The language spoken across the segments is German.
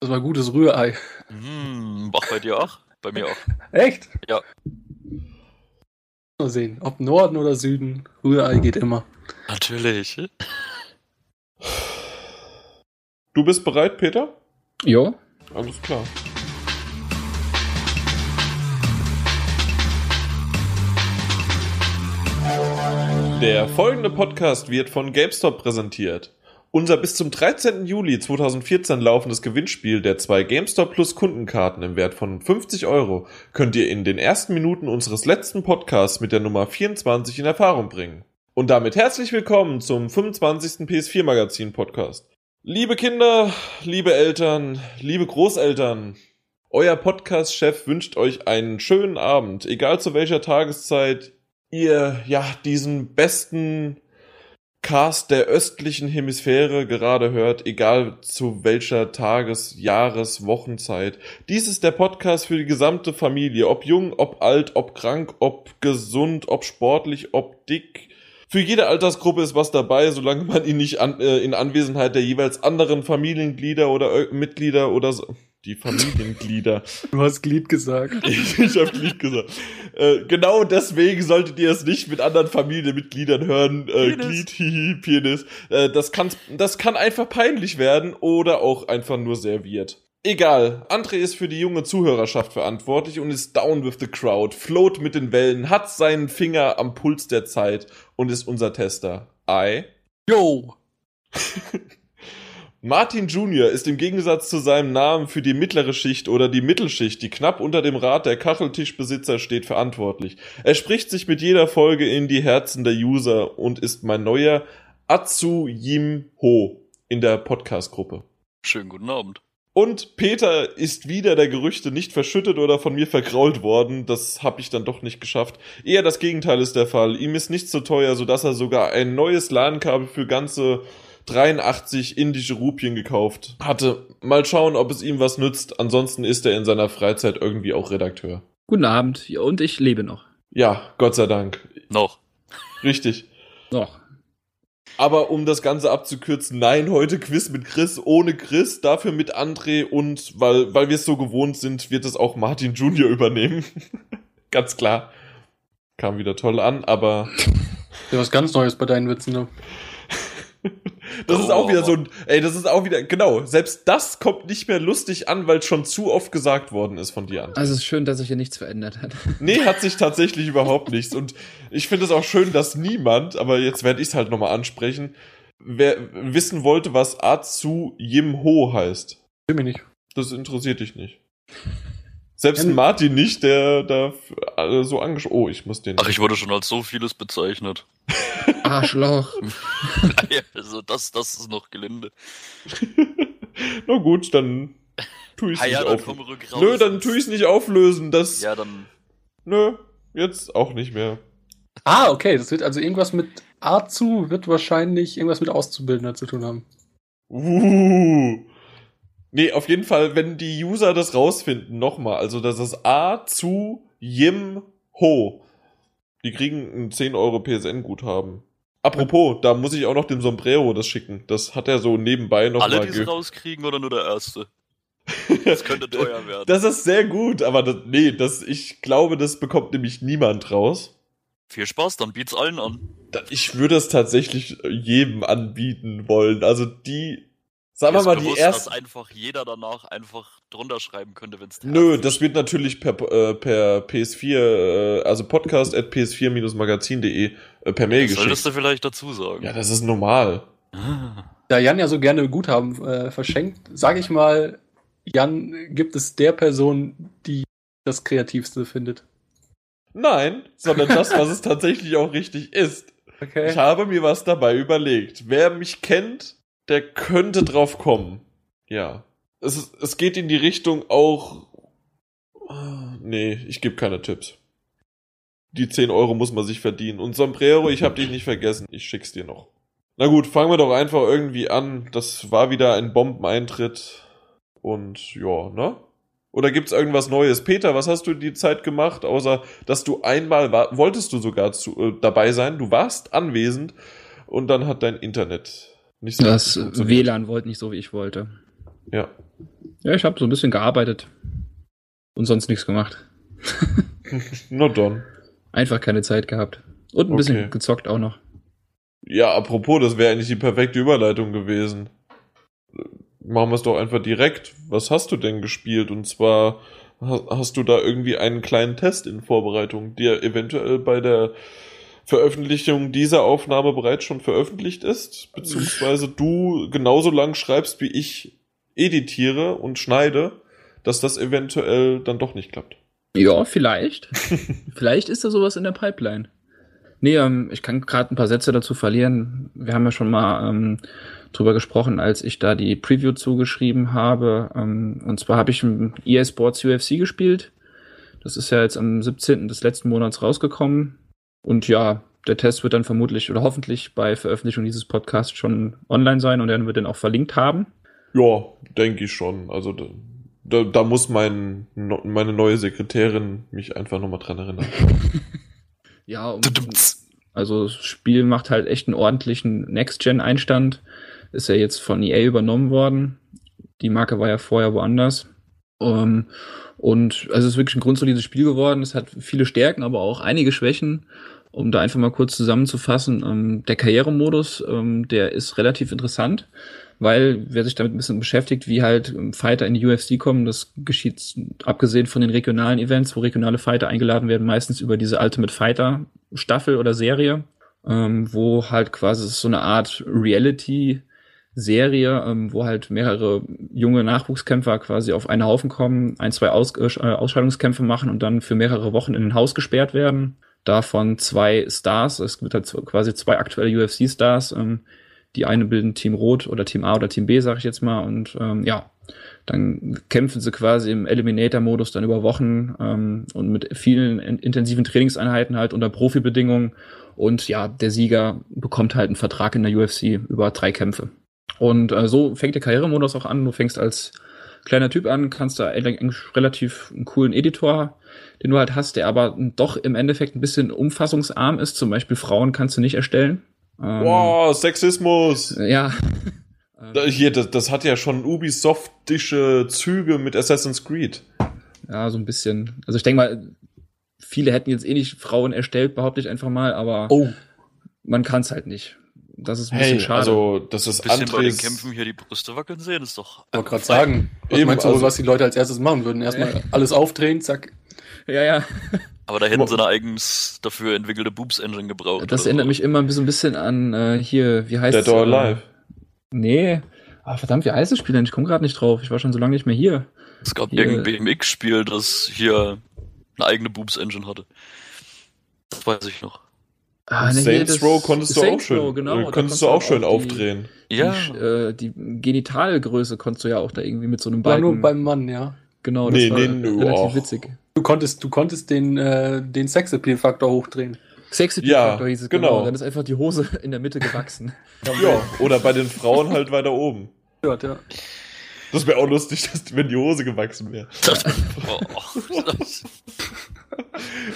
Das war gutes Rührei. Hm, mach bei dir auch? Bei mir auch. Echt? Ja. Mal sehen, ob Norden oder Süden, Rührei geht immer. Natürlich. Du bist bereit, Peter? Jo. Alles klar. Der folgende Podcast wird von GameStop präsentiert. Unser bis zum 13. Juli 2014 laufendes Gewinnspiel der zwei GameStop Plus Kundenkarten im Wert von 50 Euro könnt ihr in den ersten Minuten unseres letzten Podcasts mit der Nummer 24 in Erfahrung bringen. Und damit herzlich willkommen zum 25. PS4 Magazin Podcast. Liebe Kinder, liebe Eltern, liebe Großeltern, euer Podcast-Chef wünscht euch einen schönen Abend, egal zu welcher Tageszeit ihr ja diesen besten Cast der östlichen Hemisphäre gerade hört, egal zu welcher Tages-, Jahres-, Wochenzeit. Dies ist der Podcast für die gesamte Familie, ob jung, ob alt, ob krank, ob gesund, ob sportlich, ob dick. Für jede Altersgruppe ist was dabei, solange man ihn nicht an, äh, in Anwesenheit der jeweils anderen Familienglieder oder äh, Mitglieder oder so die Familienglieder. Du hast Glied gesagt. ich ich habe Glied gesagt. Äh, genau deswegen solltet ihr es nicht mit anderen Familienmitgliedern hören. Äh, Glied, hihi, Penis. Äh, das, kann, das kann einfach peinlich werden oder auch einfach nur serviert. Egal, André ist für die junge Zuhörerschaft verantwortlich und ist down with the crowd, float mit den Wellen, hat seinen Finger am Puls der Zeit und ist unser Tester. I. Yo. Martin Jr. ist im Gegensatz zu seinem Namen für die mittlere Schicht oder die Mittelschicht, die knapp unter dem Rad der Kacheltischbesitzer steht, verantwortlich. Er spricht sich mit jeder Folge in die Herzen der User und ist mein neuer Atsu Yim Ho in der Podcast-Gruppe. Schönen guten Abend. Und Peter ist wieder der Gerüchte nicht verschüttet oder von mir vergrault worden. Das habe ich dann doch nicht geschafft. Eher das Gegenteil ist der Fall. Ihm ist nichts so teuer, sodass er sogar ein neues LAN-Kabel für ganze 83 indische Rupien gekauft hatte. Mal schauen, ob es ihm was nützt. Ansonsten ist er in seiner Freizeit irgendwie auch Redakteur. Guten Abend. Ja, und ich lebe noch. Ja, Gott sei Dank. Noch. Richtig. Noch. Aber um das Ganze abzukürzen, nein, heute Quiz mit Chris, ohne Chris, dafür mit André und weil, weil wir es so gewohnt sind, wird es auch Martin Junior übernehmen. ganz klar. Kam wieder toll an, aber. Ja, was ganz Neues bei deinen Witzen, ne? Das ist auch wieder so ein, ey, das ist auch wieder, genau, selbst das kommt nicht mehr lustig an, weil es schon zu oft gesagt worden ist von dir an. Also es ist schön, dass sich hier nichts verändert hat. Nee, hat sich tatsächlich überhaupt nichts. Und ich finde es auch schön, dass niemand, aber jetzt werde ich es halt nochmal ansprechen, wer wissen wollte, was Atsu Yim Ho heißt. Will mich nicht. Das interessiert dich nicht. Selbst ein Martin nicht, der da äh, so angeschaut. Oh, ich muss den. Ach, ich wurde schon als so vieles bezeichnet. Arschloch. ja, also das, das ist noch gelinde. Na gut, dann tue ich es Ah nicht ja, dann auf. komm rück raus. Nö, dann tue ich es nicht auflösen. Das. Ja, dann. Nö, jetzt auch nicht mehr. Ah, okay. Das wird also irgendwas mit Azu, wird wahrscheinlich irgendwas mit Auszubildender zu tun haben. Uh. Nee, auf jeden Fall, wenn die User das rausfinden, nochmal, also das ist A zu Yim Ho. Die kriegen ein 10 Euro PSN-Guthaben. Apropos, da muss ich auch noch dem Sombrero das schicken. Das hat er so nebenbei noch Alle, mal die sie ge- rauskriegen oder nur der Erste? Das könnte teuer werden. Das ist sehr gut, aber das, nee, das, ich glaube, das bekommt nämlich niemand raus. Viel Spaß, dann biet's allen an. Ich würde es tatsächlich jedem anbieten wollen. Also die, sagen wir mal, die bewusst, ersten. dass einfach jeder danach einfach drunter schreiben könnte, wenn es Nö, das wird natürlich per, äh, per PS4, äh, also podcast at ps4-magazin.de äh, per Mail das solltest geschickt. du vielleicht dazu sagen. Ja, das ist normal. Ah. Da Jan ja so gerne Guthaben äh, verschenkt, sage ich mal, Jan gibt es der Person, die das Kreativste findet. Nein, sondern das, was es tatsächlich auch richtig ist. Okay. Ich habe mir was dabei überlegt. Wer mich kennt, der könnte drauf kommen. Ja. Es, es geht in die Richtung auch. Ah, Nee, ich gebe keine Tipps. Die 10 Euro muss man sich verdienen. Und Sombrero, ich hab dich nicht vergessen. Ich schick's dir noch. Na gut, fangen wir doch einfach irgendwie an. Das war wieder ein Bombeneintritt. Und ja, ne? Oder gibt's irgendwas Neues? Peter, was hast du die Zeit gemacht, außer dass du einmal war, wolltest du sogar zu, äh, dabei sein? Du warst anwesend und dann hat dein Internet nicht so Das gut funktioniert. WLAN wollte nicht so, wie ich wollte. Ja. Ja, ich habe so ein bisschen gearbeitet und sonst nichts gemacht. Na dann. Einfach keine Zeit gehabt. Und ein bisschen Okay. gezockt auch noch. Ja, apropos, das wäre eigentlich die perfekte Überleitung gewesen. Machen wir es doch einfach direkt. Was hast du denn gespielt? Und zwar ha- hast du da irgendwie einen kleinen Test in Vorbereitung, der eventuell bei der Veröffentlichung dieser Aufnahme bereits schon veröffentlicht ist, beziehungsweise du genauso lang schreibst, wie ich editiere und schneide, dass das eventuell dann doch nicht klappt. Ja, vielleicht. vielleicht ist da sowas in der Pipeline. Nee, ähm, ich kann gerade ein paar Sätze dazu verlieren. Wir haben ja schon mal ähm, drüber gesprochen, als ich da die Preview zugeschrieben habe. Ähm, und zwar habe ich im EA Sports UFC gespielt. Das ist ja jetzt am 17. des letzten Monats rausgekommen. Und ja, der Test wird dann vermutlich oder hoffentlich bei Veröffentlichung dieses Podcasts schon online sein und er wird dann auch verlinkt haben. Ja, denke ich schon. Also da, da, da muss mein, no, meine neue Sekretärin mich einfach nochmal dran erinnern. Ja, um. Also das Spiel macht halt echt einen ordentlichen Next-Gen-Einstand. Ist ja jetzt von EA übernommen worden. Die Marke war ja vorher woanders. Ähm, und also es ist wirklich ein grundsolides Spiel geworden. Es hat viele Stärken, aber auch einige Schwächen. Um da einfach mal kurz zusammenzufassen, ähm, der Karrieremodus, ähm, der ist relativ interessant, weil wer sich damit ein bisschen beschäftigt, wie halt ähm, Fighter in die UFC kommen, das geschieht abgesehen von den regionalen Events, wo regionale Fighter eingeladen werden, meistens über diese Ultimate Fighter Staffel oder Serie, ähm, wo halt quasi so eine Art Reality Serie, ähm, wo halt mehrere junge Nachwuchskämpfer quasi auf einen Haufen kommen, ein, zwei Aus äh, Ausscheidungskämpfe machen und dann für mehrere Wochen in ein Haus gesperrt werden. Davon zwei Stars, es gibt halt quasi zwei aktuelle UFC-Stars. Ähm, die eine bilden Team Rot oder Team A oder Team B, sag ich jetzt mal. Und ähm, ja, dann kämpfen sie quasi im Eliminator-Modus dann über Wochen ähm, und mit vielen in intensiven Trainingseinheiten halt unter Profibedingungen. Und ja, der Sieger bekommt halt einen Vertrag in der UFC über drei Kämpfe. Und äh, so fängt der Karrieremodus auch an. Du fängst als kleiner Typ an, kannst da eigentlich relativ einen coolen Editor, den du halt hast, der aber doch im Endeffekt ein bisschen umfassungsarm ist. Zum Beispiel Frauen kannst du nicht erstellen. Ähm, Wow, Sexismus! Ja. Hier, das, das hat ja schon Ubisoft-dische Züge mit Assassin's Creed. Ja, so ein bisschen. Also ich denke mal, viele hätten jetzt eh nicht Frauen erstellt, behaupte ich einfach mal, aber Oh, man kann es halt nicht. Das ist ein bisschen Hey, schade. also das ist Bisschen bei den Andres. Kämpfen hier die Brüste wackeln sehen, ist doch. ich wollte gerade sagen. Was Eben, meinst du, also- was die Leute als erstes machen würden? Erstmal alles aufdrehen, zack. ja, ja. Aber da hätten sie eine eigens dafür entwickelte Boobs-Engine gebraucht. Das erinnert so. mich immer so ein bisschen an äh, hier, wie heißt Dead or Alive. Nee. Ah, verdammt, wie heißt das Spiel denn? Ich komme gerade nicht drauf. Ich war schon so lange nicht mehr hier. Es gab Hier- irgendein BMX-Spiel, das hier eine eigene Boobs-Engine hatte. Das weiß ich noch. Ah, nee, hier Saints Row konntest du auch Saints schön, Row, genau. konntest du auch schön die- aufdrehen. Ja, Die, äh, die Genitalgröße konntest du ja auch da irgendwie mit so einem War Balken. nur beim Mann, ja. genau, das Nee, war nee, relativ och. witzig. Du konntest, du konntest den, äh, den Sexappeal-Faktor hochdrehen. Sexy Ja, Faktor hieß es, genau. genau. Dann ist einfach die Hose in der Mitte gewachsen. Ja, oder bei den Frauen halt weiter oben. Ja, ja. Das wäre auch lustig, dass, wenn die Hose gewachsen wäre.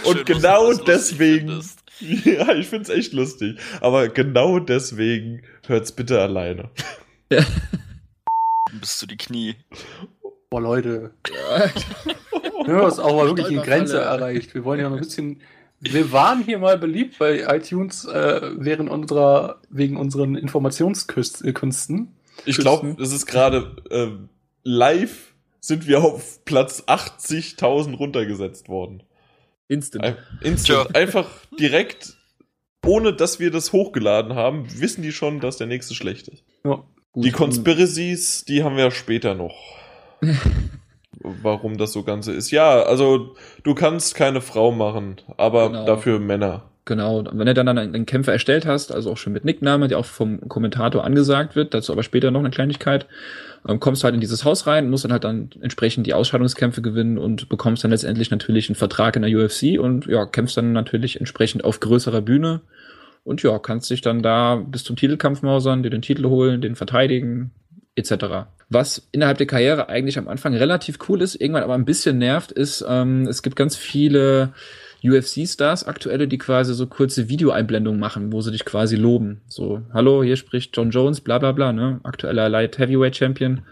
Und Schön, genau deswegen. Ja, ich find's echt lustig. Aber genau deswegen hört's bitte alleine. bis zu die Knie. Boah, Leute. Ja, das ist auch mal wirklich die. Grenze erreicht. Wir wollen ja noch ein bisschen. Wir waren hier mal beliebt bei iTunes äh, während unserer, wegen unseren Informationskünsten. Ich glaube, es ist gerade äh, live sind wir auf Platz 80.000 runtergesetzt worden. Instant. Ein, instant, einfach direkt, ohne dass wir das hochgeladen haben, wissen die schon, dass der nächste schlecht ist. Ja. Die Conspiracies, die haben wir später noch. Warum das so Ganze ist. Ja, also du kannst keine Frau machen, aber Genau. dafür Männer. Genau, und wenn du dann einen, einen Kämpfer erstellt hast, also auch schon mit Nickname, der auch vom Kommentator angesagt wird, dazu aber später noch eine Kleinigkeit, ähm, kommst halt in dieses Haus rein, musst dann halt dann entsprechend die Ausscheidungskämpfe gewinnen und bekommst dann letztendlich natürlich einen Vertrag in der UFC und ja, kämpfst dann natürlich entsprechend auf größerer Bühne und ja, kannst dich dann da bis zum Titelkampf mausern, dir den Titel holen, den verteidigen, etc. Was innerhalb der Karriere eigentlich am Anfang relativ cool ist, irgendwann aber ein bisschen nervt, ist, ähm, es gibt ganz viele UFC-Stars aktuelle, die quasi so kurze Videoeinblendungen machen, wo sie dich quasi loben. So, hallo, hier spricht John Jones, bla bla bla, ne? Aktueller Light Heavyweight Champion.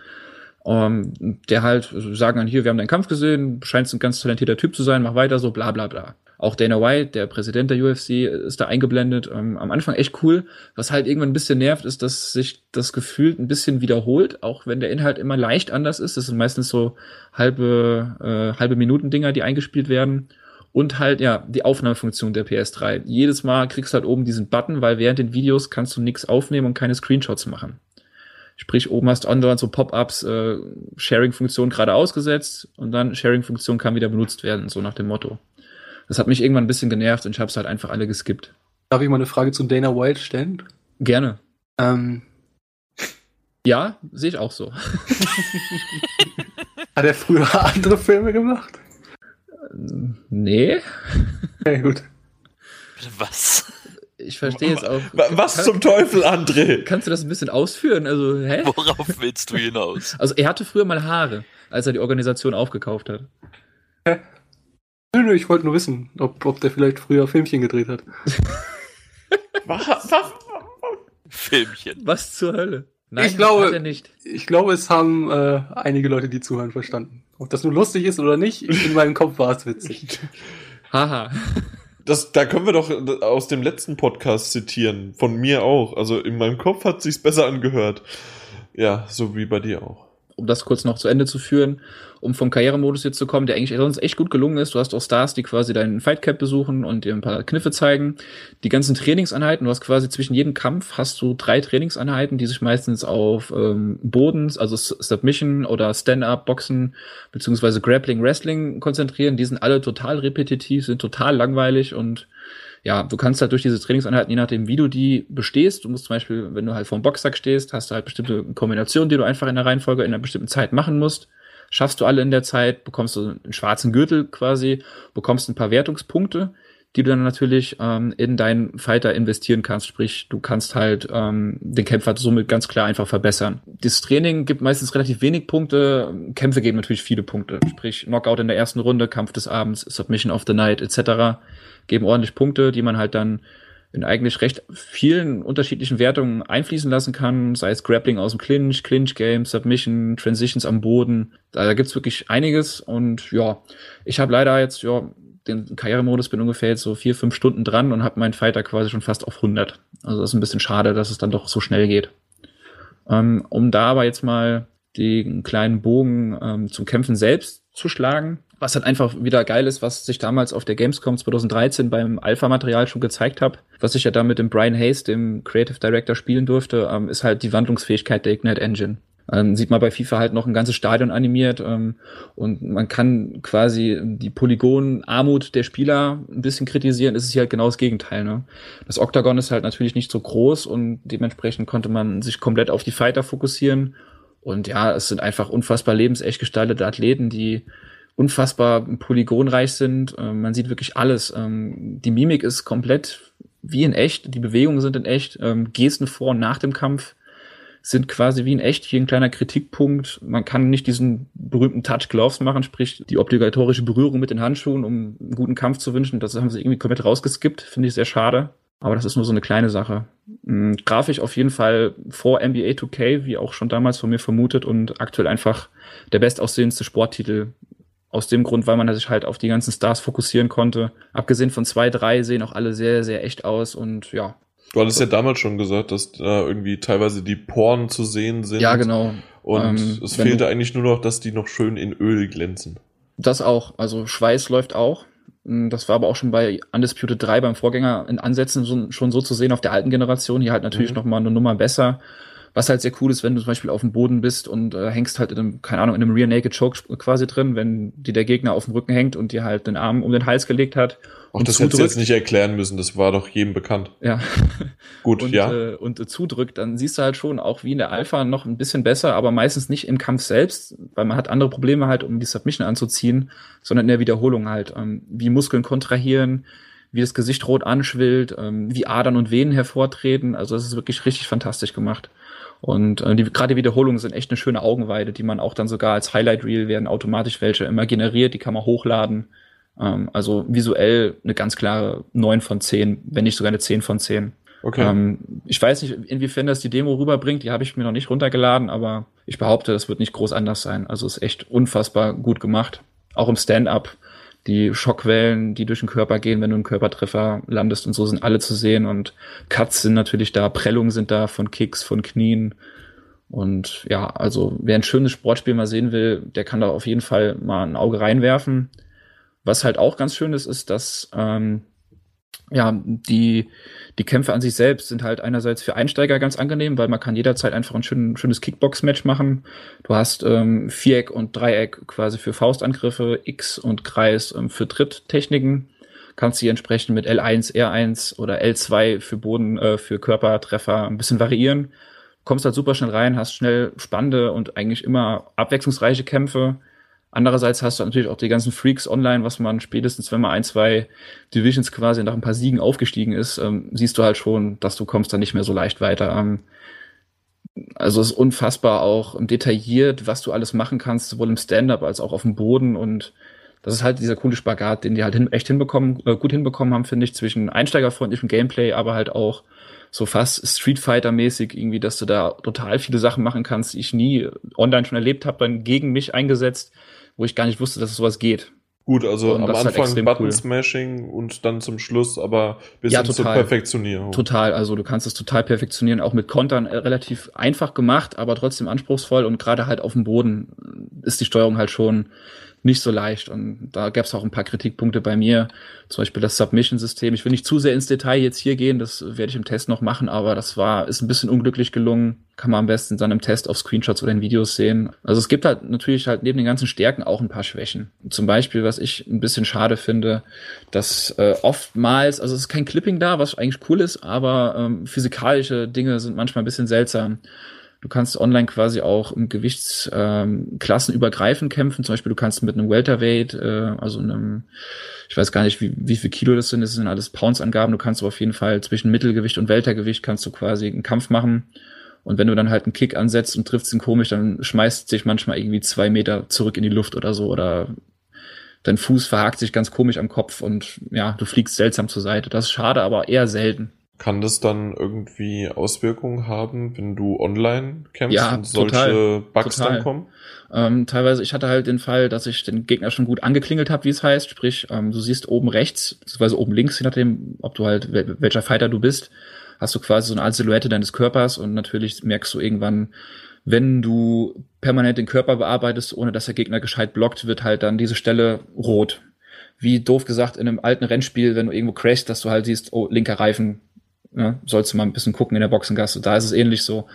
ähm, der halt sagen dann hier, wir haben deinen Kampf gesehen, scheinst ein ganz talentierter Typ zu sein, mach weiter so, bla bla bla. Auch Dana White, der Präsident der UFC, ist da eingeblendet. Ähm, am Anfang echt cool. Was halt irgendwann ein bisschen nervt, ist, dass sich das Gefühl ein bisschen wiederholt, auch wenn der Inhalt immer leicht anders ist. Das sind meistens so halbe, äh, halbe Minuten-Dinger, die eingespielt werden. Und halt, ja, die Aufnahmefunktion der PS3. Jedes Mal kriegst du halt oben diesen Button, weil während den Videos kannst du nichts aufnehmen und keine Screenshots machen. Sprich, oben hast du andauernd so Pop-ups, äh, Sharing-Funktion gerade ausgesetzt und dann Sharing-Funktion kann wieder benutzt werden, so nach dem Motto. Das hat mich irgendwann ein bisschen genervt und ich habe es halt einfach alle geskippt. Darf ich mal eine Frage zu Dana White stellen? Gerne. Ähm, Ja, sehe ich auch so. hat er früher andere Filme gemacht? Nee, Okay, gut. Was? ich verstehe jetzt auch. Wa- Was zum Teufel, André? Kannst du das ein bisschen ausführen? Also, hä? Worauf willst du hinaus? Also, er hatte früher mal Haare, als er die Organisation aufgekauft hat. Nö, nö, ich wollte nur wissen, ob, ob der vielleicht früher Filmchen gedreht hat. Was? Was? Filmchen. Was zur Hölle? Ich glaube- hat er nicht. Ich glaube, es haben äh, einige Leute, die zuhören, verstanden. Ob das nun lustig ist oder nicht, in meinem Kopf war es witzig. Haha. Das, da können wir doch aus dem letzten Podcast zitieren. Von mir auch. Also in meinem Kopf hat sich's besser angehört. Ja, so wie bei dir auch. um das kurz noch zu Ende zu führen, um vom Karrieremodus jetzt zu kommen, der eigentlich sonst echt gut gelungen ist. Du hast auch Stars, die quasi deinen Fightcap besuchen und dir ein paar Kniffe zeigen. Die ganzen Trainingseinheiten, du hast quasi zwischen jedem Kampf hast du drei Trainingseinheiten, die sich meistens auf ähm, Bodens, also Submission oder Stand-Up, Boxen beziehungsweise Grappling, Wrestling konzentrieren. Die sind alle total repetitiv, sind total langweilig und ja, du kannst halt durch diese Trainingseinheiten, je nachdem, wie du die bestehst, du musst zum Beispiel, wenn du halt vorm Boxsack stehst, hast du halt bestimmte Kombinationen, die du einfach in der Reihenfolge in einer bestimmten Zeit machen musst. Schaffst du alle in der Zeit, bekommst du einen schwarzen Gürtel quasi, bekommst ein paar Wertungspunkte, die du dann natürlich ähm, in deinen Fighter investieren kannst. Sprich, du kannst halt ähm, den Kämpfer somit ganz klar einfach verbessern. Das Training gibt meistens relativ wenig Punkte, Kämpfe geben natürlich viele Punkte. Sprich, Knockout in der ersten Runde, Kampf des Abends, Submission of the Night etc. geben ordentlich Punkte, die man halt dann in eigentlich recht vielen unterschiedlichen Wertungen einfließen lassen kann, sei es Grappling aus dem Clinch, Clinch Game, Submission, Transitions am Boden. Da, gibt's wirklich einiges und ja, ich habe leider jetzt ja den Karrieremodus bin ungefähr jetzt so vier, fünf Stunden dran und habe meinen Fighter quasi schon fast auf 100. Also das ist ein bisschen schade, dass es dann doch so schnell geht. Ähm, um da aber jetzt mal den kleinen Bogen ähm, zum Kämpfen selbst zu schlagen, was halt einfach wieder geil ist, was sich damals auf der Gamescom 2013 beim Alpha-Material schon gezeigt habe, was ich ja da mit dem Brian Hayes, dem Creative Director, spielen durfte, ähm, ist halt die Wandlungsfähigkeit der Ignite Engine. Ähm, sieht man bei FIFA halt noch ein ganzes Stadion animiert ähm, und man kann quasi die Polygonarmut der Spieler ein bisschen kritisieren. Es ist hier halt genau das Gegenteil. Ne? Das Octagon ist halt natürlich nicht so groß und dementsprechend konnte man sich komplett auf die Fighter fokussieren. Und ja, es sind einfach unfassbar lebensecht gestaltete Athleten, die unfassbar polygonreich sind. Ähm, man sieht wirklich alles. Ähm, die Mimik ist komplett wie in echt. Die Bewegungen sind in echt. Ähm, Gesten vor und nach dem Kampf sind quasi wie in echt. Hier ein kleiner Kritikpunkt. Man kann nicht diesen berühmten Touch Gloves machen, sprich die obligatorische Berührung mit den Handschuhen, um einen guten Kampf zu wünschen. Das haben sie irgendwie komplett rausgeskippt. Finde ich sehr schade. Aber das ist nur so eine kleine Sache. Mhm, grafisch auf jeden Fall vor NBA 2K, wie auch schon damals von mir vermutet und aktuell einfach der bestaussehendste Sporttitel. Aus dem Grund, weil man sich halt auf die ganzen Stars fokussieren konnte. Abgesehen von zwei, drei sehen auch alle sehr, sehr echt aus und ja. Du hattest ja damals schon gesagt, dass da irgendwie teilweise die Poren zu sehen sind. Ja, genau. Und Ähm, es fehlte eigentlich nur noch, dass die noch schön in Öl glänzen. Das auch. Also Schweiß läuft auch. Mm, Das war aber auch schon bei Undisputed 3 beim Vorgänger in Ansätzen schon so zu sehen auf der alten Generation. Hier halt natürlich Mhm. noch mal eine Nummer besser. Was halt sehr cool ist, wenn du zum Beispiel auf dem Boden bist und äh, hängst halt in einem, keine Ahnung, in einem Rear Naked Choke quasi drin, wenn dir der Gegner auf dem Rücken hängt und dir halt den Arm um den Hals gelegt hat. Auch und das hättest du jetzt nicht erklären müssen, das war doch jedem bekannt. Ja. Gut, und, ja. äh, und äh, zudrückt, dann siehst du halt schon auch wie in der Alpha noch ein bisschen besser, aber meistens nicht im Kampf selbst, weil man hat andere Probleme halt, um die Submission anzuziehen, sondern in der Wiederholung halt, ähm, wie Muskeln kontrahieren, wie das Gesicht rot anschwillt, ähm, wie Adern und Venen hervortreten. Also das ist wirklich richtig fantastisch gemacht. Und äh, die, gerade die Wiederholungen sind echt eine schöne Augenweide, die man auch dann sogar als Highlight Reel werden automatisch welche immer generiert, die kann man hochladen. Ähm, also visuell eine ganz klare 9 von 10, wenn nicht sogar eine 10 von 10. Okay. Ähm, ich weiß nicht, inwiefern das die Demo rüberbringt, die habe ich mir noch nicht runtergeladen, aber ich behaupte, das wird nicht groß anders sein. Also ist echt unfassbar gut gemacht. Auch im Stand-up. Die Schockwellen, die durch den Körper gehen, wenn du einen Körpertreffer landest und so, sind alle zu sehen. Und Cuts sind natürlich da, Prellungen sind da von Kicks, von Knien. Und ja, also wer ein schönes Sportspiel mal sehen will, der kann da auf jeden Fall mal ein Auge reinwerfen. Was halt auch ganz schön ist, ist, dass ähm, ja, die, die Kämpfe an sich selbst sind halt einerseits für Einsteiger ganz angenehm, weil man kann jederzeit einfach ein schön, schönes Kickbox-Match machen. Du hast ähm, Viereck und Dreieck quasi für Faustangriffe, X und Kreis ähm, für Tritttechniken. Kannst sie entsprechend mit L1, R1 oder L2 für Boden, äh, für Körpertreffer ein bisschen variieren. Kommst halt super schnell rein, hast schnell spannende und eigentlich immer abwechslungsreiche Kämpfe Andererseits hast du natürlich auch die ganzen Freaks online, was man spätestens, wenn man ein, zwei Divisions quasi nach ein paar Siegen aufgestiegen ist, ähm, siehst du halt schon, dass du kommst dann nicht mehr so leicht weiter. Ähm, also es ist unfassbar auch detailliert, was du alles machen kannst, sowohl im Stand-up als auch auf dem Boden und das ist halt dieser coole Spagat, den die halt hin, echt hinbekommen, äh, gut hinbekommen haben, finde ich, zwischen einsteigerfreundlichem Gameplay, aber halt auch so fast Street Fighter-mäßig irgendwie, dass du da total viele Sachen machen kannst, die ich nie online schon erlebt habe, dann gegen mich eingesetzt wo ich gar nicht wusste, dass es sowas geht. Gut, also Und am halt Anfang extrem Button cool. Smashing und dann zum Schluss aber bis Ja, hin zur total. Perfektionierung. Total, also du kannst es total perfektionieren, auch mit Kontern äh, relativ einfach gemacht, aber trotzdem anspruchsvoll und gerade halt auf dem Boden ist die Steuerung halt schon nicht so leicht und da gab es auch ein paar Kritikpunkte bei mir, zum Beispiel das Submission-System. Ich will nicht zu sehr ins Detail jetzt hier gehen, das werde ich im Test noch machen, aber das war ist ein bisschen unglücklich gelungen, kann man am besten dann im Test auf Screenshots oder in Videos sehen. Also es gibt halt natürlich halt neben den ganzen Stärken auch ein paar Schwächen. Zum Beispiel, was ich ein bisschen schade finde, dass äh, oftmals, also es ist kein Clipping da, was eigentlich cool ist, aber ähm, physikalische Dinge sind manchmal ein bisschen seltsam. Du kannst online quasi auch im Gewichtsklassen ähm, klassenübergreifend kämpfen. Zum Beispiel, du kannst mit einem Welterweight, äh, also einem, ich weiß gar nicht, wie, wie viel Kilo das sind, das sind alles Pounds-Angaben. Du kannst aber auf jeden Fall zwischen Mittelgewicht und Weltergewicht kannst du quasi einen Kampf machen. Und wenn du dann halt einen Kick ansetzt und triffst ihn komisch, dann schmeißt sich manchmal irgendwie zwei Meter zurück in die Luft oder so. Oder dein Fuß verhakt sich ganz komisch am Kopf und ja, du fliegst seltsam zur Seite. Das ist schade, aber eher selten. Kann das dann irgendwie Auswirkungen haben, wenn du online kämpfst Ja, und solche total. Bugs Total. dann kommen? Ähm, teilweise, ich hatte halt den Fall, dass ich den Gegner schon gut angeklingelt habe, wie es heißt. Sprich, ähm, du siehst oben rechts, beziehungsweise oben links, je nachdem, ob du halt, wel- welcher Fighter du bist, hast du quasi so eine Art Silhouette deines Körpers und natürlich merkst du irgendwann, wenn du permanent den Körper bearbeitest, ohne dass der Gegner gescheit blockt, wird halt dann diese Stelle rot. Wie doof gesagt in einem alten Rennspiel, wenn du irgendwo crashst, dass du halt siehst, oh, linker Reifen, ne, sollst du mal ein bisschen gucken in der Boxengasse. Da ist es ähnlich so,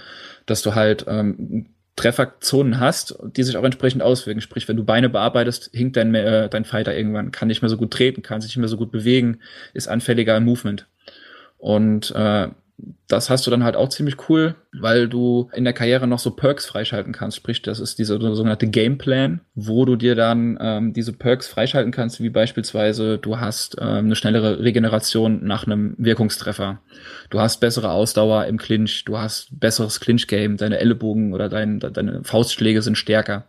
dass du halt ähm, Trefferzonen hast, die sich auch entsprechend auswirken. Sprich, wenn du Beine bearbeitest, hinkt dein, äh, dein Fighter irgendwann, kann nicht mehr so gut treten, kann sich nicht mehr so gut bewegen, ist anfälliger im Movement. Und äh, das hast du dann halt auch ziemlich cool, weil du in der Karriere noch so Perks freischalten kannst. Sprich, das ist dieser sogenannte Gameplan, wo du dir dann ähm, diese Perks freischalten kannst, wie beispielsweise du hast ähm, eine schnellere Regeneration nach einem Wirkungstreffer. Du hast bessere Ausdauer im Clinch, du hast besseres Clinch-Game, deine Ellenbogen oder dein, deine Faustschläge sind stärker.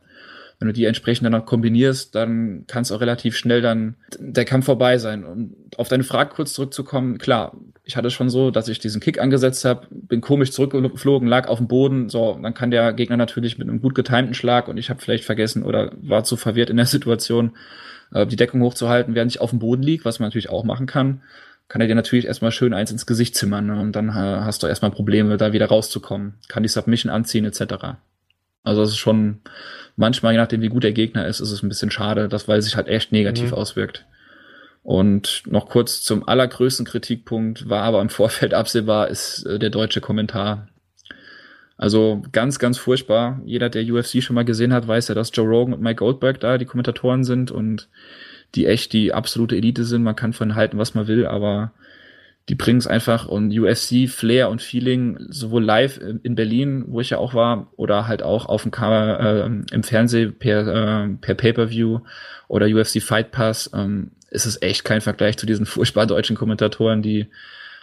Wenn du die entsprechend dann kombinierst, dann kann es auch relativ schnell dann der Kampf vorbei sein. Um auf deine Frage kurz zurückzukommen, klar, ich hatte schon so, dass ich diesen Kick angesetzt habe, bin komisch zurückgeflogen, lag auf dem Boden, so, dann kann der Gegner natürlich mit einem gut getimten Schlag und ich habe vielleicht vergessen oder war zu verwirrt in der Situation, äh, die Deckung hochzuhalten, während ich auf dem Boden lieg, was man natürlich auch machen kann, kann er dir natürlich erstmal schön eins ins Gesicht zimmern ne? und dann äh, hast du erstmal Probleme, da wieder rauszukommen. Kann die Submission anziehen etc. Also es ist schon manchmal, je nachdem wie gut der Gegner ist, ist es ein bisschen schade, das weil es sich halt echt negativ Mhm. auswirkt. Und noch kurz zum allergrößten Kritikpunkt war aber im Vorfeld absehbar, ist äh, der deutsche Kommentar. Also ganz, ganz furchtbar. Jeder, der UFC schon mal gesehen hat, weiß ja, dass Joe Rogan und Mike Goldberg da die Kommentatoren sind und die echt die absolute Elite sind. Man kann von halten, was man will, aber die bringen es einfach und UFC, Flair und Feeling, sowohl live in Berlin, wo ich ja auch war, oder halt auch auf dem Kamera, äh, im Fernsehen per, äh, per Pay-Per-View oder UFC Fight Pass, ähm, ist es echt kein Vergleich zu diesen furchtbar deutschen Kommentatoren, die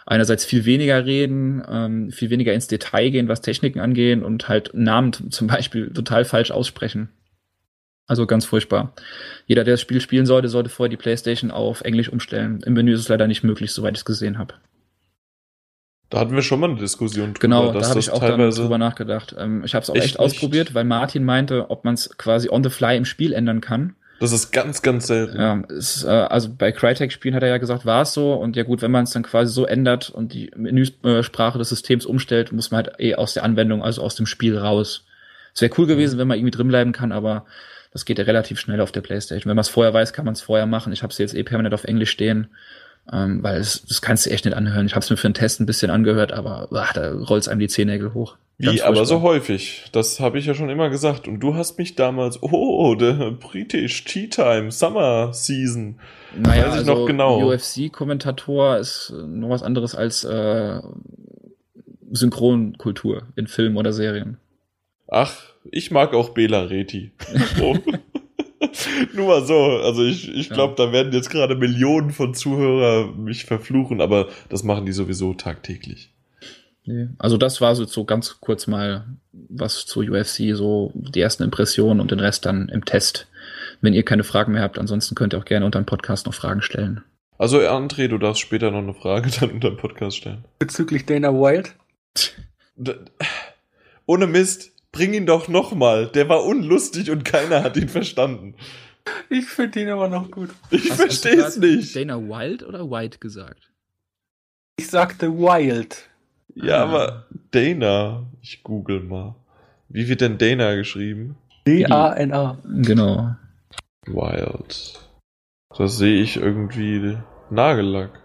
einerseits viel weniger reden, ähm, viel weniger ins Detail gehen, was Techniken angehen und halt Namen zum Beispiel total falsch aussprechen. Also ganz furchtbar. Jeder, der das Spiel spielen sollte, sollte vorher die Playstation auf Englisch umstellen. Im Menü ist es leider nicht möglich, soweit ich es gesehen habe. Da hatten wir schon mal eine Diskussion drüber, Genau, da habe ich auch dann teilweise. drüber nachgedacht. Ähm, ich habe es auch Echt echt, ausprobiert, weil Martin meinte, ob man es quasi on the fly im Spiel ändern kann. Das ist ganz, ganz selten. Ja, es, äh, also bei Crytek-Spielen hat er ja gesagt, war es so. Und ja gut, wenn man es dann quasi so ändert und die Menüsprache des Systems umstellt, muss man halt eh aus der Anwendung, also aus dem Spiel raus. Es wäre cool gewesen, wenn man irgendwie drin bleiben kann, aber das geht ja relativ schnell auf der Playstation. Wenn man es vorher weiß, kann man es vorher machen. Ich habe es jetzt eh permanent auf Englisch stehen, ähm, weil es, das kannst du echt nicht anhören. Ich habe es mir für einen Test ein bisschen angehört, aber ach, da rollt einem die Zehennägel hoch. Wie, Ganz aber so häufig. Das habe ich ja schon immer gesagt. Und du hast mich damals, oh, der British Tea Time Summer Season. Naja, Weiß ich also noch genau. UFC-Kommentator ist noch was anderes als äh, Synchronkultur in Filmen oder Serien. Ach, ich mag auch Bela Reti. Oh. Nur mal so. Also ich, ich Ja. glaube, da werden jetzt gerade Millionen von Zuhörer mich verfluchen, aber das machen die sowieso tagtäglich. Nee. Also das war so, so ganz kurz mal was zu UFC, so die ersten Impressionen und den Rest dann im Test. Wenn ihr keine Fragen mehr habt, ansonsten könnt ihr auch gerne unter dem Podcast noch Fragen stellen. Also André, du darfst später noch eine Frage dann unter dem Podcast stellen. Bezüglich Dana Wild. Ohne Mist, bring ihn doch noch mal. Der war unlustig und keiner hat ihn verstanden. Ich finde ihn aber noch gut. Ich verstehe es nicht. Dana Wild oder White gesagt? Ich sagte Wild. Ja, Ah. aber Dana, ich google mal. Wie wird denn Dana geschrieben? D-A-N-A. Genau. Wild. Das sehe ich irgendwie Nagellack.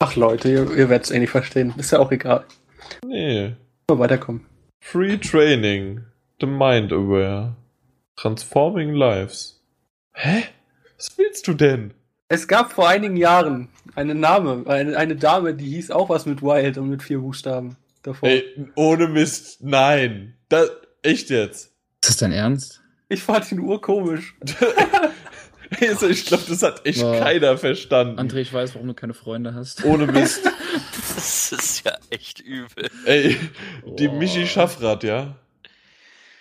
Ach Leute, ihr, ihr werdet es eh nicht verstehen. Ist ja auch egal. Nee. Mal weiterkommen. Free Training. The Mind Aware. Transforming Lives. Hä? Was willst du denn? Es gab vor einigen Jahren eine Name, eine, eine Dame, die hieß auch was mit Wild und mit vier Buchstaben davor. Ey, ohne Mist, nein. Da, echt jetzt. Ist das dein Ernst? Ich fand ihn urkomisch. Also ich glaube, das hat echt Wow. keiner verstanden. André, ich weiß, warum du keine Freunde hast. Ohne Mist. Das ist ja echt übel. Ey, die. Michi Schaffrath, ja?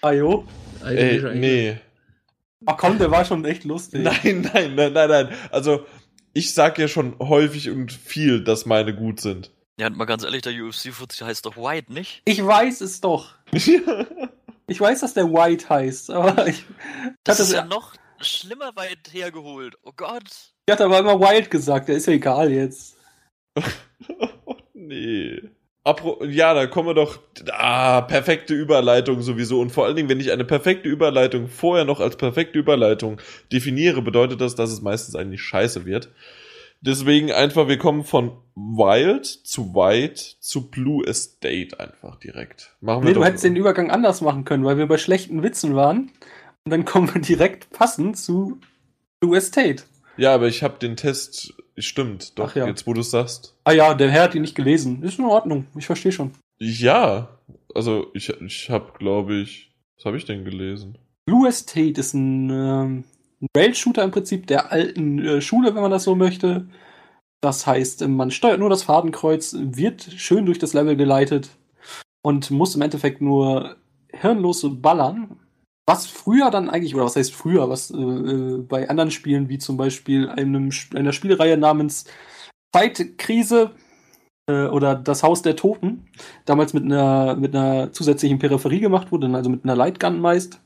Ajo. Alter, Ey, nee. Ach komm, der war schon echt lustig. Nein, nein, nein, nein, nein. Also, ich sag ja schon häufig und viel, dass meine gut sind. Ja, und mal ganz ehrlich, der UFC 40 heißt doch White, nicht? Ich weiß es doch. Ich weiß, dass der White heißt, aber ich, ich, Das hatte, ist ja noch schlimmer weit hergeholt. Oh Gott. ich hatte aber immer Wild gesagt, der ist ja egal jetzt. nee. Apro ja, da kommen wir doch. Ah, perfekte Überleitung sowieso. Und vor allen Dingen, wenn ich eine perfekte Überleitung vorher noch als perfekte Überleitung definiere, bedeutet das, dass es meistens eigentlich scheiße wird. Deswegen einfach, wir kommen von Wild zu White zu Blue Estate einfach direkt. Machen wir Nee, du hättest den Übergang anders machen können, weil wir bei schlechten Witzen waren. Und dann kommen wir direkt passend zu Blue Estate. Ja, aber ich habe den Test. Stimmt, doch, ja. jetzt wo du sagst. Ah ja, der Herr hat ihn nicht gelesen. Ist in Ordnung, ich verstehe schon. Ja, also ich, ich habe, glaube ich. Was habe ich denn gelesen? Blue Estate ist ein, ähm, ein Rail-Shooter im Prinzip der alten äh, Schule, wenn man das so möchte. Das heißt, man steuert nur das Fadenkreuz, wird schön durch das Level geleitet und muss im Endeffekt nur hirnlos ballern. Was früher dann eigentlich, oder was heißt früher, was äh, äh, bei anderen Spielen, wie zum Beispiel einem, einer Spielreihe namens Zeitkrise äh, oder Das Haus der Toten, damals mit einer, mit einer zusätzlichen Peripherie gemacht wurde, also mit einer Lightgun meist.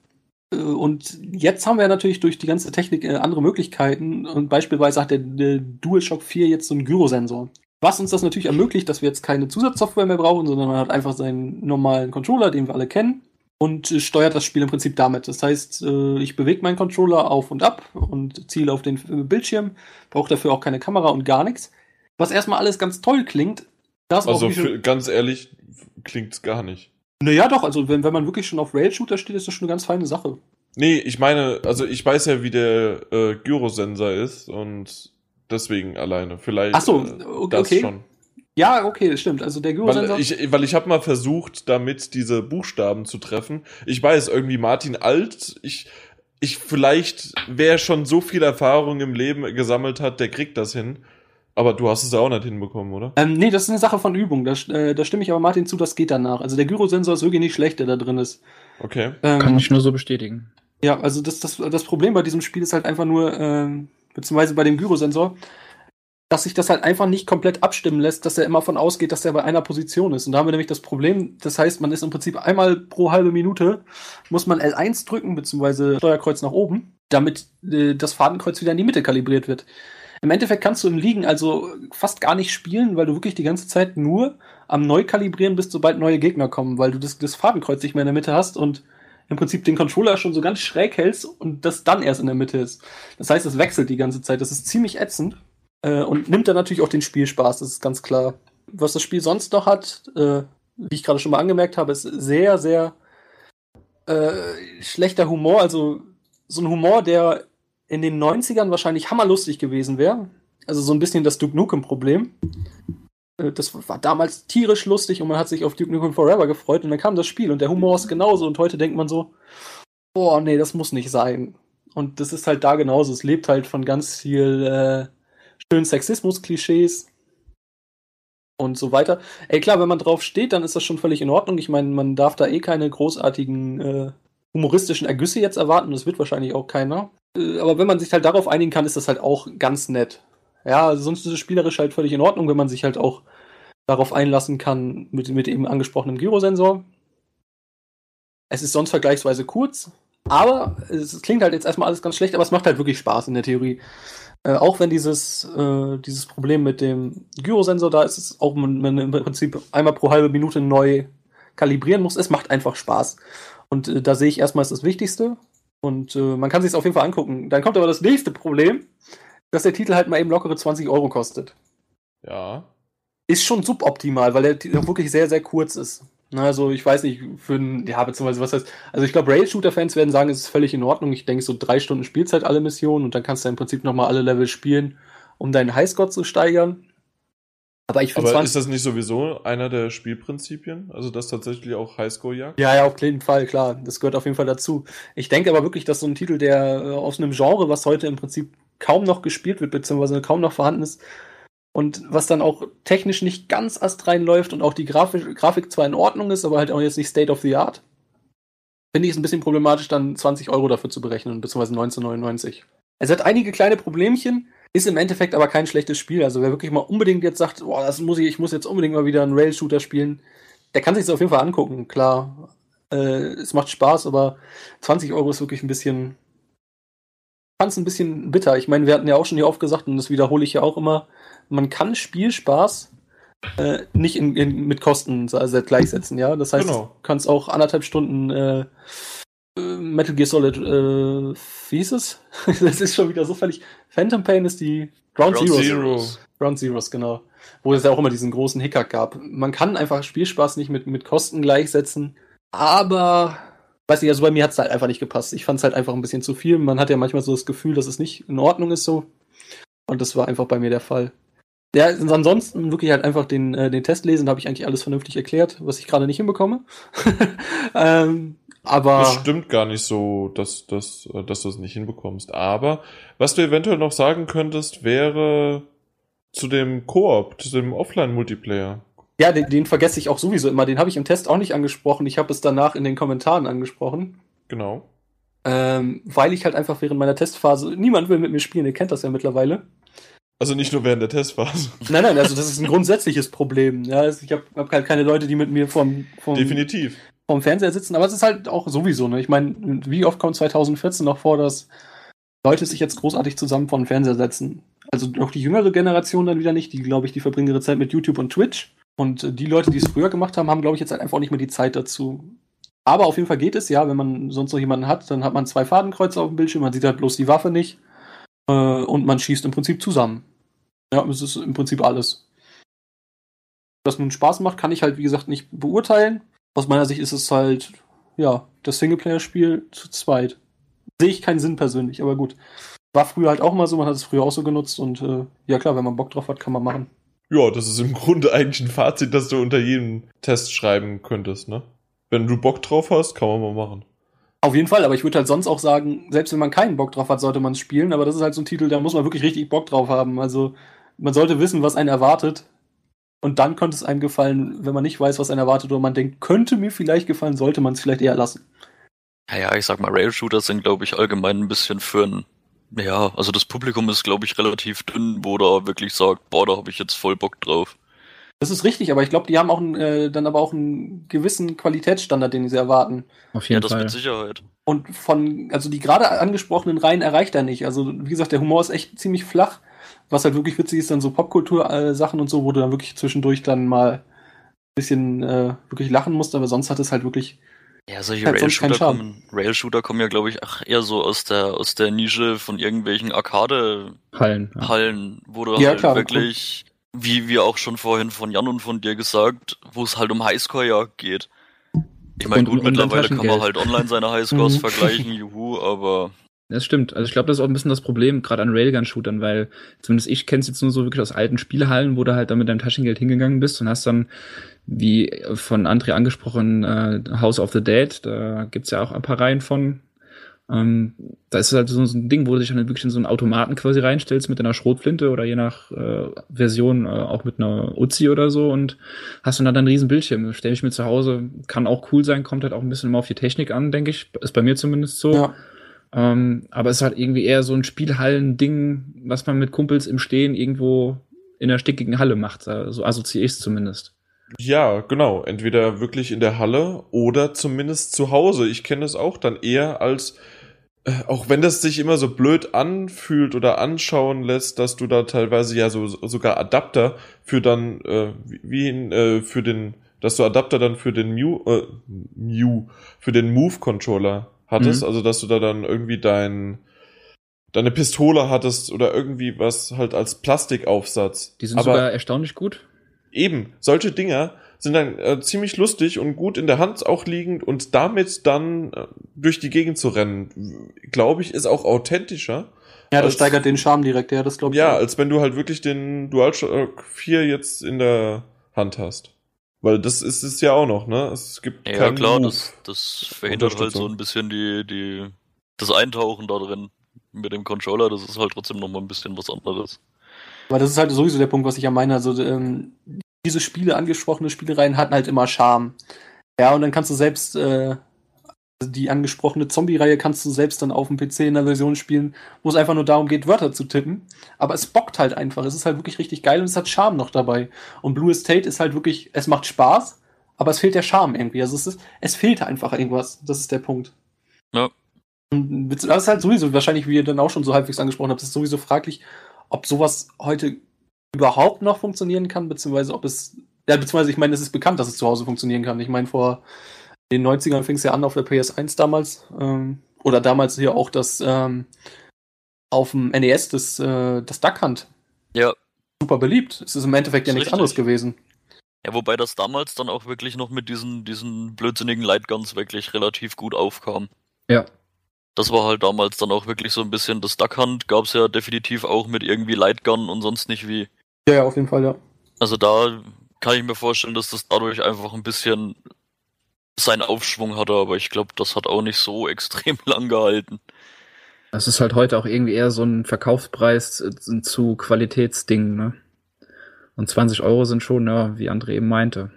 Äh, Und jetzt haben wir natürlich durch die ganze Technik äh, andere Möglichkeiten. Und beispielsweise hat der DualShock 4 jetzt so einen Gyrosensor. Was uns das natürlich ermöglicht, dass wir jetzt keine Zusatzsoftware mehr brauchen, sondern man hat einfach seinen normalen Controller, den wir alle kennen, und steuert das Spiel im Prinzip damit. Das heißt, äh, ich bewege meinen Controller auf und ab und ziele auf den äh, Bildschirm, brauche dafür auch keine Kamera und gar nichts. Was erstmal alles ganz toll klingt, das Also auch für, ganz ehrlich, klingt's gar nicht. Naja, doch, also wenn, wenn man wirklich schon auf Rail-Shooter steht, ist das schon eine ganz feine Sache. Nee, ich meine, also ich weiß ja, wie der äh, Gyrosensor ist und deswegen alleine. Vielleicht Ach so, äh, okay, das okay. schon. Ja, okay, das stimmt. Also der Gyrosensor. Weil ich, weil ich habe mal versucht, damit diese Buchstaben zu treffen. Ich weiß, irgendwie Martin Alt, ich, ich vielleicht, wer schon so viel Erfahrung im Leben gesammelt hat, der kriegt das hin. Aber du hast es ja auch nicht hinbekommen, oder? ähm, nee, das ist eine Sache von Übung. Da, äh, da stimme ich aber Martin zu, das geht danach. Also der Gyrosensor ist wirklich nicht schlecht, der da drin ist. Okay. Ähm, Kann ich nur so bestätigen. Ja, also das, das, das Problem bei diesem Spiel ist halt einfach nur, ähm, beziehungsweise bei dem Gyrosensor, dass sich das halt einfach nicht komplett abstimmen lässt, dass er immer von ausgeht, dass er bei einer Position ist. Und da haben wir nämlich das Problem, das heißt, man ist im Prinzip einmal pro halbe Minute, muss man L1 drücken, beziehungsweise Steuerkreuz nach oben, damit äh, das Fadenkreuz wieder in die Mitte kalibriert wird. Im Endeffekt kannst du im Liegen also fast gar nicht spielen, weil du wirklich die ganze Zeit nur am Neukalibrieren bist, sobald neue Gegner kommen, weil du das, das Fadenkreuz nicht mehr in der Mitte hast und im Prinzip den Controller schon so ganz schräg hältst und das dann erst in der Mitte ist. Das heißt, es wechselt die ganze Zeit. Das ist ziemlich ätzend. Äh, und nimmt dann natürlich auch den Spielspaß, das ist ganz klar. Was das Spiel sonst noch hat, äh, wie ich gerade schon mal angemerkt habe, ist sehr, sehr äh, schlechter Humor. Also so ein Humor, der in den 90ern wahrscheinlich hammerlustig gewesen wäre. Also so ein bisschen das Duke Nukem-Problem. Äh, das war damals tierisch lustig und man hat sich auf Duke Nukem Forever gefreut und dann kam das Spiel und der Humor ist genauso und heute denkt man so, boah, nee, das muss nicht sein. Und das ist halt da genauso. Es lebt halt von ganz viel äh, schönen Sexismus-Klischees und so weiter. Ey, klar, wenn man drauf steht, dann ist das schon völlig in Ordnung. Ich meine, man darf da eh keine großartigen äh, humoristischen Ergüsse jetzt erwarten. Das wird wahrscheinlich auch keiner. Äh, aber wenn man sich halt darauf einigen kann, ist das halt auch ganz nett. Ja, also sonst ist es spielerisch halt völlig in Ordnung, wenn man sich halt auch darauf einlassen kann mit, mit eben angesprochenem Gyrosensor. Es ist sonst vergleichsweise kurz, aber es klingt halt jetzt erstmal alles ganz schlecht, aber es macht halt wirklich Spaß in der Theorie. Äh, auch wenn dieses, äh, dieses Problem mit dem Gyrosensor da ist, ist auch man, man im Prinzip einmal pro halbe Minute neu kalibrieren muss. Es macht einfach Spaß. Und äh, da sehe ich erstmal ist das Wichtigste. Und äh, man kann sich es auf jeden Fall angucken. Dann kommt aber das nächste Problem, dass der Titel halt mal eben lockere 20 Euro kostet. Ja. Ist schon suboptimal, weil der Titel wirklich sehr, sehr kurz ist. Also ich weiß nicht, für ein, ja, beziehungsweise was heißt, also ich glaube, Rail-Shooter-Fans werden sagen, es ist völlig in Ordnung. Ich denke, so drei Stunden Spielzeit alle Missionen und dann kannst du im Prinzip nochmal alle Level spielen, um deinen Highscore zu steigern. Aber ich finde Aber ist das nicht sowieso einer der Spielprinzipien? Also das tatsächlich auch Highscore jagt? Ja, ja, auf jeden Fall, klar. Das gehört auf jeden Fall dazu. Ich denke aber wirklich, dass so ein Titel, der äh, aus einem Genre, was heute im Prinzip kaum noch gespielt wird, beziehungsweise kaum noch vorhanden ist, und was dann auch technisch nicht ganz astrein läuft und auch die Grafik, Grafik zwar in Ordnung ist, aber halt auch jetzt nicht State of the Art, finde ich es ein bisschen problematisch, dann 20 Euro dafür zu berechnen, beziehungsweise 1999. Es hat einige kleine Problemchen, ist im Endeffekt aber kein schlechtes Spiel. Also wer wirklich mal unbedingt jetzt sagt, boah, das muss ich, ich muss jetzt unbedingt mal wieder einen Rail-Shooter spielen, der kann sich das auf jeden Fall angucken. Klar, äh, es macht Spaß, aber 20 Euro ist wirklich ein bisschen, fand es ein bisschen bitter. Ich meine, wir hatten ja auch schon hier oft gesagt, und das wiederhole ich ja auch immer, man kann Spielspaß äh, nicht in, in, mit Kosten also gleichsetzen, ja. Das heißt, genau. du kannst auch anderthalb Stunden äh, äh Metal Gear Solid, äh, wie hieß es? das ist schon wieder so völlig. Phantom Pain ist die Ground, Ground Zeroes. Zeroes. Ground Zeroes, genau. Wo es ja auch immer diesen großen Hickhack gab. Man kann einfach Spielspaß nicht mit, mit Kosten gleichsetzen, aber weiß nicht, also bei mir hat es halt einfach nicht gepasst. Ich fand es halt einfach ein bisschen zu viel. Man hat ja manchmal so das Gefühl, dass es nicht in Ordnung ist so. Und das war einfach bei mir der Fall. Ja, ansonsten wirklich halt einfach den, äh, den Test lesen, da habe ich eigentlich alles vernünftig erklärt, was ich gerade nicht hinbekomme. ähm, aber. Das stimmt gar nicht so, dass, dass, äh, dass du es nicht hinbekommst. Aber was du eventuell noch sagen könntest, wäre zu dem Koop, zu dem Offline-Multiplayer. Ja, den, den vergesse ich auch sowieso immer. Den habe ich im Test auch nicht angesprochen. Ich habe es danach in den Kommentaren angesprochen. Genau. Ähm, weil ich halt einfach während meiner Testphase, niemand will mit mir spielen, ihr kennt das ja mittlerweile. Also nicht nur während der Testphase. Nein, nein, also das ist ein grundsätzliches Problem. Ja, also ich habe hab halt keine Leute, die mit mir vom, vom, Definitiv. vom Fernseher sitzen, aber es ist halt auch sowieso, ne? Ich meine, wie oft kommt 2014 noch vor, dass Leute sich jetzt großartig zusammen vor den Fernseher setzen? Also auch die jüngere Generation dann wieder nicht, die, glaube ich, die verbringen ihre Zeit mit YouTube und Twitch. Und die Leute, die es früher gemacht haben, haben, glaube ich, jetzt halt einfach nicht mehr die Zeit dazu. Aber auf jeden Fall geht es, ja, wenn man sonst noch jemanden hat, dann hat man zwei Fadenkreuze auf dem Bildschirm, man sieht halt bloß die Waffe nicht. Äh, und man schießt im Prinzip zusammen. Ja, es ist im Prinzip alles. Was nun Spaß macht, kann ich halt, wie gesagt, nicht beurteilen. Aus meiner Sicht ist es halt, ja, das Singleplayer-Spiel zu zweit. Sehe ich keinen Sinn persönlich, aber gut. War früher halt auch mal so, man hat es früher auch so genutzt und äh, ja klar, wenn man Bock drauf hat, kann man machen. Ja, das ist im Grunde eigentlich ein Fazit, das du unter jedem Test schreiben könntest, ne? Wenn du Bock drauf hast, kann man mal machen. Auf jeden Fall, aber ich würde halt sonst auch sagen, selbst wenn man keinen Bock drauf hat, sollte man es spielen, aber das ist halt so ein Titel, da muss man wirklich richtig Bock drauf haben. Also man sollte wissen, was einen erwartet. Und dann könnte es einem gefallen, wenn man nicht weiß, was einen erwartet, oder man denkt, könnte mir vielleicht gefallen, sollte man es vielleicht eher lassen. Naja, ich sag mal, Rail-Shooter sind, glaube ich, allgemein ein bisschen für einen Ja, also das Publikum ist, glaube ich, relativ dünn, wo da wirklich sagt, boah, da habe ich jetzt voll Bock drauf. Das ist richtig, aber ich glaube, die haben auch einen, äh, dann aber auch einen gewissen Qualitätsstandard, den sie erwarten. Auf Ja, jeden das Fall. mit Sicherheit. Und von, also die gerade angesprochenen Reihen erreicht er nicht. Also, wie gesagt, der Humor ist echt ziemlich flach. Was halt wirklich witzig ist, dann so Popkultur-Sachen und so, wo du dann wirklich zwischendurch dann mal ein bisschen äh, wirklich lachen musst, aber sonst hat es halt wirklich. Ja, solche keinen Rail-Shooter kommen, Rail-Shooter kommen ja, glaube ich, ach, eher so aus der, aus der Nische von irgendwelchen Arcade-Hallen, Hallen. Ja. wo du Ja, halt klar, wirklich, wie wir auch schon vorhin von Jan und von dir gesagt, wo es halt um Highscore-Jagd geht. Ich meine, gut, mittlerweile kann man halt online seine Highscores Mhm. vergleichen, juhu, aber Das stimmt. Also ich glaube, das ist auch ein bisschen das Problem, gerade an Railgun-Shootern, weil zumindest ich kenne es jetzt nur so wirklich aus alten Spielhallen, wo du halt dann mit deinem Taschengeld hingegangen bist und hast dann, wie von André angesprochen, äh, House of the Dead, da gibt's ja auch ein paar Reihen von. Ähm, da ist es halt so, so ein Ding, wo du dich dann halt wirklich in so einen Automaten quasi reinstellst mit einer Schrotflinte oder je nach äh, Version äh, auch mit einer Uzi oder so und hast dann halt einen riesen Bildschirm. Stell ich mir zu Hause, kann auch cool sein, kommt halt auch ein bisschen immer auf die Technik an, denke ich. Ist bei mir zumindest so. Ja. Ähm, aber es ist halt irgendwie eher so ein Spielhallen-Ding, was man mit Kumpels im Stehen irgendwo in der stickigen Halle macht. So assoziiere ich es zumindest. Ja, genau. Entweder wirklich in der Halle oder zumindest zu Hause. Ich kenne es auch dann eher als, äh, auch wenn das sich immer so blöd anfühlt oder anschauen lässt, dass du da teilweise ja so sogar Adapter für dann, äh, wie- in, äh, für den, dass du Adapter dann für den Mew, äh, Mew, für den Move-Controller hattest, Mhm. also dass du da dann irgendwie dein, deine Pistole hattest oder irgendwie was halt als Plastikaufsatz. Die sind Aber sogar erstaunlich gut. Eben, solche Dinger sind dann äh, ziemlich lustig und gut in der Hand auch liegend und damit dann äh, durch die Gegend zu rennen, glaube ich, ist auch authentischer. Ja, das Als- steigert den Charme direkt, ja, das glaube ich. Ja, auch. als wenn du halt wirklich den DualShock 4 jetzt in der Hand hast. Weil das ist es ja auch noch, ne? Es gibt ja keinen klar, Move. das, das verhindert halt so ein bisschen die, die, das Eintauchen da drin mit dem Controller, das ist halt trotzdem nochmal ein bisschen was anderes. Aber das ist halt sowieso der Punkt, was ich ja meine. Also ähm, diese Spiele, angesprochene Spielereien hatten halt immer Charme. Ja, und dann kannst du selbst äh, die angesprochene Zombie-Reihe kannst du selbst dann auf dem PC in der Version spielen, wo es einfach nur darum geht, Wörter zu tippen. Aber es bockt halt einfach. Es ist halt wirklich richtig geil und es hat Charme noch dabei. Und Blue Estate ist halt wirklich, es macht Spaß, aber es fehlt der Charme irgendwie. Also es ist, es fehlt einfach irgendwas. Das ist der Punkt. Ja. Und das ist halt sowieso, wahrscheinlich, wie ihr dann auch schon so halbwegs angesprochen habt, ist sowieso fraglich, ob sowas heute überhaupt noch funktionieren kann, beziehungsweise ob es, ja, beziehungsweise ich meine, es ist bekannt, dass es zu Hause funktionieren kann. Ich meine, vor den 90ern fing es ja an auf der PS1 damals, ähm, oder damals hier auch das, ähm, auf dem NES, das, äh, das Duck Hunt. Ja. Super beliebt. Es ist im Endeffekt ja Ist nichts richtig. anderes gewesen. Ja, wobei das damals dann auch wirklich noch mit diesen, diesen blödsinnigen Lightguns wirklich relativ gut aufkam. Ja. Das war halt damals dann auch wirklich so ein bisschen, das Duck Hunt gab's ja definitiv auch mit irgendwie Lightgun und sonst nicht wie. Ja, ja, auf jeden Fall, ja. Also da kann ich mir vorstellen, dass das dadurch einfach ein bisschen seinen Aufschwung hatte, aber ich glaube, das hat auch nicht so extrem lang gehalten. Das ist halt heute auch irgendwie eher so ein Verkaufspreis äh, zu Qualitätsding, ne? Und 20 Euro sind schon, ja, wie André eben meinte.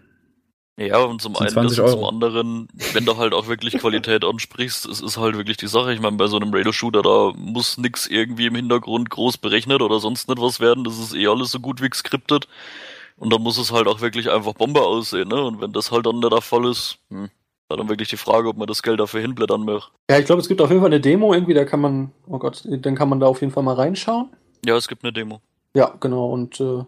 Ja, und zum einen 20 das und zum anderen, wenn du halt auch wirklich Qualität ansprichst, es ist halt wirklich die Sache. Ich meine, bei so einem Rail-Shooter, da muss nix irgendwie im Hintergrund groß berechnet oder sonst nicht was werden. Das ist eh alles so gut wie geskriptet. Und dann muss es halt auch wirklich einfach Bombe aussehen, ne? Und wenn das halt dann nicht der Fall ist, hm, war dann wirklich die Frage, ob man das Geld dafür hinblättern möchte. Ja, ich glaube, es gibt auf jeden Fall eine Demo irgendwie, da kann man, oh Gott, dann kann man da auf jeden Fall mal reinschauen. Ja, es gibt eine Demo. Ja, genau. Und äh,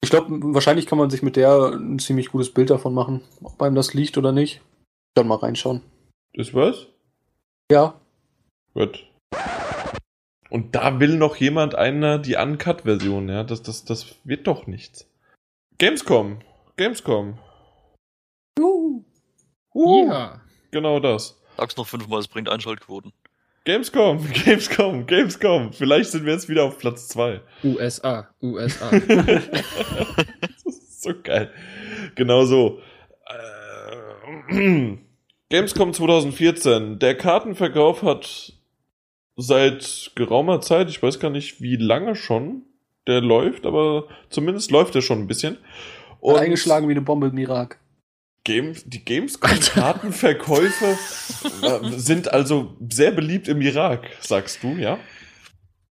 ich glaube, wahrscheinlich kann man sich mit der ein ziemlich gutes Bild davon machen, ob einem das liegt oder nicht. Dann mal reinschauen. Ist was? Ja, Gut. Und da will noch jemand einer die Uncut-Version, ja. Das, das, das wird doch nichts. Gamescom. Gamescom. Juhu. Uh, Ja. Genau das. Sag's noch fünfmal, es bringt Einschaltquoten. Gamescom, Gamescom, Gamescom. Vielleicht sind wir jetzt wieder auf Platz zwei. USA, USA. das ist so geil. Genau so. Äh, Gamescom 2014. Der Kartenverkauf hat seit geraumer Zeit, ich weiß gar nicht wie lange schon, der läuft, aber zumindest läuft er schon ein bisschen. Und eingeschlagen wie eine Bombe im Irak. Game, die Gamescom-Kartenverkäufe äh, sind also sehr beliebt im Irak, sagst du, ja?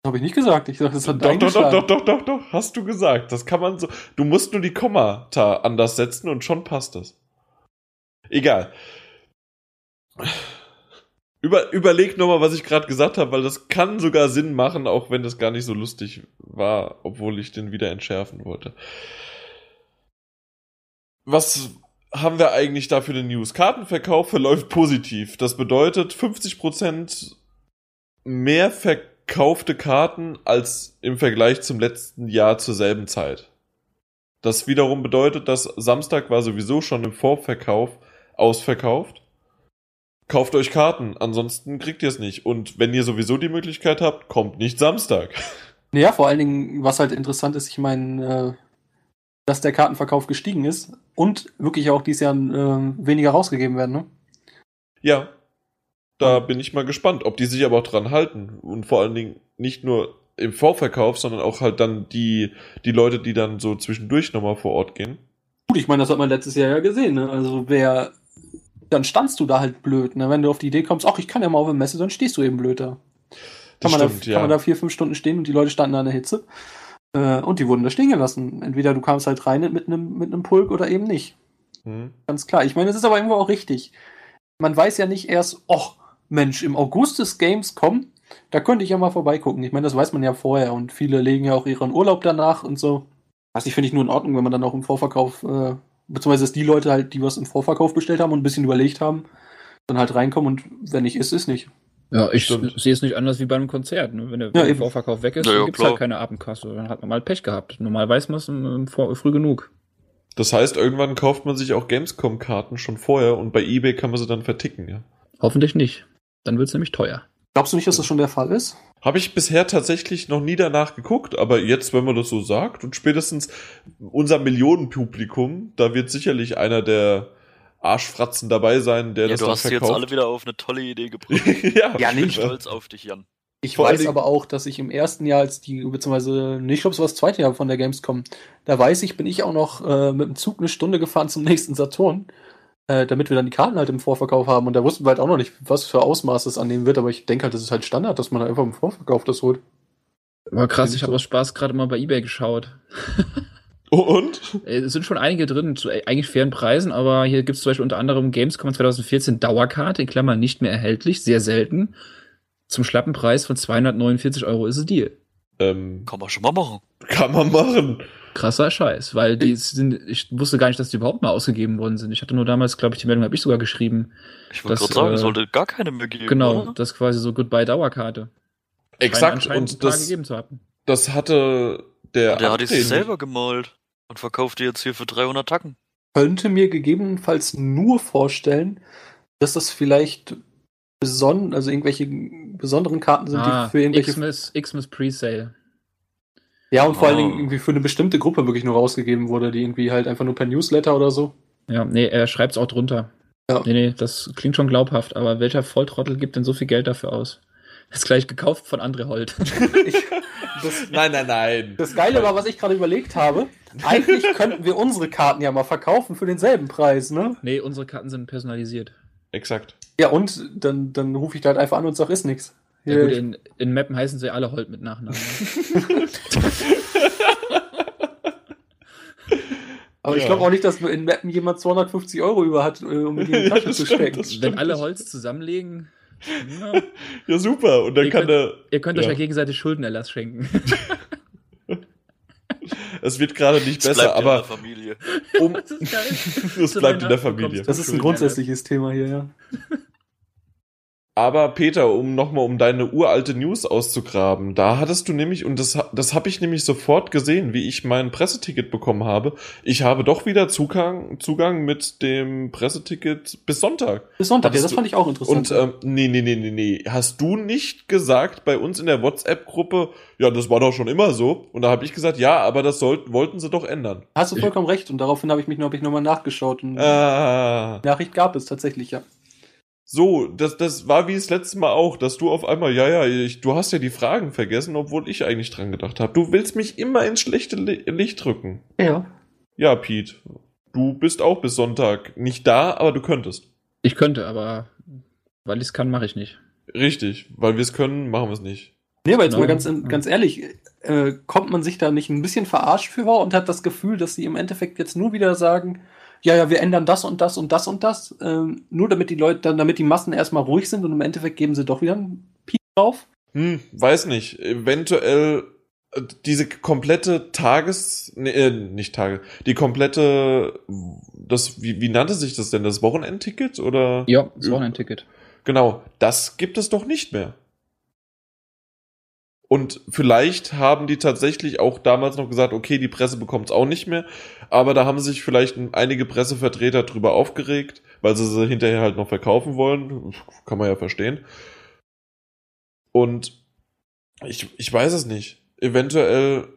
Habe ich nicht gesagt. Ich dachte, das hat Doch, doch, doch, doch, doch, doch, doch, hast du gesagt. Das kann man so. Du musst nur die Kommata anders setzen und schon passt das. Egal. Über, überleg nochmal, was ich gerade gesagt habe, weil das kann sogar Sinn machen, auch wenn das gar nicht so lustig war, obwohl ich den wieder entschärfen wollte. Was haben wir eigentlich da für eine News? Kartenverkauf verläuft positiv. Das bedeutet 50% mehr verkaufte Karten als im Vergleich zum letzten Jahr zur selben Zeit. Das wiederum bedeutet, dass Samstag war sowieso schon im Vorverkauf ausverkauft. Kauft euch Karten, ansonsten kriegt ihr es nicht. Und wenn ihr sowieso die Möglichkeit habt, kommt nicht Samstag. Ja, vor allen Dingen, was halt interessant ist, ich meine, äh, dass der Kartenverkauf gestiegen ist und wirklich auch dieses Jahr äh, weniger rausgegeben werden, ne? Ja. Da bin ich mal gespannt, ob die sich aber auch dran halten. Und vor allen Dingen nicht nur im Vorverkauf, sondern auch halt dann die, die Leute, die dann so zwischendurch nochmal vor Ort gehen. Gut, ich meine, das hat man letztes Jahr ja gesehen, ne? Also wer, dann standst du da halt blöd, ne? Wenn du auf die Idee kommst, ach, ich kann ja mal auf eine Messe, dann stehst du eben blöd da. Das kann, man stimmt, da, ja. kann man da vier, fünf Stunden stehen und die Leute standen da in der Hitze. Äh, und die wurden da stehen gelassen. Entweder du kamst halt rein mit einem mit einem Pulk oder eben nicht. Hm. Ganz klar. Ich meine, es ist aber irgendwo auch richtig. Man weiß ja nicht erst, ach, Mensch, im August des Games kommen, da könnte ich ja mal vorbeigucken. Ich meine, das weiß man ja vorher und viele legen ja auch ihren Urlaub danach und so. Was ich finde ich nur in Ordnung, wenn man dann auch im Vorverkauf, äh, beziehungsweise dass die Leute halt, die was im Vorverkauf bestellt haben und ein bisschen überlegt haben, dann halt reinkommen und wenn nicht ist, ist nicht. Ja, ich sehe es nicht anders wie bei einem Konzert. Ne? Wenn der, Ja. Vorverkauf weg ist, Ja, gibt's klar. halt keine Abendkasse. Dann hat man mal Pech gehabt. Normal weiß man es im, im Vor- früh genug. Das heißt, irgendwann kauft man sich auch Gamescom-Karten schon vorher und bei eBay kann man sie dann verticken, ja. Hoffentlich nicht. Dann wird's nämlich teuer. Glaubst du nicht, dass das schon der Fall ist? Habe ich bisher tatsächlich noch nie danach geguckt, aber jetzt, wenn man das so sagt und spätestens unser Millionenpublikum, da wird sicherlich einer der Arschfratzen dabei sein, der Ja, das du dann hast sie jetzt verkauft. alle wieder auf eine tolle Idee gebracht. ja, Ja, Ich bin nicht. stolz auf dich, Jan. Ich Vor weiß aber auch, dass ich im ersten Jahr, als die, beziehungsweise, nee, ich glaube, es war das zweite Jahr von der Gamescom, da weiß ich, bin ich auch noch äh, mit dem Zug eine Stunde gefahren zum nächsten Saturn, äh, damit wir dann die Karten halt im Vorverkauf haben. Und da wussten wir halt auch noch nicht, was für Ausmaß es annehmen wird, aber ich denke halt, das ist halt Standard, dass man einfach im Vorverkauf das holt. Aber krass, ich habe aus Spaß gerade mal bei Ebay geschaut. Und? Äh, Es sind schon einige drin, zu äh, eigentlich fairen Preisen, aber hier gibt's zum Beispiel unter anderem Gamescom 2014 Dauerkarte, in Klammern nicht mehr erhältlich, sehr selten. Zum schlappen Preis von 249 Euro ist es Deal. Ähm, Kann man schon mal machen. Kann man machen. Krasser Scheiß, weil die sind, ich wusste gar nicht, dass die überhaupt mal ausgegeben worden sind. Ich hatte nur damals, glaube ich, die Meldung habe ich sogar geschrieben. Ich wollte Das, gerade sagen, äh, es sollte gar keine mehr geben. Genau, Oder? das ist quasi so Goodbye Dauerkarte. Scheint Exakt. Und das, gegeben zu haben. das hatte der. Der hat die sich Update- selber gemalt und verkauft die jetzt hier für 300 Tacken. Könnte mir gegebenenfalls nur vorstellen, dass das vielleicht beson also irgendwelche besonderen Karten sind, Ah, die für irgendwelche Xmas, Xmas Presale. Ja, und vor allen Oh. Dingen irgendwie für eine bestimmte Gruppe wirklich nur rausgegeben wurde, die irgendwie halt einfach nur per Newsletter oder so. Ja, nee, er schreibt's auch drunter. Ja. Nee, nee, das klingt schon glaubhaft, aber welcher Volltrottel gibt denn so viel Geld dafür aus? Ist gleich gekauft von André Holt. Ich, das, Nein, nein, nein. das Geile war, was ich gerade überlegt habe. Eigentlich könnten wir unsere Karten ja mal verkaufen für denselben Preis, ne? nee, unsere Karten sind personalisiert. Exakt. Ja, und dann, dann rufe ich da halt einfach an und sag, ist nix. Ja, gut, in, in Mappen heißen sie alle Holt mit Nachnamen. aber ich Ja. glaube auch nicht, dass in Mappen jemand 250 Euro über hat, äh, um in die Ja, Tasche das zu stimmt, stecken. stimmt. Wenn alle Holz zusammenlegen, na, Ja, super. Und dann Ihr kann könnt- der. ihr könnt euch Ja. ja gegenseitig Schuldenerlass schenken. Es wird gerade nicht Das besser, bleibt ja in aber der Familie. um. Das ist geil. Das bleibt in der Familie. Das ist ein grundsätzliches Thema hier, ja. Aber Peter, um nochmal um deine uralte News auszugraben, da hattest du nämlich, und das, das habe ich nämlich sofort gesehen, wie ich mein Presseticket bekommen habe. Ich habe doch wieder Zugang, Zugang mit dem Presseticket bis Sonntag. Bis Sonntag, ja, Hattest das du- fand ich auch interessant. Und ähm, nee, nee, nee, nee, nee. Hast du nicht gesagt bei uns in der WhatsApp-Gruppe, ja, das war doch schon immer so? Und da habe ich gesagt, ja, aber das sollten, wollten sie doch ändern. Hast du vollkommen recht und daraufhin habe ich mich noch, hab ich nochmal nachgeschaut und Ah. Nachricht gab es tatsächlich, ja. So, das, das war wie das letzte Mal auch, dass du auf einmal, ja, ja, ich, du hast ja die Fragen vergessen, obwohl ich eigentlich dran gedacht habe. Du willst mich immer ins schlechte Li Licht rücken. Ja. Ja, Pete, du bist auch bis Sonntag nicht da, aber du könntest. Ich könnte, aber weil ich es kann, mache ich nicht. Richtig, weil wir es können, machen wir es nicht. Nee, aber jetzt Genau. mal ganz, ganz ehrlich, äh, kommt man sich da nicht ein bisschen verarscht für vor und hat das Gefühl, dass sie im Endeffekt jetzt nur wieder sagen, ja, ja, wir ändern das und das und das und das, ähm, nur damit die Leute, dann, damit die Massen erstmal ruhig sind und im Endeffekt geben sie doch wieder einen Piep drauf. Hm, weiß nicht. Eventuell äh, diese komplette Tages, nee, äh, nicht Tage, die komplette, das, wie, wie nannte sich das denn, das Wochenendticket oder? Ja, das war ein Ticket. Genau, das gibt es doch nicht mehr. Und vielleicht haben die tatsächlich auch damals noch gesagt, okay, die Presse bekommt es auch nicht mehr, aber da haben sich vielleicht einige Pressevertreter drüber aufgeregt, weil sie sie hinterher halt noch verkaufen wollen. Kann man ja verstehen. Und ich, ich weiß es nicht. Eventuell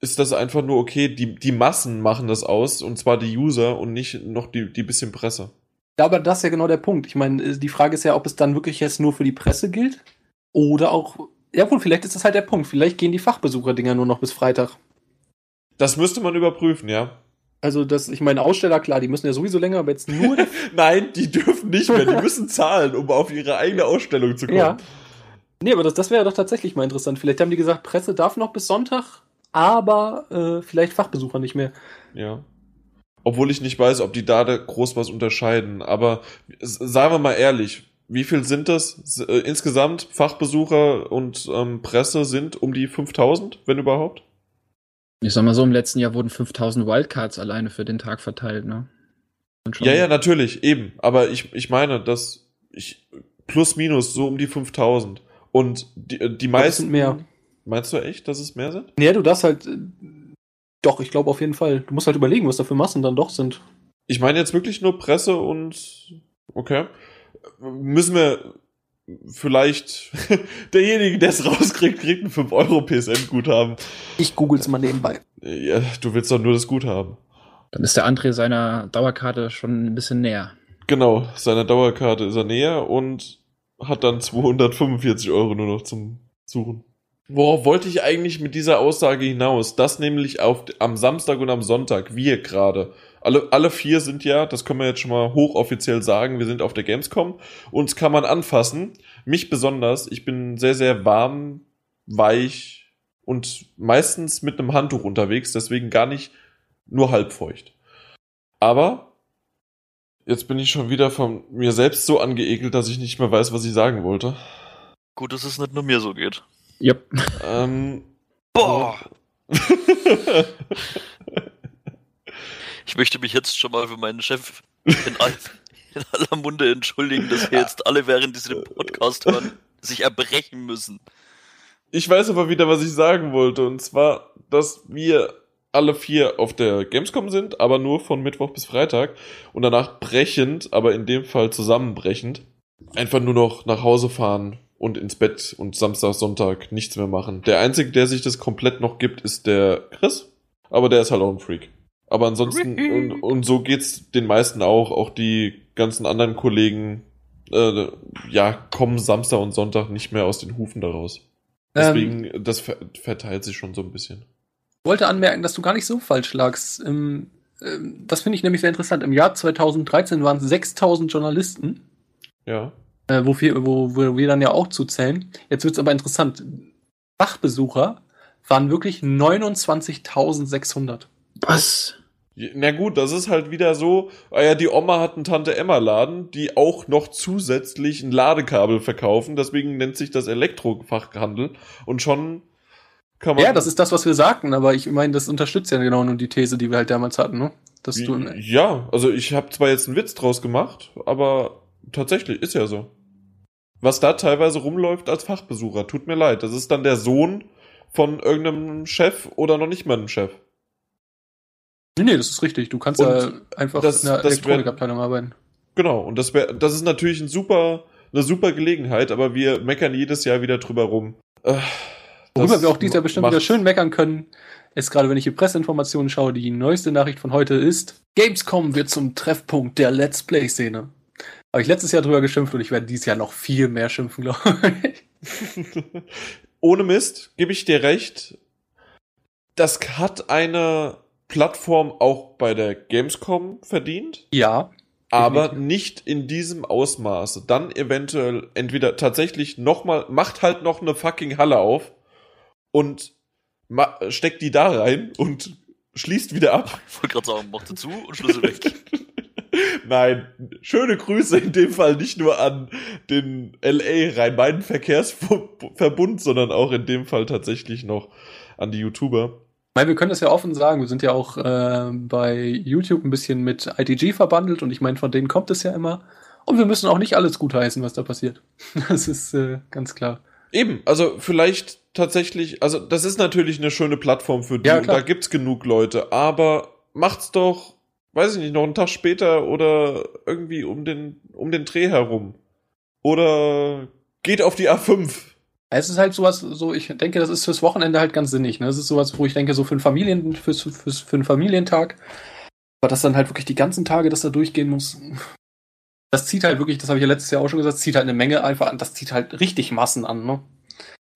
ist das einfach nur okay, die, die Massen machen das aus, und zwar die User und nicht noch die, die bisschen Presse. Ja, aber das ist ja genau der Punkt. Ich meine, die Frage ist ja, ob es dann wirklich jetzt nur für die Presse gilt oder auch, ja wohl, vielleicht ist das halt der Punkt. Vielleicht gehen die Fachbesucher-Dinger nur noch bis Freitag. Das müsste man überprüfen, ja. Also, das, ich meine, Aussteller, klar, die müssen ja sowieso länger, aber jetzt nur Nein, die dürfen nicht mehr. Die müssen zahlen, um auf ihre eigene Ausstellung zu kommen. Ja. Nee, aber das, das wäre doch tatsächlich mal interessant. Vielleicht haben die gesagt, Presse darf noch bis Sonntag, aber äh, vielleicht Fachbesucher nicht mehr. ja. Obwohl ich nicht weiß, ob die da groß was unterscheiden. Aber sagen wir mal ehrlich, wie viel sind das? Äh, Insgesamt Fachbesucher und ähm, Presse sind um die 5000, wenn überhaupt? Ich sag mal so, im letzten Jahr wurden 5000 Wildcards alleine für den Tag verteilt, ne? Ja, ja, natürlich, eben. Aber ich, ich meine, dass ich plus minus so um die 5000. Und die, äh, die meisten. sind mehr. Meinst du echt, dass es mehr sind? Nee, du darfst halt. Äh, doch, ich glaube auf jeden Fall. Du musst halt überlegen, was da für Massen dann doch sind. Ich meine jetzt wirklich nur Presse und okay. Müssen wir vielleicht derjenige, der es rauskriegt, kriegt ein 5 Euro PSN-Guthaben. Ich google's mal nebenbei. Ja, du willst doch nur das Guthaben. Dann ist der André seiner Dauerkarte schon ein bisschen näher. Genau, seiner Dauerkarte ist er näher und hat dann 245 Euro nur noch zum Suchen. Worauf wollte ich eigentlich mit dieser Aussage hinaus? Das nämlich auf, am Samstag und am Sonntag, wir gerade. Alle, alle vier sind ja, das können wir jetzt schon mal hochoffiziell sagen, wir sind auf der Gamescom. Uns kann man anfassen. Mich besonders. Ich bin sehr, sehr warm, weich und meistens mit einem Handtuch unterwegs, deswegen gar nicht nur halb feucht. Aber jetzt bin ich schon wieder von mir selbst so angeekelt, dass ich nicht mehr weiß, was ich sagen wollte. Gut, dass es nicht nur mir so geht. Yep. Ähm, Boah! Ich möchte mich jetzt schon mal für meinen Chef in, all, in aller Munde entschuldigen, dass wir jetzt alle, während die den Podcast hören, sich erbrechen müssen. Ich weiß aber wieder, was ich sagen wollte. Und zwar, dass wir alle vier auf der Gamescom sind, aber nur von Mittwoch bis Freitag. Und danach brechend, aber in dem Fall zusammenbrechend, einfach nur noch nach Hause fahren und ins Bett und Samstag, Sonntag nichts mehr machen. Der Einzige, der sich das komplett noch gibt, ist der Chris. Aber der ist halt auch ein Freak. Aber ansonsten, und, und so geht's den meisten auch, auch die ganzen anderen Kollegen, äh, ja, kommen Samstag und Sonntag nicht mehr aus den Hufen daraus. Deswegen, Ähm, das ver verteilt sich schon so ein bisschen. ich wollte anmerken, dass du gar nicht so falsch lagst. Im, ähm, das finde ich nämlich sehr interessant. Im Jahr 2013 waren es 6000 Journalisten, Ja. äh, wo, wir, wo, wo wir dann ja auch zuzählen. Jetzt wird's aber interessant. Fachbesucher waren wirklich 29.600. Was? Na gut, das ist halt wieder so, ah ja, die Oma hat einen Tante-Emma-Laden, die auch noch zusätzlich ein Ladekabel verkaufen, deswegen nennt sich das Elektrofachhandel und schon kann man... Ja, das ist das, was wir sagten, aber ich meine, das unterstützt ja genau nur die These, die wir halt damals hatten, ne? Dass du, Ja, also ich habe zwar jetzt einen Witz draus gemacht, aber tatsächlich ist ja so. Was da teilweise rumläuft als Fachbesucher, tut mir leid. Das ist dann der Sohn von irgendeinem Chef oder noch nicht mal einem Chef. Nee, nee, das ist richtig. Du kannst Und ja einfach das- in der das Elektronikabteilung arbeiten. Genau, und das wäre, das ist natürlich ein super, eine super Gelegenheit, aber wir meckern jedes Jahr wieder drüber rum. Äh, Worüber wir auch dieses Jahr bestimmt wieder schön meckern können, ist gerade, wenn ich die Presseinformationen schaue, die neueste Nachricht von heute ist, Gamescom wird zum Treffpunkt der Let's Play-Szene. Habe ich letztes Jahr drüber geschimpft und ich werde dieses Jahr noch viel mehr schimpfen, glaube ich. Ohne Mist, gebe ich dir recht. Das hat eine Plattform auch bei der Gamescom verdient. Ja, aber Definitiv. nicht in diesem Ausmaße. Dann eventuell entweder tatsächlich nochmal, macht halt noch eine fucking Halle auf und steckt die da rein und schließt wieder ab. Ich wollte gerade sagen, macht zu und Schlüssel weg. Nein, schöne Grüße in dem Fall nicht nur an den LA Rhein-Main-Verkehrsverbund, sondern auch in dem Fall tatsächlich noch an die YouTuber. Meine, wir können das ja offen sagen. Wir sind ja auch äh, bei YouTube ein bisschen mit ITG verbandelt und ich meine, von denen kommt es ja immer. Und wir müssen auch nicht alles gutheißen, was da passiert. Das ist äh, ganz klar. Eben, also vielleicht tatsächlich, also das ist natürlich eine schöne Plattform für die Ja, und da gibt's genug Leute, aber macht's doch, weiß ich nicht, noch einen Tag später oder irgendwie um den, um den Dreh herum. Oder geht auf die A5. Es ist halt sowas, so ich denke, das ist fürs Wochenende halt ganz sinnig. Ne? Das ist sowas, wo ich denke, so für einen Familien, fürs, fürs, für einen Familientag, aber das dann halt wirklich die ganzen Tage, dass da durchgehen muss. Das zieht halt wirklich, das habe ich ja letztes Jahr auch schon gesagt, zieht halt eine Menge einfach an, das zieht halt richtig Massen an, ne?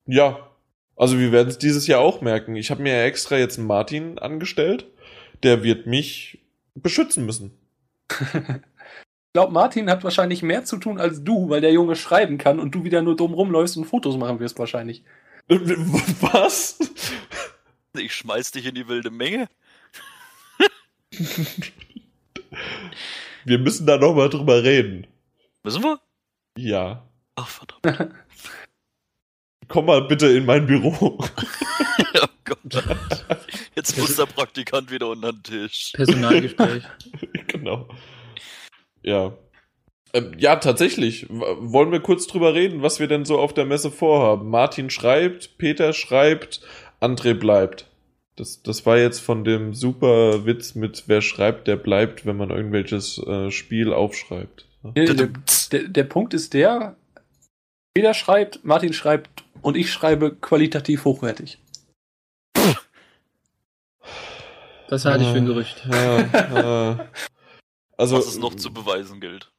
Ja, also wir werden es dieses Jahr auch merken. Ich habe mir ja extra jetzt einen Martin angestellt, der wird mich beschützen müssen. Ich glaube, Martin hat wahrscheinlich mehr zu tun als du, weil der Junge schreiben kann und du wieder nur dumm rumläufst und Fotos machen wirst wahrscheinlich. Was? Ich schmeiß dich in die wilde Menge. Wir müssen da noch mal drüber reden. Müssen wir? Ja. Ach, verdammt. Komm mal bitte in mein Büro. oh Gott. Jetzt muss der Praktikant wieder unter den Tisch. Personalgespräch. genau. Ja. Ähm, ja, tatsächlich. Wollen wir kurz drüber reden, was wir denn so auf der Messe vorhaben? Martin schreibt, Peter schreibt, André bleibt. Das, das war jetzt von dem super Witz mit wer schreibt, der bleibt, wenn man irgendwelches äh, Spiel aufschreibt. Der, der, der, der Punkt ist der, Peter schreibt, Martin schreibt und ich schreibe qualitativ hochwertig. Das halte ich für ein Gerücht. Ja, äh, also, Was es noch zu beweisen gilt.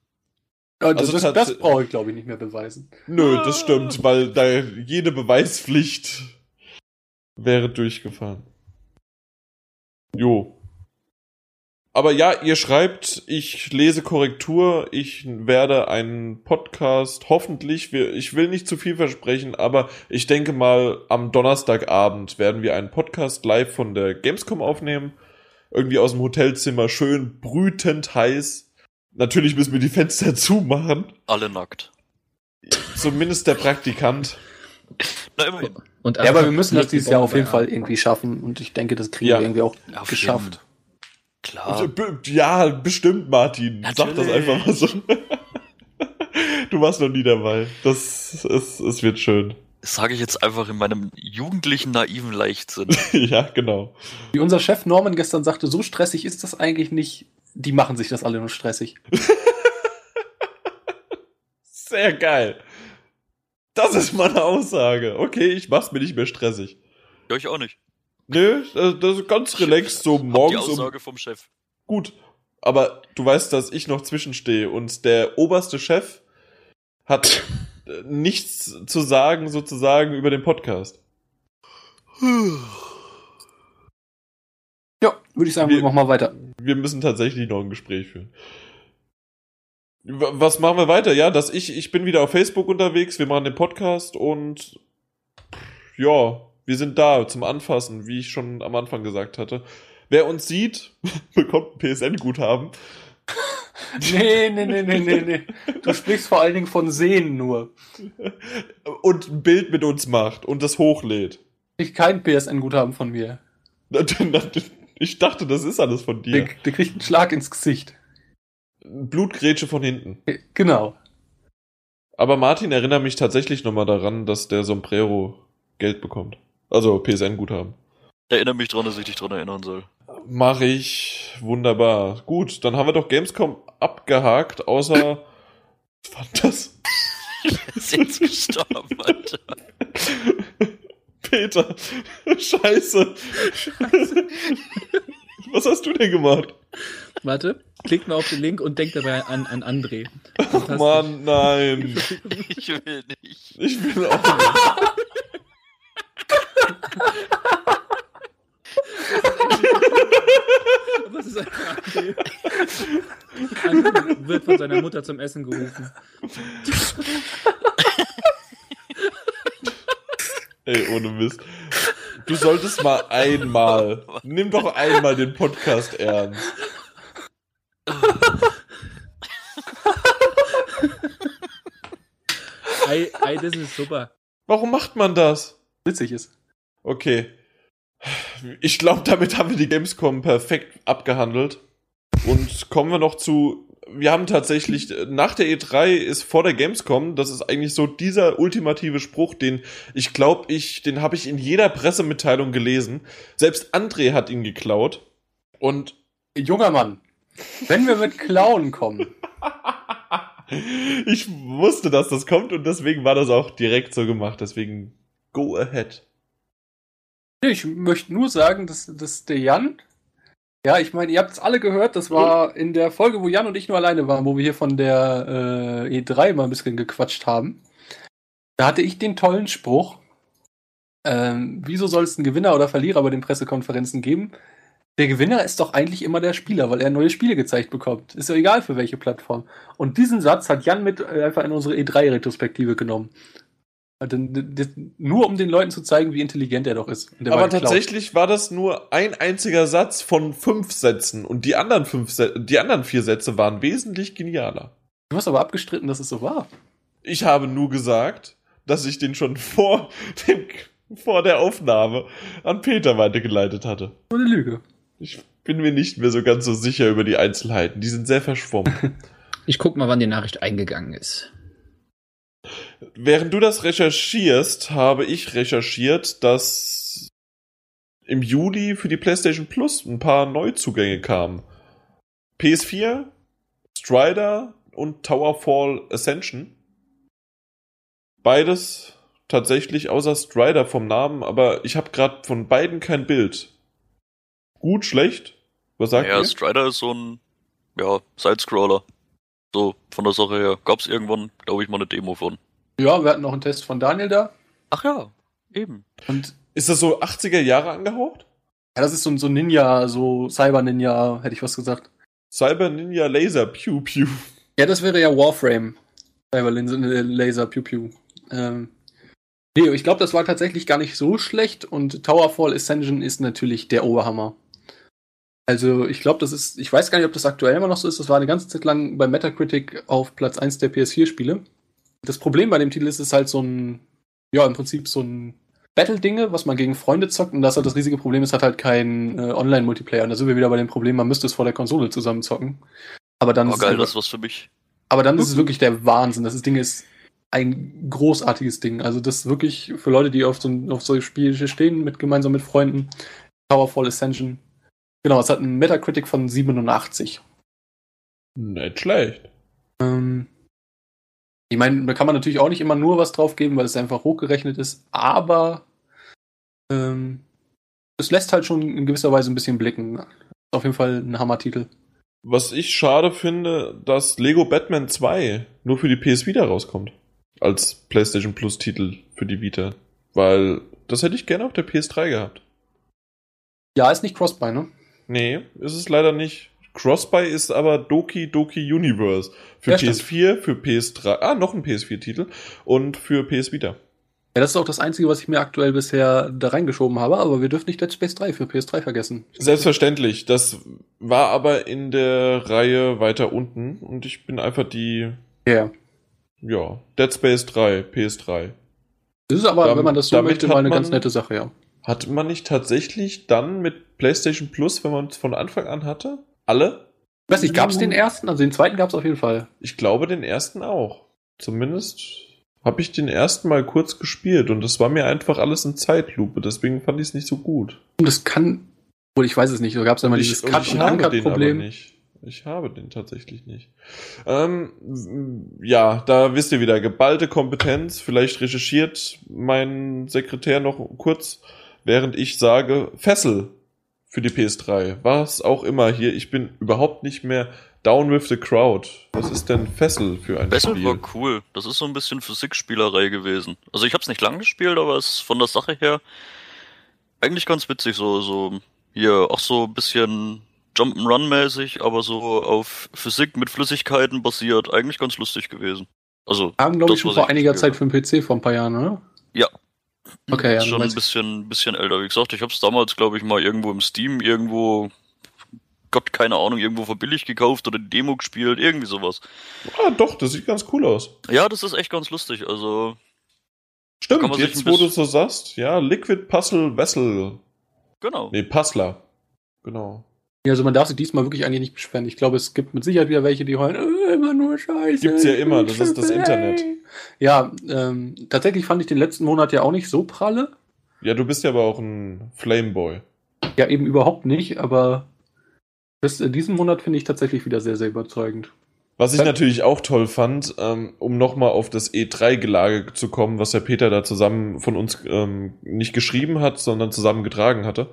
Ja, das, Also das, das brauche ich, glaube ich, nicht mehr beweisen. Nö, das stimmt, weil da jede Beweispflicht wäre durchgefahren. Jo. Aber ja, ihr schreibt, ich lese Korrektur, ich werde einen Podcast, hoffentlich, wir, ich will nicht zu viel versprechen, aber ich denke mal, am Donnerstagabend werden wir einen Podcast live von der Gamescom aufnehmen. Irgendwie aus dem Hotelzimmer, schön brütend heiß. Natürlich müssen wir die Fenster zumachen. Alle nackt. Zumindest der Praktikant. Na, immerhin. Und Ja, aber einfach wir müssen das die dieses Jahr auf jeden Fall irgendwie schaffen und ich denke, das kriegen Ja. wir irgendwie auch Auf geschafft. Klar. B- Ja, bestimmt, Martin. Sag das Natürlich. einfach mal so. Du warst noch nie dabei. Das es, es wird schön. Das sage ich jetzt einfach in meinem jugendlichen, naiven Leichtsinn. ja, genau. Wie unser Chef Norman gestern sagte, so stressig ist das eigentlich nicht. Die machen sich das alle nur stressig. Sehr geil. Das ist meine Aussage. Okay, ich mach's mir nicht mehr stressig. Ja, ich auch nicht. Nö, das, das ist ganz relaxed, so Hab die morgens um Aussage vom Chef. Gut. Aber du weißt, dass ich noch zwischenstehe und der oberste Chef hat nichts zu sagen, sozusagen, über den Podcast. Ja, würde ich sagen, Wir- wir machen mal weiter. Wir müssen tatsächlich noch ein Gespräch führen. Was machen wir weiter? Ja, dass ich, ich bin wieder auf Facebook unterwegs, wir machen den Podcast und ja, wir sind da zum Anfassen, wie ich schon am Anfang gesagt hatte. Wer uns sieht, bekommt ein PSN-Guthaben. Nee, nee, nee, nee, nee, nee. Du sprichst vor allen Dingen von Sehen nur. und ein Bild mit uns macht und das hochlädt. Ich kein PSN-Guthaben von mir. Ich dachte, das ist alles von Der, dir. der kriegt einen Schlag ins Gesicht. Blutgrätsche von hinten. Genau. Aber Martin erinnert mich tatsächlich nochmal daran, dass der Sombrero Geld bekommt. Also PSN-Guthaben. Erinnere mich dran, dass ich dich dran erinnern soll. Mach ich. Wunderbar. Gut, dann haben wir doch Gamescom abgehakt, außer. Was war das? Ist jetzt gestorben, Alter. Peter. Scheiße. Was hast du denn gemacht? Warte, klick mal auf den Link und denk dabei an, an André. Ach Mann, nein. Ich will nicht. Ich will auch nicht. Aber es ist einfach André. André wird von seiner Mutter zum Essen gerufen. Ey, ohne Mist. Du solltest mal einmal, nimm doch einmal den Podcast ernst. Ei, ei, das ist super. Warum macht man das? Witzig ist. Okay. Ich glaube, damit haben wir die Gamescom perfekt abgehandelt. Und kommen wir noch zu. Wir haben tatsächlich, nach der E3 ist vor der Gamescom, das ist eigentlich so dieser ultimative Spruch, den ich glaube, ich, den habe ich in jeder Pressemitteilung gelesen. Selbst André hat ihn geklaut. Und Junger Mann, wenn wir mit Klauen kommen, ich wusste, dass das kommt und deswegen war das auch direkt so gemacht. Deswegen go ahead. Ich möchte nur sagen, dass, dass der Jan, ja, ich meine, ihr habt es alle gehört, das war in der Folge, wo Jan und ich nur alleine waren, wo wir hier von der äh, E3 mal ein bisschen gequatscht haben. Da hatte ich den tollen Spruch, ähm, wieso soll es einen Gewinner oder Verlierer bei den Pressekonferenzen geben? Der Gewinner ist doch eigentlich immer der Spieler, weil er neue Spiele gezeigt bekommt. Ist ja egal für welche Plattform. Und diesen Satz hat Jan mit äh, einfach in unsere E3-Retrospektive genommen. Also, Nur um den Leuten zu zeigen, wie intelligent er doch ist. Und der war Aber geklaut. tatsächlich war das nur ein einziger Satz von fünf Sätzen und die anderen fünf, die anderen vier Sätze waren wesentlich genialer. Du hast aber abgestritten, dass es so war. Ich habe nur gesagt, dass ich den schon vor dem, vor der Aufnahme an Peter weitergeleitet hatte. Eine Lüge. Ich bin mir nicht mehr so ganz so sicher über die Einzelheiten. Die sind sehr verschwommen. Ich guck mal, wann die Nachricht eingegangen ist. Während du das recherchierst, habe ich recherchiert, dass im Juli für die PlayStation Plus ein paar Neuzugänge kamen. PS4, Strider und Towerfall Ascension. Beides tatsächlich außer Strider vom Namen, aber ich habe gerade von beiden kein Bild. Gut, schlecht? Was sagt ja, ihr? Strider ist so ein, ja, Sidescroller. So, von der Sache her. Gab's irgendwann, glaube ich, mal eine Demo von. Ja, wir hatten noch einen Test von Daniel da. Ach ja, eben. Und Ist das so 80er Jahre angehaucht? ja, das ist so, ein- so Ninja, so Cyber-Ninja, hätte ich was gesagt. Cyber Ninja Laser Pew Pew. Ja, das wäre ja Warframe. Cyber-Laser, Laser, Pew Pew. Ähm, nee, ich glaube, das war tatsächlich gar nicht so schlecht und Towerfall Ascension ist natürlich der Oberhammer. Also, ich glaube, das ist, ich weiß gar nicht, ob das aktuell immer noch so ist. Das war eine ganze Zeit lang bei Metacritic auf Platz 1 der PS4-Spiele. Das Problem bei dem Titel ist, es ist halt so ein, ja, im Prinzip so ein Battle-Dinge, was man gegen Freunde zockt. Und das halt das riesige Problem ist, hat halt kein äh, Online-Multiplayer. Und da sind wir wieder bei dem Problem, man müsste es vor der Konsole zusammen zocken. Aber dann Oh, ist es geil, einfach- das ist was für mich. aber dann ist es wirklich der Wahnsinn. Das Ding ist ein großartiges Ding. Also das ist wirklich für Leute, die auf so, ein- auf solche Spiele stehen, mit, gemeinsam mit Freunden. Powerful Ascension. Genau, es hat einen Metacritic von 87. Nicht schlecht. Ähm, ich meine, da kann man natürlich auch nicht immer nur was drauf geben, weil es einfach hochgerechnet ist, aber ähm, es lässt halt schon in gewisser Weise ein bisschen blicken. Ist auf jeden Fall ein Hammer-Titel. Was ich schade finde, dass Lego Batman 2 nur für die PS Vita rauskommt. Als PlayStation Plus Titel für die Vita. Weil das hätte ich gerne auf der PS3 gehabt. Ja, ist nicht Crossbuy, ne? Nee, ist es leider nicht. Crossbuy ist aber Doki Doki Universe. Für Ja, stimmt. PS4, für PS3, ah, noch ein PS4-Titel und für PS Vita. Ja, das ist auch das Einzige, was ich mir aktuell bisher da reingeschoben habe, aber wir dürfen nicht Dead Space 3 für PS3 vergessen. Selbstverständlich. Das war aber in der Reihe weiter unten und ich bin einfach die, Ja. ja, Dead Space 3, PS3. Das ist aber, Dam- wenn man das so möchte, mal eine man- ganz nette Sache, ja. Hat man nicht tatsächlich dann mit PlayStation Plus, wenn man es von Anfang an hatte? Alle? Ich weiß nicht, gab es den ersten? Also den zweiten gab es auf jeden Fall. Ich glaube den ersten auch. Zumindest habe ich den ersten mal kurz gespielt und das war mir einfach alles in Zeitlupe, deswegen fand ich es nicht so gut. Und das kann, wohl ich weiß es nicht, da gab es immer Und dieses und Cut- und habe den aber Uncut-Problem. nicht. Ich habe den tatsächlich nicht. Ähm, ja, da wisst ihr wieder, geballte Kompetenz. Vielleicht recherchiert mein Sekretär noch kurz, während ich sage, Fessel für die PS3. Was auch immer hier. Ich bin überhaupt nicht mehr down with the crowd. Was ist denn Fessel für ein Bessel Spiel? war cool. Das ist so ein bisschen Physikspielerei gewesen. Also ich hab's nicht lang gespielt, aber es ist von der Sache her eigentlich ganz witzig. So, so hier auch so ein bisschen Jump'n'Run-mäßig, aber so auf Physik mit Flüssigkeiten basiert. Eigentlich ganz lustig gewesen. Also, Haben, glaube ich, schon vor einiger gespielt Zeit für den PC vor ein paar Jahren, oder? Ja. Okay, ja, schon ein ich. bisschen, bisschen älter. Wie gesagt, ich habe es damals, glaube ich, mal irgendwo im Steam, irgendwo, Gott, keine Ahnung, irgendwo für billig gekauft oder die Demo gespielt, irgendwie sowas. Ah, doch, das sieht ganz cool aus. Ja, das ist echt ganz lustig. Also, Stimmt, jetzt wo du so sagst, ja, Liquid Puzzle Vessel. genau. Nee, Puzzler. Genau. Ja, also man darf sich diesmal wirklich eigentlich nicht beschweren. Ich glaube, es gibt mit Sicherheit wieder welche, die heulen, äh, immer nur Scheiße. Gibt's ja immer, das ist das Triple A." Internet. Ja, ähm, tatsächlich fand ich den letzten Monat ja auch nicht so pralle. Ja, du bist ja aber auch ein Flameboy. Ja, eben überhaupt nicht, aber das, äh, diesen Monat finde ich tatsächlich wieder sehr, sehr überzeugend. Was ich natürlich auch toll fand, ähm, um nochmal auf das E3-Gelage zu kommen, was der Peter da zusammen von uns ähm, nicht geschrieben hat, sondern zusammen getragen hatte.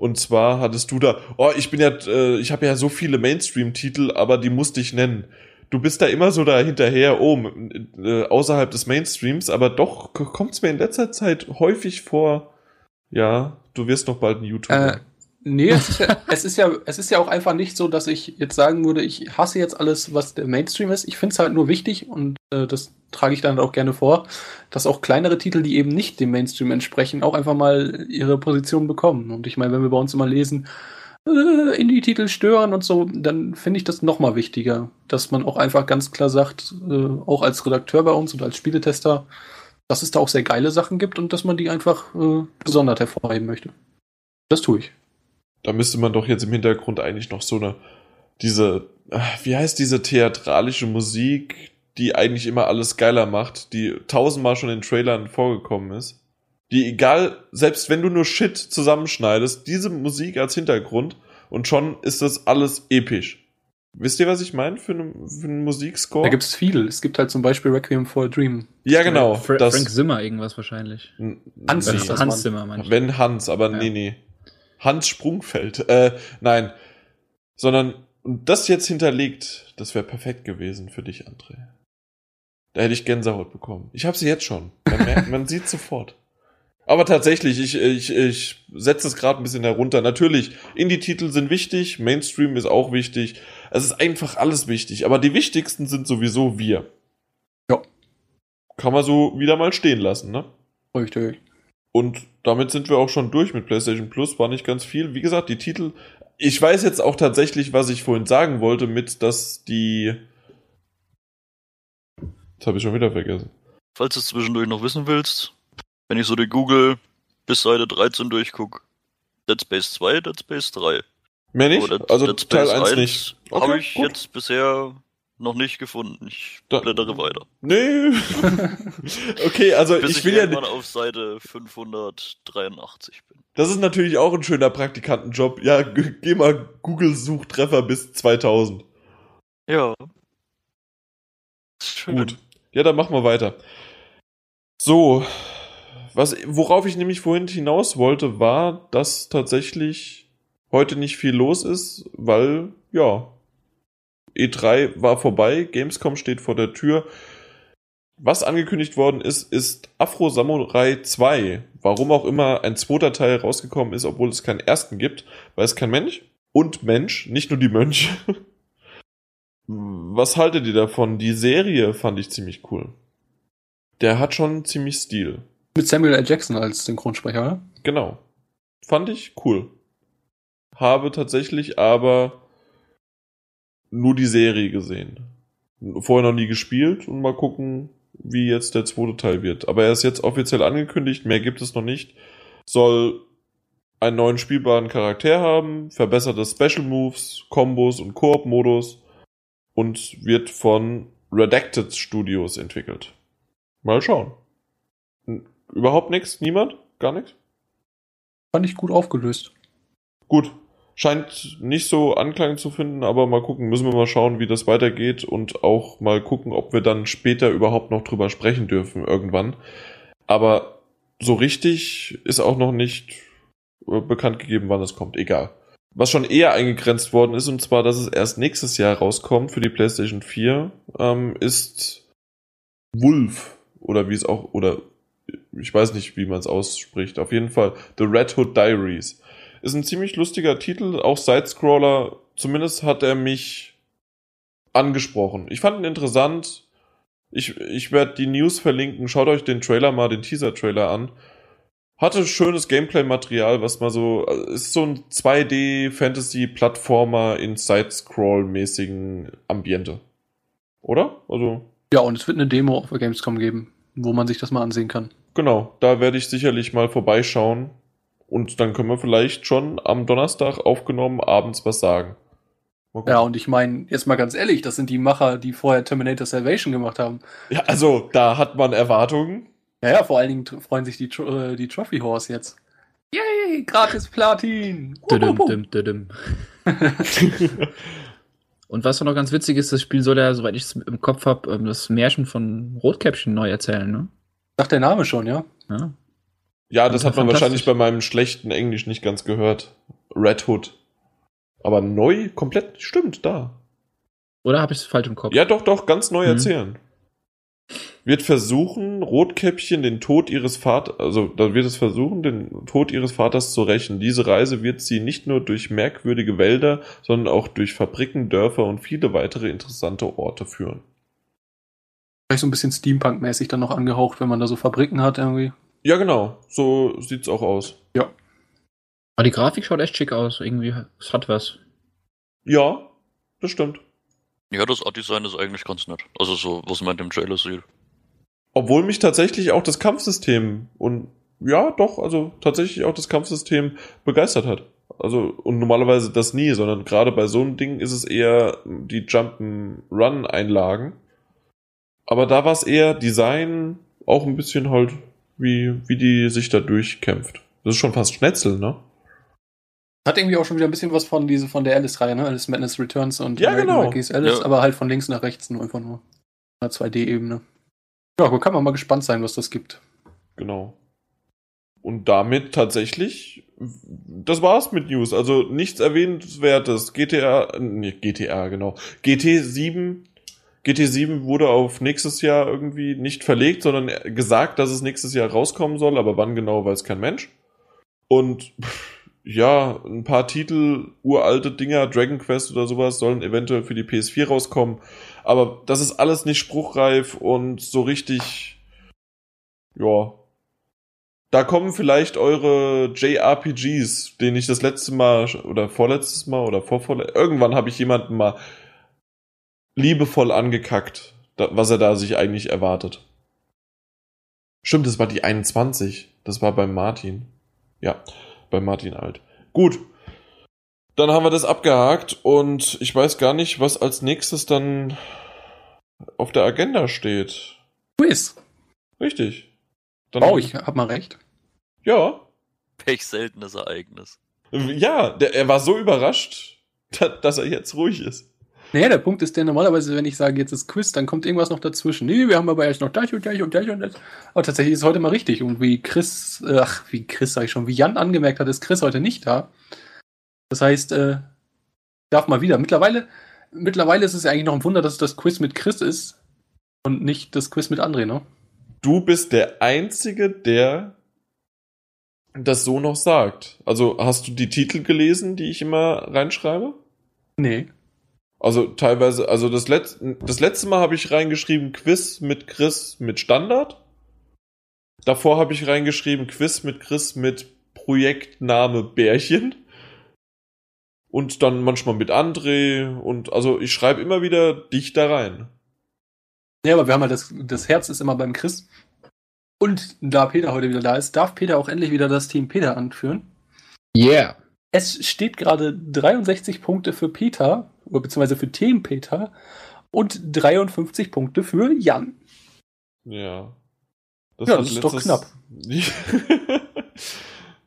Und zwar hattest du da, oh, ich bin ja, äh, ich habe ja so viele Mainstream-Titel, aber die musste ich nennen. Du bist da immer so da hinterher, oh, äh, außerhalb des Mainstreams, aber doch kommt es mir in letzter Zeit häufig vor, ja, du wirst noch bald ein YouTuber. Äh, Nee, es ist, ja, es, ist ja, es ist ja auch einfach nicht so, dass ich jetzt sagen würde, ich hasse jetzt alles, was der Mainstream ist. Ich finde es halt nur wichtig und äh, das trage ich dann auch gerne vor, dass auch kleinere Titel, die eben nicht dem Mainstream entsprechen, auch einfach mal ihre Position bekommen. Und ich meine, wenn wir bei uns immer lesen, äh, Indie-Titel stören und so, dann finde ich das nochmal wichtiger, dass man auch einfach ganz klar sagt, äh, auch als Redakteur bei uns und als Spieletester, dass es da auch sehr geile Sachen gibt und dass man die einfach äh, gesondert hervorheben möchte. Das tue ich. Da müsste man doch jetzt im Hintergrund eigentlich noch so eine, diese, ah, wie heißt diese theatralische Musik, die eigentlich immer alles geiler macht, die tausendmal schon in Trailern vorgekommen ist. Die egal, selbst wenn du nur Shit zusammenschneidest, diese Musik als Hintergrund und schon ist das alles episch. Wisst ihr, was ich meine für, eine, für einen Musikscore? Da gibt es viel. Es gibt halt zum Beispiel Requiem for a Dream. ja, genau. Fra das, Frank Zimmer irgendwas wahrscheinlich. Hans Hans Mann. Zimmer manchmal. Wenn Hans, aber Ja. nee, nee. Hans Sprungfeld. Äh, nein. Sondern und das jetzt hinterlegt, das wäre perfekt gewesen für dich, André. Da hätte ich Gänsehaut bekommen. Ich habe sie jetzt schon. Man, merkt, man sieht sofort. Aber tatsächlich, ich, ich, ich setze es gerade ein bisschen herunter. Natürlich, Indie-Titel sind wichtig, Mainstream ist auch wichtig. Es ist einfach alles wichtig. Aber die wichtigsten sind sowieso wir. Ja. Kann man so wieder mal stehen lassen, ne? Richtig. Und damit sind wir auch schon durch mit PlayStation Plus. War nicht ganz viel. Wie gesagt, die Titel. Ich weiß jetzt auch tatsächlich, was ich vorhin sagen wollte, mit, dass die. Das habe ich schon wieder vergessen. Falls du es zwischendurch noch wissen willst, wenn ich so die Google bis Seite 13 durchguck, Dead Space 2, Dead Space 3. Mehr nicht? Oder also Dead Teil Space 1 nicht. Okay, Habe ich gut. jetzt bisher noch nicht gefunden. Ich Da- blättere weiter. Nee. okay, also Bis ich ich, will ja. irgendwann auf Seite 583 bin. Das ist natürlich auch ein schöner Praktikantenjob. Ja, geh mal Google-Suchtreffer bis 2000. Ja. Schön. Gut. Ja, dann machen wir weiter. So, was, worauf ich nämlich vorhin hinaus wollte, war, dass tatsächlich heute nicht viel los ist, weil, ja, E3 war vorbei, Gamescom steht vor der Tür. Was angekündigt worden ist, ist Afro Samurai 2. Warum auch immer ein zweiter Teil rausgekommen ist, obwohl es keinen ersten gibt, weiß kein Mensch. Und Mensch, nicht nur die Mönche. Was haltet ihr davon? Die Serie fand ich ziemlich cool. Der hat schon ziemlich Stil. Mit Samuel L. Jackson als Synchronsprecher, oder? Genau. Fand ich cool. Habe tatsächlich aber nur die Serie gesehen. Vorher noch nie gespielt und mal gucken, wie jetzt der zweite Teil wird. Aber er ist jetzt offiziell angekündigt, mehr gibt es noch nicht. Soll einen neuen spielbaren Charakter haben, verbesserte Special Moves, Kombos und Koop-Modus und wird von Redacted Studios entwickelt. Mal schauen. Überhaupt nichts? Niemand? Gar nichts? Fand ich gut aufgelöst. Gut. Scheint nicht so Anklang zu finden, aber mal gucken, müssen wir mal schauen, wie das weitergeht und auch mal gucken, ob wir dann später überhaupt noch drüber sprechen dürfen irgendwann. Aber so richtig ist auch noch nicht äh, bekannt gegeben, wann es kommt. Egal. Was schon eher eingegrenzt worden ist, und zwar, dass es erst nächstes Jahr rauskommt für die PlayStation 4, ähm, ist Wolf. Oder wie es auch, oder ich weiß nicht, wie man es ausspricht. Auf jeden Fall The Red Hood Diaries Ist ein ziemlich lustiger Titel, auch Sidescroller. Zumindest hat er mich angesprochen. Ich fand ihn interessant. Ich, ich werde die News verlinken. Schaut euch den Trailer mal, den Teaser-Trailer an. Hatte schönes Gameplay-Material, was mal so, äh, ist so ein 2D-Fantasy-Plattformer in Side-Scroll-mäßigen Ambiente. Oder? Also. Ja, und es wird eine Demo auf der Gamescom geben, wo man sich das mal ansehen kann. Genau, da werde ich sicherlich mal vorbeischauen. Und dann können wir vielleicht schon am Donnerstag aufgenommen abends was sagen. Ja, und ich meine, jetzt mal ganz ehrlich, das sind die Macher, die vorher Terminator Salvation gemacht haben. Ja, also da hat man Erwartungen. Ja, ja, vor allen Dingen freuen sich die, äh, die Trophy Horse jetzt. Yay, gratis Platin! Düdüm, düm, düdüm. Und was noch ganz witzig ist, das Spiel soll ja, soweit ich es im Kopf habe, ähm, das Märchen von Rotkäppchen neu erzählen, ne? Sagt der Name schon, ja? Ja, Ja, das hat man wahrscheinlich bei meinem schlechten Englisch nicht ganz gehört. Red Hood. Aber neu, komplett, stimmt, da. Oder habe ich es falsch im Kopf? Ja, doch, doch, ganz neu Mhm. erzählen. Wird versuchen, Rotkäppchen den Tod ihres Vaters, also da wird es versuchen, den Tod ihres Vaters zu rächen. Diese Reise wird sie nicht nur durch merkwürdige Wälder, sondern auch durch Fabriken, Dörfer und viele weitere interessante Orte führen. Vielleicht so ein bisschen Steampunk-mäßig dann noch angehaucht, wenn man da so Fabriken hat irgendwie. Ja, genau, so sieht's auch aus. Aber die Grafik schaut echt schick aus. Irgendwie, es hat was. Ja, das stimmt. Ja, das Art-Design ist eigentlich ganz nett. Also so, was man im Trailer sieht. Obwohl mich tatsächlich auch das Kampfsystem und ja, doch, also tatsächlich auch das Kampfsystem begeistert hat. Also, und normalerweise das nie, sondern gerade bei so einem Ding ist es eher die Jump'n'Run-Einlagen. Aber da war es eher Design, auch ein bisschen halt, wie, wie die sich da durchkämpft. Das ist schon fast Schnetzel, ne? Hat irgendwie auch schon wieder ein bisschen was von diese von der Alice-Reihe, ne? Alice Madness Returns und Ja, genau. Monkeys Alice, Ja. aber halt von links nach rechts nur einfach nur. Auf einer 2D-Ebene. Ja, aber kann man mal gespannt sein, was das gibt. Genau. Und damit tatsächlich, das war's mit News. Also nichts Erwähnenswertes. GTA, nee, GTA, genau. GT7, GT7 wurde auf nächstes Jahr irgendwie nicht verlegt, sondern gesagt, dass es nächstes Jahr rauskommen soll, aber wann genau weiß kein Mensch. Und pff, ja, ein paar Titel, uralte Dinger, Dragon Quest oder sowas, sollen eventuell für die PS4 rauskommen. Aber das ist alles nicht spruchreif und so richtig, ja. Da kommen vielleicht eure JRPGs, den ich das letzte Mal oder vorletztes Mal oder vorvorletztes irgendwann habe ich jemanden mal liebevoll angekackt, was er da sich eigentlich erwartet. Stimmt, das war die 21. Das war beim Martin. Ja, bei Martin Alt. Gut. Dann haben wir das abgehakt und ich weiß gar nicht, was als nächstes dann auf der Agenda steht. Quiz. Richtig. Dann, Oh, ich hab mal recht. Ja. Welch seltenes Ereignis. Ja, der, er war so überrascht, da- dass er jetzt ruhig ist. Naja, der Punkt ist der normalerweise, wenn ich sage, jetzt ist Quiz, dann kommt irgendwas noch dazwischen. Nee, wir haben aber erst noch das und das und das und das. Aber tatsächlich ist heute mal richtig. Und wie Chris, äh, ach, wie Chris sag ich schon, wie Jan angemerkt hat, ist Chris heute nicht da. Das heißt, äh, darf mal wieder. Mittlerweile, mittlerweile ist es ja eigentlich noch ein Wunder, dass es das Quiz mit Chris ist und nicht das Quiz mit André, ne? Du bist der Einzige, der das so noch sagt. Also hast du die Titel gelesen, die ich immer reinschreibe? Nee. Also teilweise, also das, Letz das letzte Mal habe ich reingeschrieben Quiz mit Chris mit Standard. Davor habe ich reingeschrieben Quiz mit Chris mit Projektname Bärchen. Und dann manchmal mit André und also ich schreibe immer wieder dich da rein. Ja, aber wir haben halt das, das Herz ist immer beim Chris. Und da Peter heute wieder da ist, darf Peter auch endlich wieder das Team Peter anführen. Yeah. Es steht gerade 63 Punkte für Peter, beziehungsweise für Team Peter und 53 Punkte für Jan. Ja. Ja, das ist doch knapp.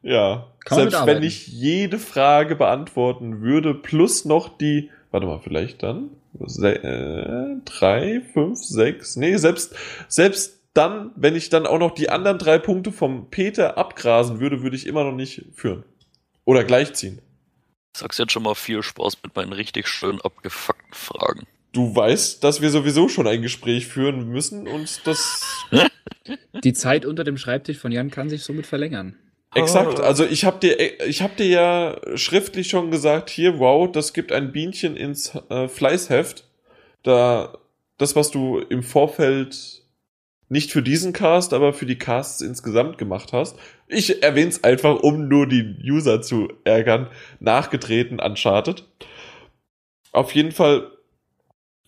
ja. Kann Selbst wenn ich jede Frage beantworten würde, plus noch die, warte mal, vielleicht dann äh, drei, fünf, sechs, nee, selbst, selbst dann, wenn ich dann auch noch die anderen drei Punkte vom Peter abgrasen würde, würde ich immer noch nicht führen. Oder gleichziehen. Ich sag's jetzt schon mal viel Spaß mit meinen richtig schön abgefuckten Fragen. Du weißt, dass wir sowieso schon ein Gespräch führen müssen und das Die Zeit unter dem Schreibtisch von Jan kann sich somit verlängern. Exakt, also ich habe dir, ich habe dir ja schriftlich schon gesagt, hier, wow, das gibt ein Bienchen ins äh, Fleißheft. Da, das, was du im Vorfeld nicht für diesen Cast, aber für die Casts insgesamt gemacht hast. Ich erwähne es einfach, um nur die User zu ärgern. Nachgetreten, Uncharted. Auf jeden Fall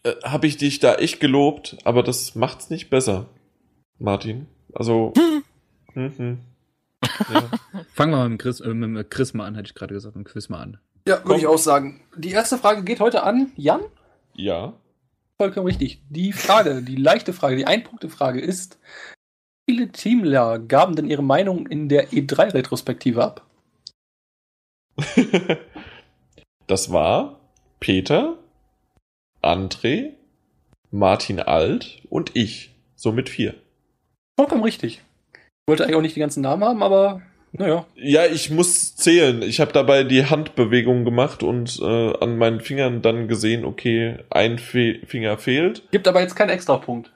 äh, habe ich dich da echt gelobt, aber das macht's nicht besser, Martin. Also, hm, hm. Ja. Fangen wir mal mit Chris, äh, mit Chris mal an, hätte ich gerade gesagt, mit Quiz mal an. Ja, würde ich auch sagen. Die erste Frage geht heute an Jan. ja. Vollkommen richtig. Die Frage, die leichte Frage, die Ein-Punkte-Frage ist, wie viele Teamler gaben denn ihre Meinung in der E3-Retrospektive ab? das war Peter, André, Martin Alt und ich. Somit vier. Vollkommen richtig. Ich wollte eigentlich auch nicht die ganzen Namen haben, aber naja. Ja, ich muss zählen. Ich habe dabei die Handbewegung gemacht und äh, an meinen Fingern dann gesehen, okay, ein Fe Finger fehlt. Gibt aber jetzt keinen Extrapunkt.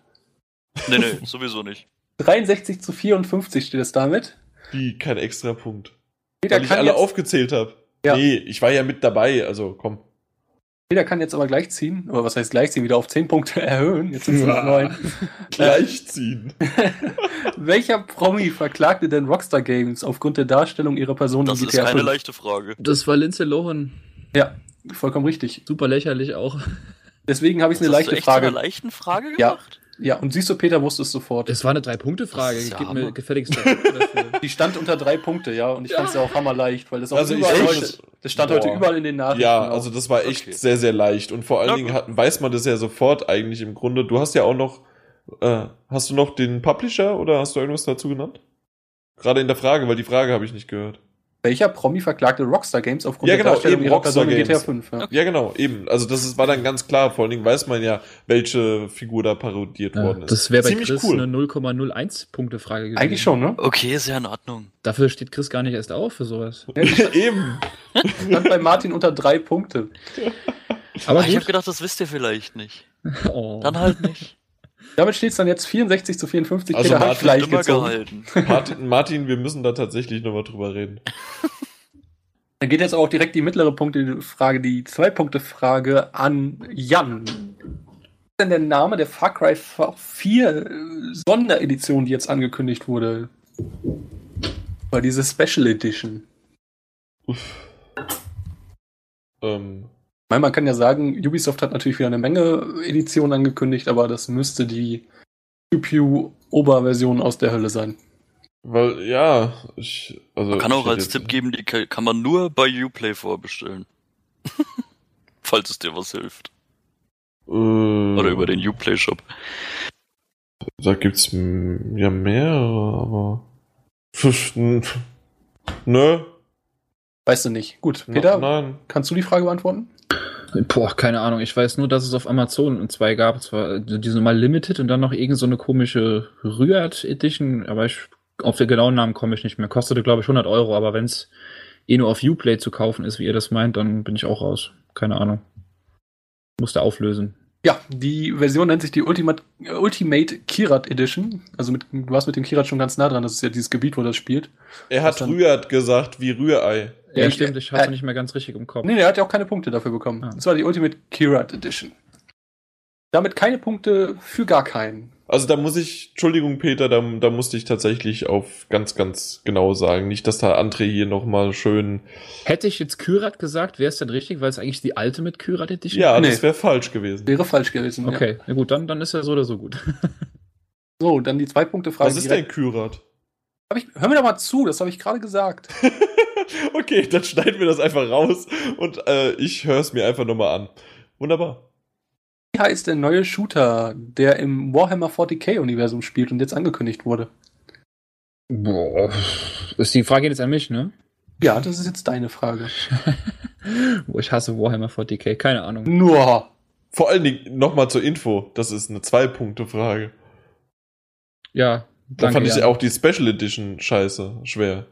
Nee, nee, sowieso nicht. 63 zu 54 steht es damit. Wie, kein Extrapunkt. Peter Weil ich alle jetzt, aufgezählt habe. Ja. Nee, ich war ja mit dabei, also komm. Peter kann jetzt aber gleich ziehen, oder was heißt gleich ziehen, wieder auf 10 Punkte erhöhen. Jetzt sind es noch 9. Gleichziehen. Welcher Promi verklagte denn Rockstar Games aufgrund der Darstellung ihrer Person Das in ist GTA keine 5? leichte Frage. Das war Lindsay Lohan. Ja, vollkommen richtig. Super lächerlich auch. Deswegen habe ich eine Hast du leichte echt zu Frage. einer leichten Frage Ja. gemacht? Ja, und siehst du, Peter wusste es sofort. Es war eine Drei-Punkte-Frage. Das ja Gib mir gefälligst drei Punkte dafür. Die stand unter drei Punkte, ja, und ich fand es ja auch hammerleicht, weil das auch Also ich überall echt- heute, das stand heute Boah. überall in den Nachrichten. Ja, auch. also das war echt Okay. sehr, sehr leicht. Und vor allen Na Dingen hat, weiß man das ja sofort eigentlich im Grunde. Du hast ja auch noch, äh, hast du noch den Publisher oder hast du irgendwas dazu genannt? Gerade in der Frage, weil die Frage habe ich nicht gehört. Welcher Promi verklagte Rockstar Games aufgrund Ja, der genau, Darstellung eben ihrer Rockstar Person in GTA Games. 5? Ja. Ja, genau, eben. Also das ist, war dann ganz klar. Vor allen Dingen weiß man ja, welche Figur da parodiert Ja, worden ist. das wäre bei Ziemlich Chris cool. eine 0,01-Punkte-Frage gewesen. Eigentlich schon, ne? Okay, ist ja in Ordnung. Dafür steht Chris gar nicht erst auf für sowas. eben. Stand bei Martin unter drei Punkte. Aber Ah, ich habe gedacht, das wisst ihr vielleicht nicht. Oh. Dann halt nicht. Damit steht es dann jetzt 64 zu 54. Also Peter hat Martin gleich Immer gezogen. gehalten. Martin, Martin, wir müssen da tatsächlich nochmal drüber reden. Dann geht jetzt auch direkt die mittlere Punkte-Frage, die Zwei-Punkte-Frage an Jan. Was ist denn der Name der Far Cry 4 äh, Sonderedition, die jetzt angekündigt wurde? War diese Special Edition. Ähm, Ich meine, man kann ja sagen, Ubisoft hat natürlich wieder eine Menge Editionen angekündigt, aber das müsste die GPU-Oberversion aus der Hölle sein. weil, ja, ich, also. Man kann auch als Tipp geben, die ka- kann man nur bei Uplay vorbestellen. Falls es dir was hilft. Äh, Oder über den Uplay Shop. Da gibt's ja mehrere, aber. Pff, n- Nö. Weißt du nicht. Gut, Peter, Nein. kannst du die Frage beantworten? Boah, keine Ahnung. Ich weiß nur, dass es auf Amazon zwei gab. Es war diese normal Limited und dann noch irgend so eine komische Rührt Edition. Aber ich, auf den genauen Namen komme ich nicht mehr. Kostete, glaube ich, 100 Euro. Aber wenn es eh nur auf Uplay zu kaufen ist, wie ihr das meint, dann bin ich auch raus. Keine Ahnung. Musste auflösen. Ja, die Version nennt sich die Ultimate, äh, Ultimate Kirat Edition. Also mit, du warst mit dem Kirat schon ganz nah dran. Das ist ja dieses Gebiet, wo das spielt. Er hat? Rührt gesagt, wie Rührei. Ja, ich- stimmt. Ich äh, hatte nicht mehr ganz richtig im Kopf. Nee, der hat ja auch keine Punkte dafür bekommen. Ah. Das war die Ultimate Kirat Edition. Damit keine Punkte für gar keinen. Also da muss ich, Entschuldigung Peter, da, da musste ich tatsächlich auf ganz, ganz genau sagen. Nicht, dass da André hier nochmal schön. Hätte ich jetzt Kyrat gesagt, wäre es dann richtig, weil es eigentlich die alte mit Kyrat Edition Ja, Nee. das wäre falsch gewesen. Wäre falsch gewesen. Ja. Okay, na gut, dann, dann ist er so oder so gut. So, dann die zwei Punkte Frage. Was ist denn Kyrat? Hab ich, hör mir doch mal zu, das habe ich gerade gesagt. okay, dann schneiden wir das einfach raus und äh, ich höre es mir einfach nochmal an. Wunderbar. Wie heißt der neue Shooter, der im Warhammer 40k-Universum spielt und jetzt angekündigt wurde? Boah. Ist die Frage jetzt an mich, ne? Ja, das ist jetzt deine Frage. Boah, ich hasse Warhammer 40k, keine Ahnung. Nur. Vor allen Dingen nochmal zur Info. Das ist eine Zwei-Punkte-Frage. Ja, Da danke, fand ich Jan. auch die Special Edition scheiße, schwer.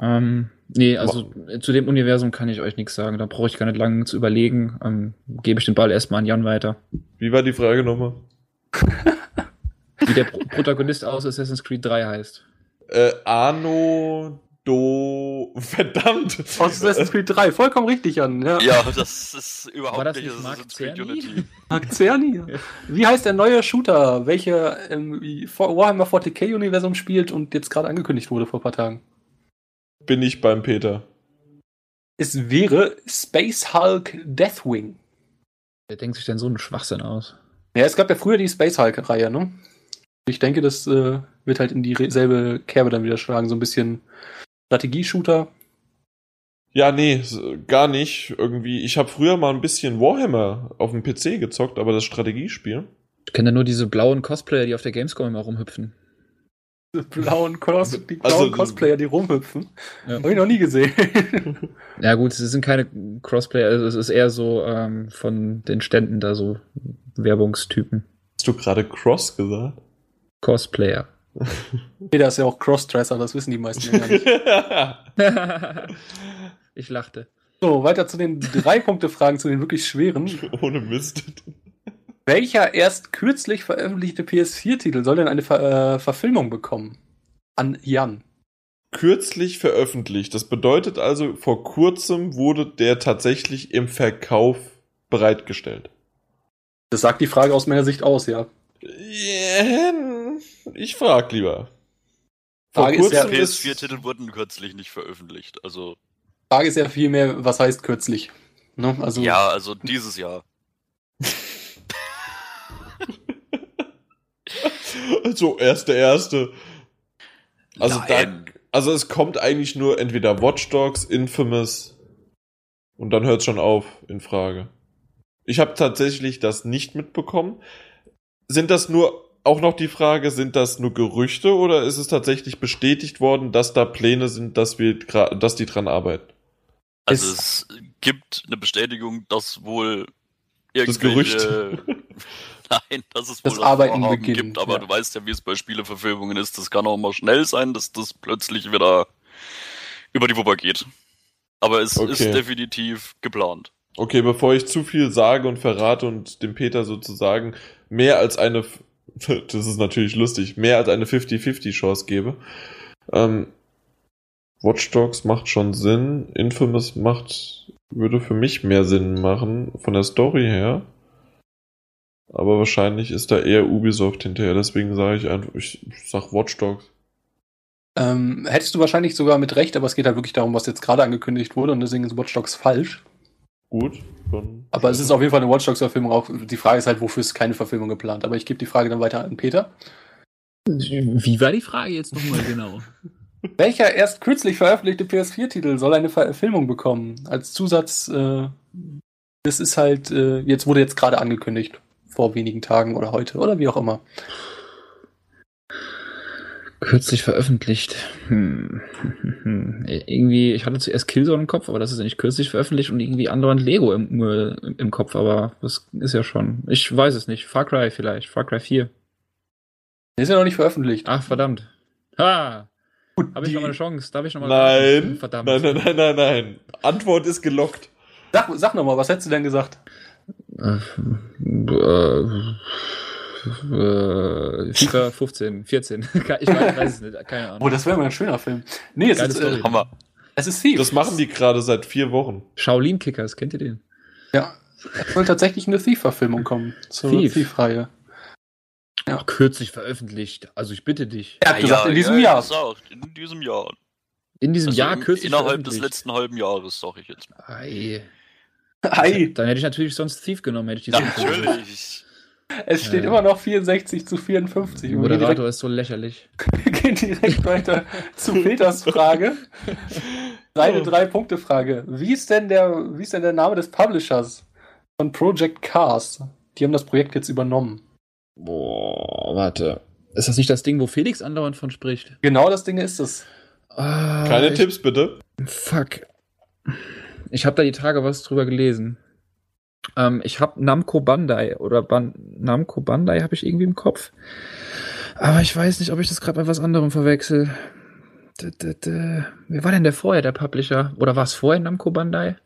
Ähm, nee, also äh, zu dem Universum kann ich euch nichts sagen. Da brauche ich gar nicht lange zu überlegen. Ähm, Gebe ich den Ball erstmal an Jan weiter. Wie war die Frage nochmal? Wie der Pro Protagonist aus Assassin's Creed 3 heißt. Äh, Arno Do. Verdammt! Aus Assassin's Creed 3, vollkommen richtig an. Ja. Ja, das ist War überhaupt das nicht Assassin's Creed Cerny? Unity. Mark Cerny. Wie heißt der neue Shooter, welcher im Warhammer 40k-Universum spielt und jetzt gerade angekündigt wurde vor ein paar Tagen? Bin ich beim Peter. Es wäre Space Hulk Deathwing. Wer denkt sich denn so einen Schwachsinn aus? Ja, es gab ja früher die Space Hulk-Reihe, ne? Ich denke, das äh, wird halt in dieselbe Kerbe dann wieder schlagen. So ein bisschen Strategie-Shooter. Ja, nee, gar nicht. Irgendwie, ich habe früher mal ein bisschen Warhammer auf dem PC gezockt, aber das Strategiespiel. Ich kenne ja nur diese blauen Cosplayer, die auf der Gamescom immer rumhüpfen. Die blauen, Cos die blauen Also- Cosplayer, die rumhüpfen. Ja. Habe ich noch nie gesehen. Ja gut, es sind keine Crossplayer, also es ist eher so ähm, von den Ständen da so Werbungstypen. Hast du gerade Cross gesagt? Cosplayer. Jeder ist ja auch Crossdresser, das wissen die meisten ja gar nicht. ich lachte. So, weiter zu den drei Punkte Fragen, zu den wirklich schweren. Ohne Mist. Welcher erst kürzlich veröffentlichte PS4-Titel soll denn eine Ver äh, Verfilmung bekommen? An Jan. Kürzlich veröffentlicht. Das bedeutet also, vor kurzem wurde der tatsächlich im Verkauf bereitgestellt. Das sagt die Frage aus meiner Sicht aus, ja. Yeah, ich frag lieber. Vor Frage ist ja, kurzem ist, PS4-Titel wurden kürzlich nicht veröffentlicht. Also, Frage ist ja vielmehr, was heißt kürzlich? Ne? Also, ja, also dieses Jahr. so erste erste. Also da, Nein. also es kommt eigentlich nur entweder Watch Dogs, Infamous und dann hört schon auf in Frage. Ich habe tatsächlich das nicht mitbekommen. Sind das nur auch noch die Frage, sind das nur Gerüchte oder ist es tatsächlich bestätigt worden, dass da Pläne sind, dass wir dass die dran arbeiten? Also Es- es gibt eine Bestätigung, dass wohl Das irgendwelche... Nein, dass es wohl Das Arbeiten Vorhaben beginnt, gibt, aber ja. du weißt ja, wie es bei Spieleverfilmungen ist. Das kann auch mal schnell sein, dass das plötzlich wieder über die Wupper geht. Aber es Okay. ist definitiv geplant. Okay, bevor ich zu viel sage und verrate und dem Peter sozusagen mehr als eine, das ist natürlich lustig, mehr als eine 50-50 Chance gebe. Ähm, Watch Dogs macht schon Sinn. Infamous macht, würde für mich mehr Sinn machen, von der Story her. Aber wahrscheinlich ist da eher Ubisoft hinterher, deswegen sage ich einfach, ich sag Watch Dogs. ähm, hättest du wahrscheinlich sogar mit Recht, aber es geht halt wirklich darum, was jetzt gerade angekündigt wurde und deswegen ist Watch Dogs falsch. Gut, dann. Aber es ist auf jeden Fall eine Watch Dogs-Verfilmung. Auch die Frage ist halt, wofür ist keine Verfilmung geplant? Aber ich gebe die Frage dann weiter an Peter. Wie war die Frage jetzt nochmal genau? Welcher erst kürzlich veröffentlichte PS4-Titel soll eine Verfilmung bekommen? Als Zusatz, äh, das ist halt, äh, jetzt wurde jetzt gerade angekündigt. Vor wenigen Tagen oder heute oder wie auch immer. Kürzlich veröffentlicht. Hm. irgendwie, ich hatte zuerst Killzone im Kopf, aber das ist ja nicht kürzlich veröffentlicht und irgendwie andauernd Lego im, im, im Kopf, aber das ist ja schon. Ich weiß es nicht. Far Cry vielleicht. Far Cry 4. Der ist ja noch nicht veröffentlicht. Ach, verdammt. Ha! Gut, Habe ich die- noch mal eine Chance? Darf ich noch mal Nein, Verdammt. nein, nein, nein, nein, nein. Antwort ist gelockt. Sag, sag nochmal, was hättest du denn gesagt? Äh, äh, äh, FIFA 15, 14. ich weiß, es nicht, keine Ahnung. Oh, das wäre mal ein schöner Film. Nee, es Geile ist, Story. äh, Hammer. es ist Thief. Das machen die gerade seit vier Wochen. Shaolin Kickers, kennt ihr den? Ja. Es soll tatsächlich eine Thief-Verfilmung kommen. Zur Thief. Thief-Reihe. Ja. Auch kürzlich veröffentlicht. Also ich bitte dich. Er hat gesagt, in diesem Jahr. Gesagt, in diesem Jahr. In diesem Also Jahr im- kürzlich Innerhalb des letzten halben Jahres, sag ich jetzt mal. Ei. Ei, Dann hätte ich natürlich sonst Thief genommen, hätte ich die Natürlich. Es steht Ja. immer noch 64 zu 54. Der Und wir gehen Moderator ist so lächerlich. direkt, gehen direkt weiter zu Peters Frage. Seine Drei-Punkte-Frage. Wie ist denn der, wie ist denn der Name des Publishers von Project Cars? Die haben das Projekt jetzt übernommen. Boah, warte. Ist das nicht das Ding, wo Felix andauernd von spricht? Genau das Ding ist es. Ah, Keine ich, Tipps bitte. Fuck. Ich habe da die Tage was drüber gelesen. Ähm, ich habe Namco Bandai oder Ban Namco Bandai habe ich irgendwie im Kopf. Aber ich weiß nicht, ob ich das gerade bei was anderem verwechsel. D -d -d Wer war denn der vorher, der Publisher? Oder war es vorher Namco Bandai?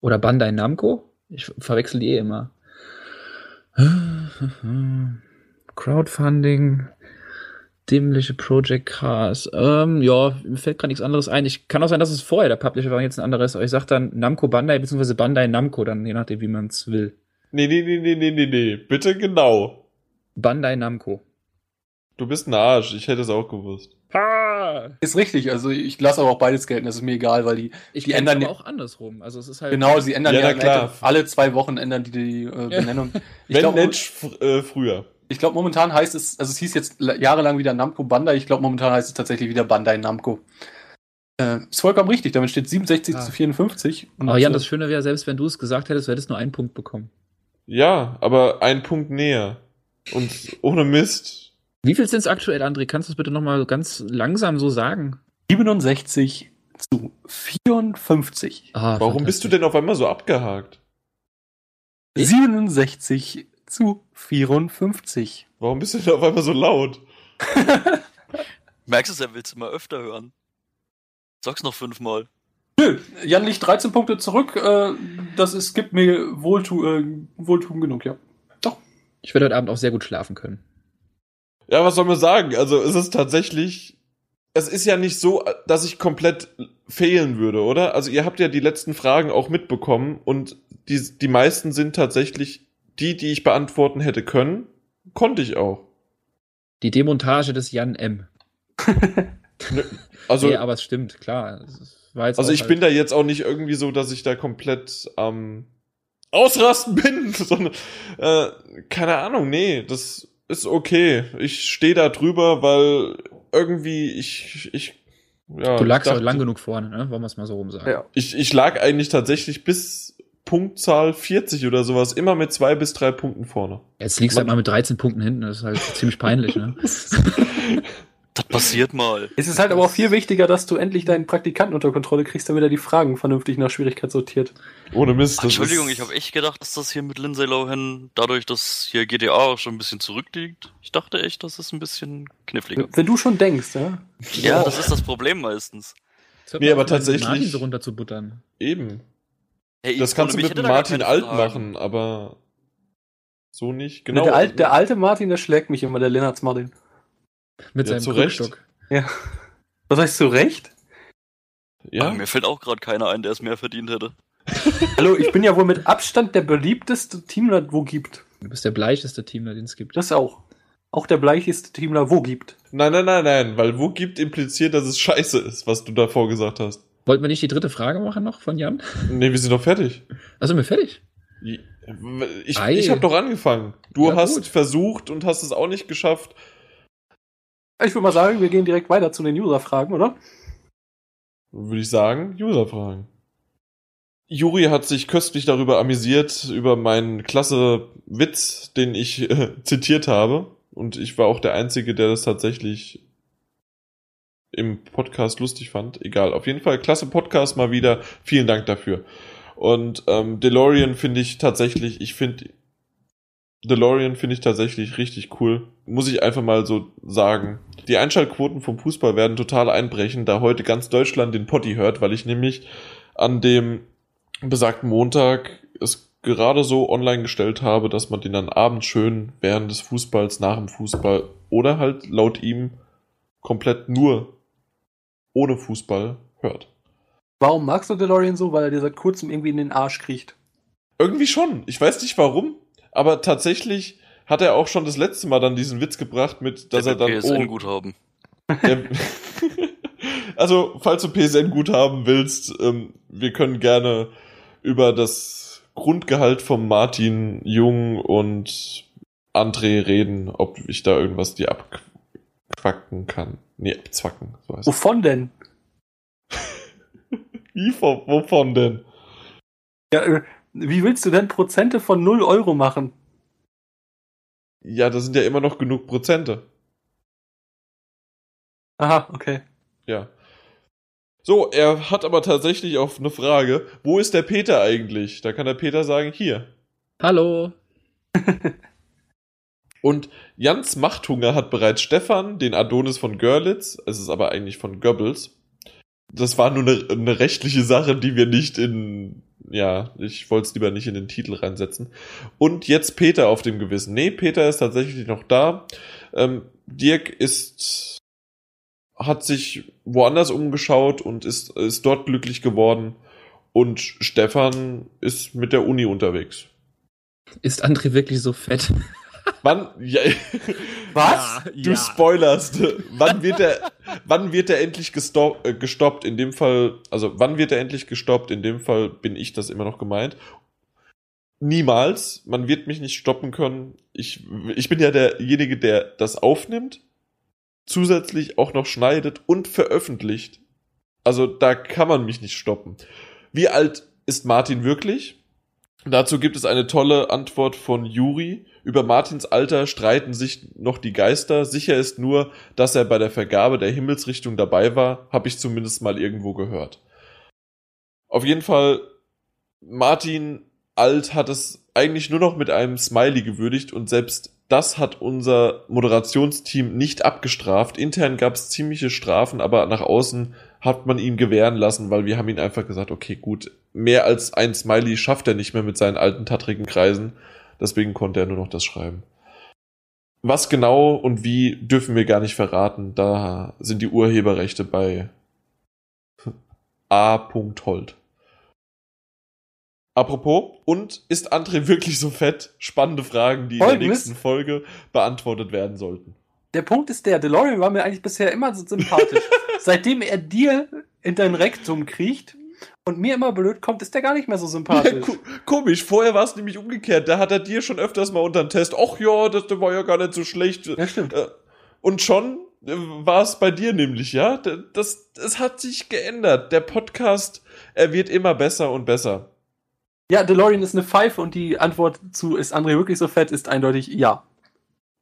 Oder Bandai Namco? Ich verwechsel die eh immer. Crowdfunding. Dämliche Project Cars. Ähm, ja, mir fällt gerade nichts anderes ein. Ich kann auch sein, dass es vorher der Publisher war und jetzt ein anderes. Aber ich sag dann Namco Bandai bzw. Bandai Namco, dann je nachdem, wie man es will. Nee, nee, nee, nee, nee, nee, nee. Bitte genau. Bandai Namco. Du bist ein Arsch. Ich hätte es auch gewusst. Ha! Ist richtig, also ich lasse aber auch beides gelten, das ist mir egal, weil die, Ich Die ändern aber ja- auch andersrum. Also es ist halt. genau, sie ändern Ja, ja, na klar. Alle zwei Wochen ändern die die äh, Benennung. Ich Wenn glaube, Mensch fr äh, früher. Ich glaub, momentan heißt es, also es hieß jetzt la- jahrelang wieder Namco Bandai, ich glaube momentan heißt es tatsächlich wieder Bandai Namco. Äh, ist vollkommen richtig, damit steht 67 Ah. zu 54. Und, Aber Jan, das Schöne wäre, selbst wenn du es gesagt hättest, du hättest nur einen Punkt bekommen. Ja, aber ein Punkt näher. Und ohne Mist. Wie viel sind es aktuell, André? Kannst du es bitte nochmal ganz langsam so sagen? 67 zu 54. Ah, Warum bist du denn auf einmal so abgehakt? 67 zu 54. Warum bist du denn auf einmal so laut? Merkst du es, er will es immer öfter hören. Sag's noch fünfmal. Nö, Jan liegt 13 Punkte zurück. Äh, das ist, gibt mir Wohltu äh, Wohltun genug, ja. Ich werde heute Abend auch sehr gut schlafen können. Ja, was soll man sagen? Also es ist tatsächlich, es ist ja nicht so, dass ich komplett fehlen würde, oder? Also ihr habt ja die letzten Fragen auch mitbekommen und die, die meisten sind tatsächlich die, die ich beantworten hätte können, konnte ich auch. Die Demontage des Jan M. Also, nee, aber es stimmt, klar. Es war jetzt also ich halt- bin da jetzt auch nicht irgendwie so, dass ich da komplett am Ausrasten bin, sondern äh, keine Ahnung, nee, das ist okay. Ich stehe da drüber, weil irgendwie ich ich ja, Du lagst ich auch dachte- lang genug vorne, ne? Wollen wir es mal so rum sagen. Ja. Ich, ich lag eigentlich tatsächlich bis Punktzahl 40 oder sowas immer mit zwei bis drei Punkten vorne. Jetzt liegst du halt mal mit 13 Punkten hinten, das ist halt ziemlich peinlich, ne? Das passiert mal. Es ist halt aber auch viel wichtiger, dass du endlich deinen Praktikanten unter Kontrolle kriegst, damit er die Fragen vernünftig nach Schwierigkeit sortiert. Ohne Mist. Entschuldigung, ist- ich habe echt gedacht, dass das hier mit Lindsay Lohan, dadurch, dass hier GTA auch schon ein bisschen zurückliegt, ich dachte echt, das ist ein bisschen kniffliger. Wenn du schon denkst, ja. Ja, das ist das Problem meistens. Nee, aber tatsächlich- so runter zu buttern. Eben. Hey, Das kannst du mit gar Martin Alt Fragen. machen, aber so nicht. Genau. Der, alte, der alte Martin, der schlägt mich immer, der Lennarts Martin. Mit Ja, seinem zu Recht. Ja. Was heißt du recht? Ja, Aber mir fällt auch gerade keiner ein, der es mehr verdient hätte. Hallo, ich bin ja wohl mit Abstand der beliebteste Teamler, wo gibt. Du bist der bleicheste Teamler, den es gibt. Das auch. Auch der bleicheste Teamler, wo gibt. nein, nein, nein, nein, weil wo gibt impliziert, dass es scheiße ist, was du davor gesagt hast. Wollten wir nicht die dritte Frage machen noch von Jan? Nee, wir sind doch fertig. Also mir fertig. Ich, Ei. ich habe doch angefangen. Du Ja, hast gut. versucht und hast es auch nicht geschafft. Ich würde mal sagen, wir gehen direkt weiter zu den User-Fragen, oder? Würde ich sagen, User-Fragen. Juri hat sich köstlich darüber amüsiert, über meinen klasse Witz, den ich äh, zitiert habe. Und ich war auch der Einzige, der das tatsächlich im Podcast lustig fand. Egal, auf jeden Fall klasse Podcast mal wieder. Vielen Dank dafür. Und ähm, DeLorean finde ich tatsächlich, ich finde DeLorean finde ich tatsächlich richtig cool. Muss ich einfach mal so sagen. Die Einschaltquoten vom Fußball werden total einbrechen, da heute ganz Deutschland den Potti hört, weil ich nämlich an dem besagten Montag es gerade so online gestellt habe, dass man den dann abends schön während des Fußballs, nach dem Fußball oder halt laut ihm komplett nur ohne Fußball hört. Warum magst du DeLorean so? Weil er dir seit kurzem irgendwie in den Arsch kriecht. Irgendwie schon. Ich weiß nicht warum, aber tatsächlich hat er auch schon das letzte Mal dann diesen Witz gebracht mit, dass der er dann PSN gut haben. Der, also, falls du PSN gut haben willst, ähm, wir können gerne über das Grundgehalt von Martin Jung und André reden, ob ich da irgendwas dir abquacken kann. Nee, abzwacken, so heißt. Wovon denn? Wie, von- wovon denn? Ja, äh, wie willst du denn Prozente von 0 Euro machen? Ja, das sind ja immer noch genug Prozente. Aha, okay. Ja. So, er hat aber tatsächlich auf eine Frage, wo ist der Peter eigentlich? Da kann der Peter sagen, hier. Hallo. Und Jans Machthunger hat bereits Stefan, den Adonis von Görlitz, es ist aber eigentlich von Goebbels. Das war nur eine, eine rechtliche Sache, die wir nicht in ja, ich wollte es lieber nicht in den Titel reinsetzen. Und jetzt Peter auf dem Gewissen. Nee, Peter ist tatsächlich noch da. Ähm, Dirk ist, hat sich woanders umgeschaut und ist, ist dort glücklich geworden. Und Stefan ist mit der Uni unterwegs. Ist André wirklich so fett? Wann? Ja, Was? Ja, du spoilerst. Wann wird er, wann wird er endlich gestoppt, äh, gestoppt? In dem Fall, also wann wird er endlich gestoppt? In dem Fall bin ich das immer noch gemeint. Niemals. Man wird mich nicht stoppen können. Ich, ich bin ja derjenige, der das aufnimmt, zusätzlich auch noch schneidet und veröffentlicht. Also da kann man mich nicht stoppen. Wie alt ist Martin wirklich? Dazu gibt es eine tolle Antwort von Juri. Über Martins Alter streiten sich noch die Geister. Sicher ist nur, dass er bei der Vergabe der Himmelsrichtung dabei war, habe ich zumindest mal irgendwo gehört. Auf jeden Fall, Martin Alt hat es eigentlich nur noch mit einem Smiley gewürdigt und selbst das hat unser Moderationsteam nicht abgestraft. Intern gab es ziemliche Strafen, aber nach außen hat man ihn gewähren lassen, weil wir haben ihn einfach gesagt, okay, gut, mehr als ein Smiley schafft er nicht mehr mit seinen alten tattrigen Kreisen. Deswegen konnte er nur noch das schreiben. Was genau und wie dürfen wir gar nicht verraten. Da sind die Urheberrechte bei A. Holt. Apropos, und ist André wirklich so fett? Spannende Fragen, die in der Folgendes. nächsten Folge beantwortet werden sollten. Der Punkt ist der, DeLorean war mir eigentlich bisher immer so sympathisch. Seitdem er dir in dein Rektum kriecht und mir immer blöd kommt, ist der gar nicht mehr so sympathisch. Ko- Komisch, vorher war es nämlich umgekehrt. Da hat er dir schon öfters mal unter den Test, ach ja, das, war ja gar nicht so schlecht. Ja, stimmt. Äh, Und schon äh, war es bei dir nämlich, ja? Das, das hat sich geändert. Der Podcast, er wird immer besser und besser. Ja, DeLorean ist eine Pfeife und die Antwort zu, ist André wirklich so fett, ist eindeutig ja.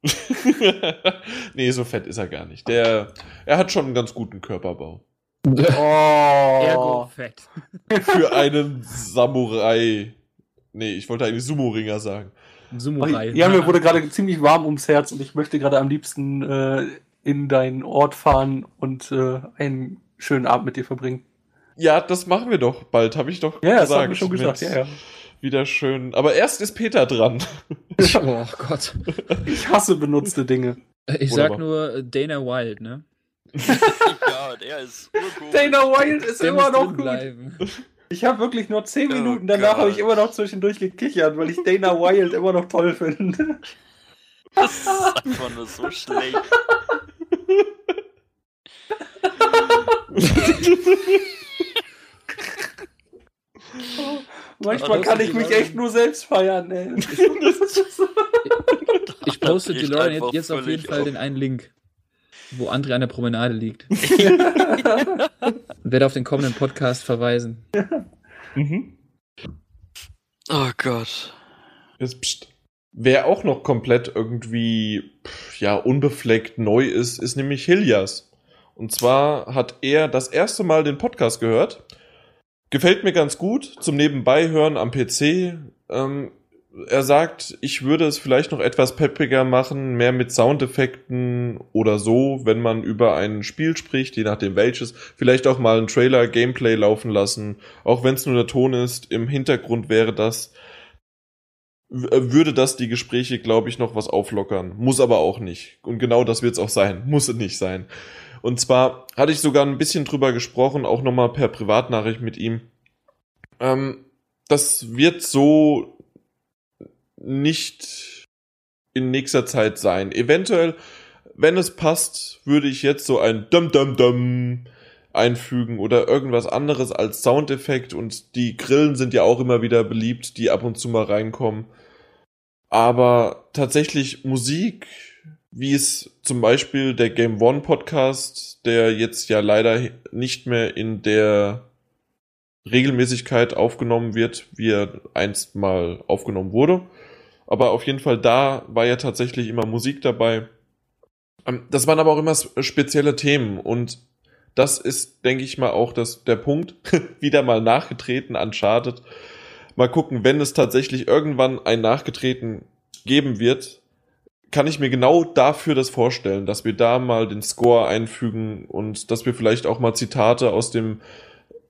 nee, so fett ist er gar nicht. Der, er hat schon einen ganz guten Körperbau. Ergo Oh. fett. Für einen Samurai. Nee, ich wollte eigentlich Sumo-Ringer sagen. Samurai. Ja, mir wurde gerade ziemlich warm ums Herz und ich möchte gerade am liebsten äh, in deinen Ort fahren und äh, einen schönen Abend mit dir verbringen. Ja, das machen wir doch bald, habe ich doch Ja, das gesagt. haben wir schon gesagt. Mit Ja, ja. Wieder schön. Aber erst ist Peter dran. Oh Gott. Ich hasse benutzte Dinge. Ich sag Wunderbar. nur äh, Dana Wild, ne? ja, der ist urgut. Dana Wild ist Der immer muss noch gut. bleiben. Ich habe wirklich nur 10 Oh Minuten danach habe ich immer noch zwischendurch gekichert, weil ich Dana Wild immer noch toll finde. Das ist einfach nur so schlecht. Manchmal kann ich mich die echt nur selbst feiern, ey. Ich poste DeLorean einfach jetzt auf jeden Fall auf. den einen Link, wo André an der Promenade liegt. Und werde auf den kommenden Podcast verweisen. Oh Gott. Jetzt, pst. Wer auch noch komplett irgendwie, ja, unbefleckt neu ist, ist nämlich Hilias. Und zwar hat er das erste Mal den Podcast gehört. Gefällt mir ganz gut zum Nebenbeihören am PC. Ähm, er sagt, ich würde es vielleicht noch etwas peppiger machen, mehr mit Soundeffekten oder so, wenn man über ein Spiel spricht, je nachdem welches. Vielleicht auch mal einen Trailer, Gameplay laufen lassen, auch wenn es nur der Ton ist. Im Hintergrund wäre das äh, würde das die Gespräche, glaube ich, noch was auflockern. Muss aber auch nicht. Und genau das wird es auch sein. Muss es nicht sein. Und zwar hatte ich sogar ein bisschen drüber gesprochen, auch nochmal per Privatnachricht mit ihm. Ähm, das wird so nicht in nächster Zeit sein. Eventuell, wenn es passt, würde ich jetzt so ein Dum Dum Dum einfügen oder irgendwas anderes als Soundeffekt und die Grillen sind ja auch immer wieder beliebt, die ab und zu mal reinkommen. Aber tatsächlich Musik, wie es zum Beispiel der Game One Podcast, der jetzt ja leider nicht mehr in der Regelmäßigkeit aufgenommen wird, wie er einst mal aufgenommen wurde. Aber auf jeden Fall da war ja tatsächlich immer Musik dabei. Ähm, Das waren aber auch immer spezielle Themen und das ist, denke ich mal, auch das, der Punkt. Wieder mal nachgetreten, Uncharted. Mal gucken, wenn es tatsächlich irgendwann ein Nachgetreten geben wird, kann ich mir genau dafür das vorstellen, dass wir da mal den Score einfügen und dass wir vielleicht auch mal Zitate aus dem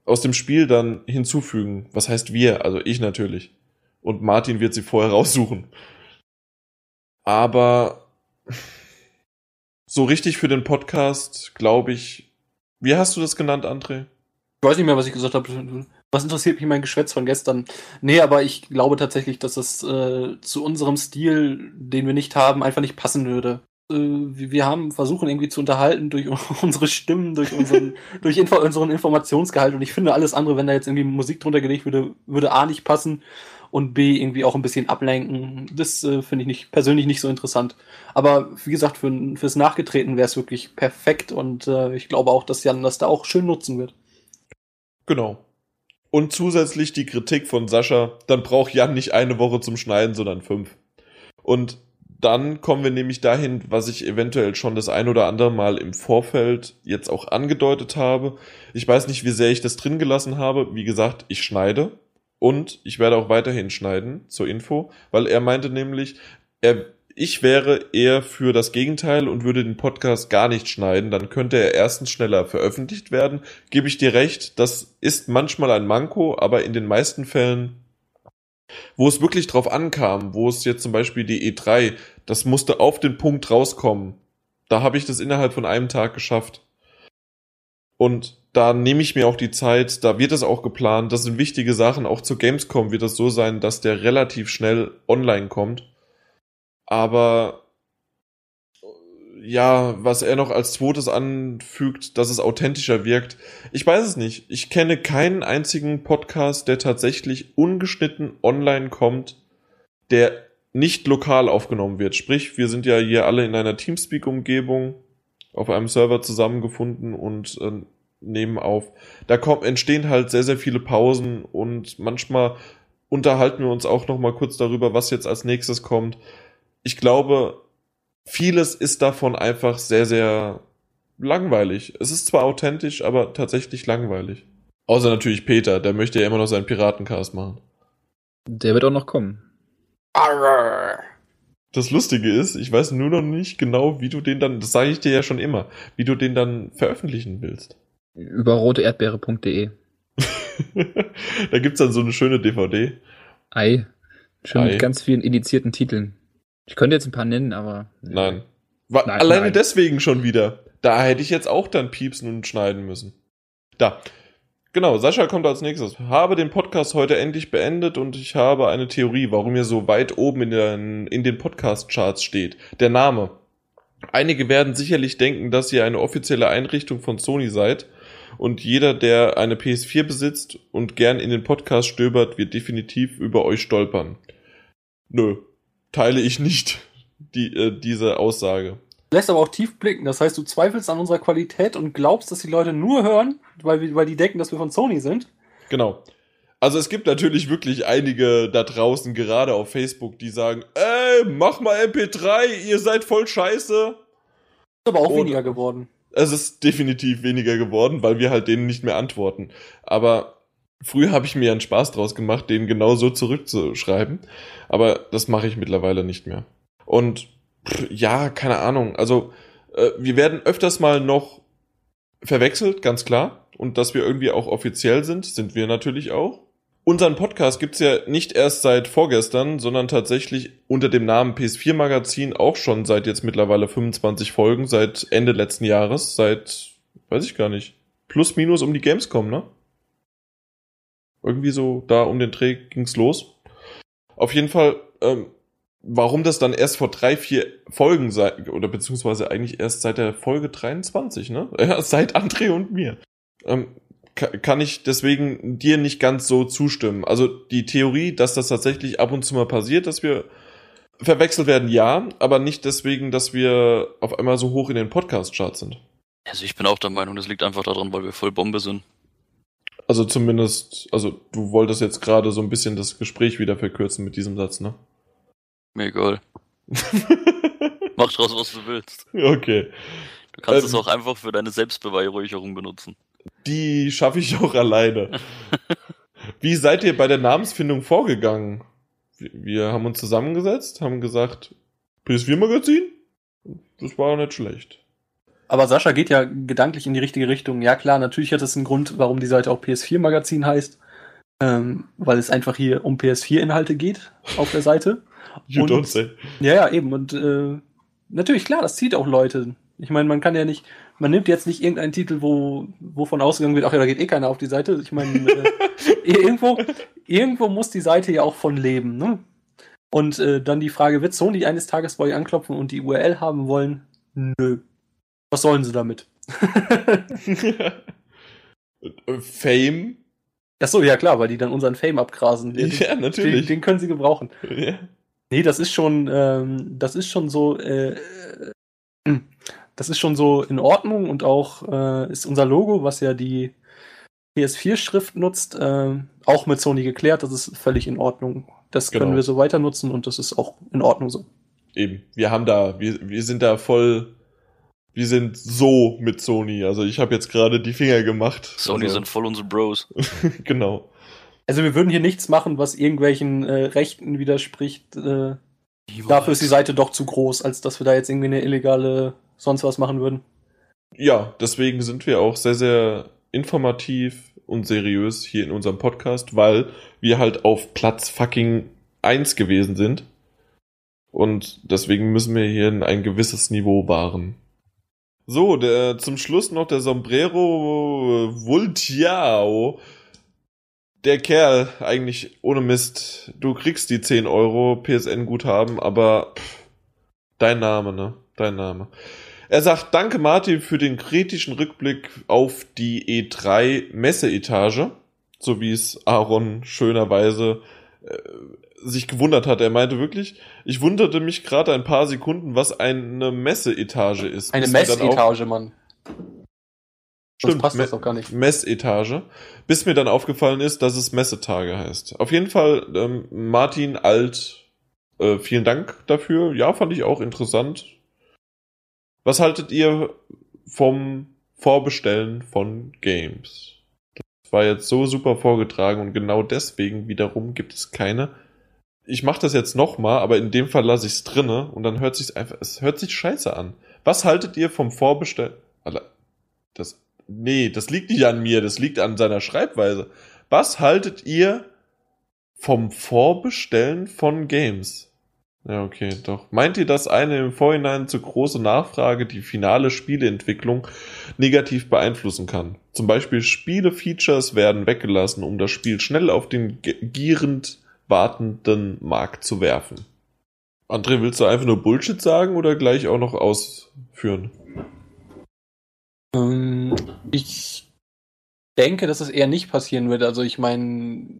aus dem Spiel dann hinzufügen. Was heißt wir? Also ich natürlich. Und Martin wird sie vorher raussuchen. Aber so richtig für den Podcast, glaube ich. Wie hast du das genannt, André? Ich weiß nicht mehr, was ich gesagt habe. Was interessiert mich mein Geschwätz von gestern? Nee, aber ich glaube tatsächlich, dass es äh, zu unserem Stil, den wir nicht haben, einfach nicht passen würde. Äh, wir haben versuchen irgendwie zu unterhalten durch unsere Stimmen, durch unseren, durch Info unseren Informationsgehalt und ich finde alles andere, wenn da jetzt irgendwie Musik drunter gelegt würde, würde A nicht passen und B irgendwie auch ein bisschen ablenken. Das äh, finde ich nicht, persönlich nicht so interessant. Aber wie gesagt, für, fürs Nachgetreten wäre es wirklich perfekt und äh, ich glaube auch, dass Jan das da auch schön nutzen wird. Genau. Und zusätzlich die Kritik von Sascha, dann braucht Jan nicht eine Woche zum Schneiden, sondern fünf. Und dann kommen wir nämlich dahin, was ich eventuell schon das ein oder andere Mal im Vorfeld jetzt auch angedeutet habe. Ich weiß nicht, wie sehr ich das drin gelassen habe. Wie gesagt, ich schneide. Und ich werde auch weiterhin schneiden, zur Info, weil er meinte nämlich, er, ich wäre eher für das Gegenteil und würde den Podcast gar nicht schneiden. Dann könnte er erstens schneller veröffentlicht werden. Gebe ich dir recht, das ist manchmal ein Manko, aber in den meisten Fällen wo es wirklich drauf ankam, wo es jetzt zum Beispiel die E3, das musste auf den Punkt rauskommen. Da habe ich das innerhalb von einem Tag geschafft. Und da nehme ich mir auch die Zeit, da wird es auch geplant, das sind wichtige Sachen, auch zur Gamescom wird es so sein, dass der relativ schnell online kommt. Aber ja, was er noch als zweites anfügt, dass es authentischer wirkt. Ich weiß es nicht. Ich kenne keinen einzigen Podcast, der tatsächlich ungeschnitten online kommt, der nicht lokal aufgenommen wird. Sprich, wir sind ja hier alle in einer Teamspeak-Umgebung auf einem Server zusammengefunden und äh, nehmen auf. Da kommt, entstehen halt sehr, sehr viele Pausen und manchmal unterhalten wir uns auch noch mal kurz darüber, was jetzt als nächstes kommt. Ich glaube, vieles ist davon einfach sehr, sehr langweilig. Es ist zwar authentisch, aber tatsächlich langweilig. Außer natürlich Peter, der möchte ja immer noch seinen Piratencast machen. Der wird auch noch kommen. Das Lustige ist, ich weiß nur noch nicht genau, wie du den dann, das sage ich dir ja schon immer, wie du den dann veröffentlichen willst. Über roteerdbeere.de. da gibt's dann so eine schöne DVD. Ei. Schon Ei. mit ganz vielen indizierten Titeln. Ich könnte jetzt ein paar nennen, aber. Nein. War, nein alleine nein. deswegen schon wieder. Da hätte ich jetzt auch dann piepsen und schneiden müssen. Da. Genau, Sascha kommt als nächstes. Habe den Podcast heute endlich beendet und ich habe eine Theorie, warum ihr so weit oben in den, in den Podcast-Charts steht. Der Name. Einige werden sicherlich denken, dass ihr eine offizielle Einrichtung von Sony seid und jeder, der eine PS4 besitzt und gern in den Podcast stöbert, wird definitiv über euch stolpern. Nö, teile ich nicht die, äh, diese Aussage. Lässt aber auch tief blicken. Das heißt, du zweifelst an unserer Qualität und glaubst, dass die Leute nur hören, weil, weil die denken, dass wir von Sony sind. Genau. Also es gibt natürlich wirklich einige da draußen, gerade auf Facebook, die sagen, ey, mach mal MP3, ihr seid voll scheiße. Ist aber auch und weniger geworden. Es ist definitiv weniger geworden, weil wir halt denen nicht mehr antworten. Aber Früher habe ich mir einen Spaß draus gemacht, den genau so zurückzuschreiben, aber das mache ich mittlerweile nicht mehr. Und pff, ja, keine Ahnung. Also äh, wir werden öfters mal noch verwechselt, ganz klar. Und dass wir irgendwie auch offiziell sind, sind wir natürlich auch. Unseren Podcast gibt's ja nicht erst seit vorgestern, sondern tatsächlich unter dem Namen PS4 Magazin auch schon seit jetzt mittlerweile 25 Folgen, seit Ende letzten Jahres, seit, weiß ich gar nicht, plus minus um die Gamescom, ne? Irgendwie so da um den Dreh ging's los. Auf jeden Fall, ähm, warum das dann erst vor drei, vier Folgen sei, oder beziehungsweise eigentlich erst seit der Folge 23, ne? Ja, seit André und mir. Ähm, kann ich deswegen dir nicht ganz so zustimmen. Also die Theorie, dass das tatsächlich ab und zu mal passiert, dass wir verwechselt werden, ja, aber nicht deswegen, dass wir auf einmal so hoch in den Podcast-Charts sind. Also ich bin auch der Meinung, das liegt einfach daran, weil wir voll Bombe sind. Also zumindest, also du wolltest jetzt gerade so ein bisschen das Gespräch wieder verkürzen mit diesem Satz, ne? Mir egal. Mach draus, was du willst. Okay. Du kannst ähm, es auch einfach für deine Selbstbeweihräucherung benutzen. Die schaffe ich auch alleine. Wie seid ihr bei der Namensfindung vorgegangen? Wir haben uns zusammengesetzt, haben gesagt, PS4-Magazin? Das war nicht schlecht. Aber Sascha geht ja gedanklich in die richtige Richtung. Ja klar, natürlich hat es einen Grund, warum die Seite auch PS4-Magazin heißt. Ähm, weil es einfach hier um PS4-Inhalte geht auf der Seite. You Und- don't say. Ja, ja, eben. Und äh, natürlich, klar, das zieht auch Leute. Ich meine, man kann ja nicht, man nimmt jetzt nicht irgendeinen Titel, wo wovon ausgegangen wird, ach ja, da geht eh keiner auf die Seite. Ich meine, äh, irgendwo, irgendwo muss die Seite ja auch von leben, ne? Und äh, dann die Frage, wird Sony eines Tages bei euch anklopfen und die URL haben wollen? Nö. Was sollen sie damit? Fame? Ach so, ja klar, weil die dann unseren Fame abgrasen. Den, Ja, den, natürlich. den können sie gebrauchen. Ja. Nee, das ist schon, ähm, das ist schon so, äh, äh, das ist schon so in Ordnung und auch äh, ist unser Logo, was ja die PS4-Schrift nutzt, äh, auch mit Sony geklärt. Das ist völlig in Ordnung. Das können Genau. wir so weiter nutzen und das ist auch in Ordnung so. Eben. Wir haben da, wir, wir sind da voll, wir sind so mit Sony. Also ich habe jetzt gerade die Finger gemacht. Sony also, sind voll unsere Bros. genau. Also wir würden hier nichts machen, was irgendwelchen äh, Rechten widerspricht. Äh, dafür ist die Seite doch zu groß, als dass wir da jetzt irgendwie eine illegale sonst was machen würden. Ja, deswegen sind wir auch sehr, sehr informativ und seriös hier in unserem Podcast, weil wir halt auf Platz fucking eins gewesen sind. Und deswegen müssen wir hier ein gewisses Niveau wahren. So, der, zum Schluss noch der Sombrero Vultiao. Der Kerl, eigentlich ohne Mist, du kriegst die 10 Euro PSN-Guthaben, aber pff, dein Name, ne? Dein Name. Er sagt, danke Martin für den kritischen Rückblick auf die E3 Messeetage, so wie es Aaron schönerweise äh, sich gewundert hat. Er meinte wirklich, ich wunderte mich gerade ein paar Sekunden, was eine Messeetage ist. Eine Messetage, Mann. Sonst Stimmt, passt Me- das auch gar nicht. Messetage, bis mir dann aufgefallen ist, dass es Messetage heißt. Auf jeden Fall, ähm, Martin Alt, äh, vielen Dank dafür. Ja, fand ich auch interessant. Was haltet ihr vom Vorbestellen von Games? War jetzt so super vorgetragen und genau deswegen wiederum gibt es keine. Ich mache das jetzt nochmal, aber in dem Fall lasse ich es drinne und dann hört sich einfach, es hört sich scheiße an. Was haltet ihr vom Vorbestellen? Das Nee, das liegt nicht an mir, das liegt an seiner Schreibweise. Was haltet ihr vom Vorbestellen von Games? Ja, okay, doch. Meint ihr, dass eine im Vorhinein zu große Nachfrage die finale Spieleentwicklung negativ beeinflussen kann? Zum Beispiel Spiele-Features werden weggelassen, um das Spiel schnell auf den gierend wartenden Markt zu werfen. André, willst du einfach nur Bullshit sagen oder gleich auch noch ausführen? Ähm, ich denke, dass es eher nicht passieren wird. Also ich meine,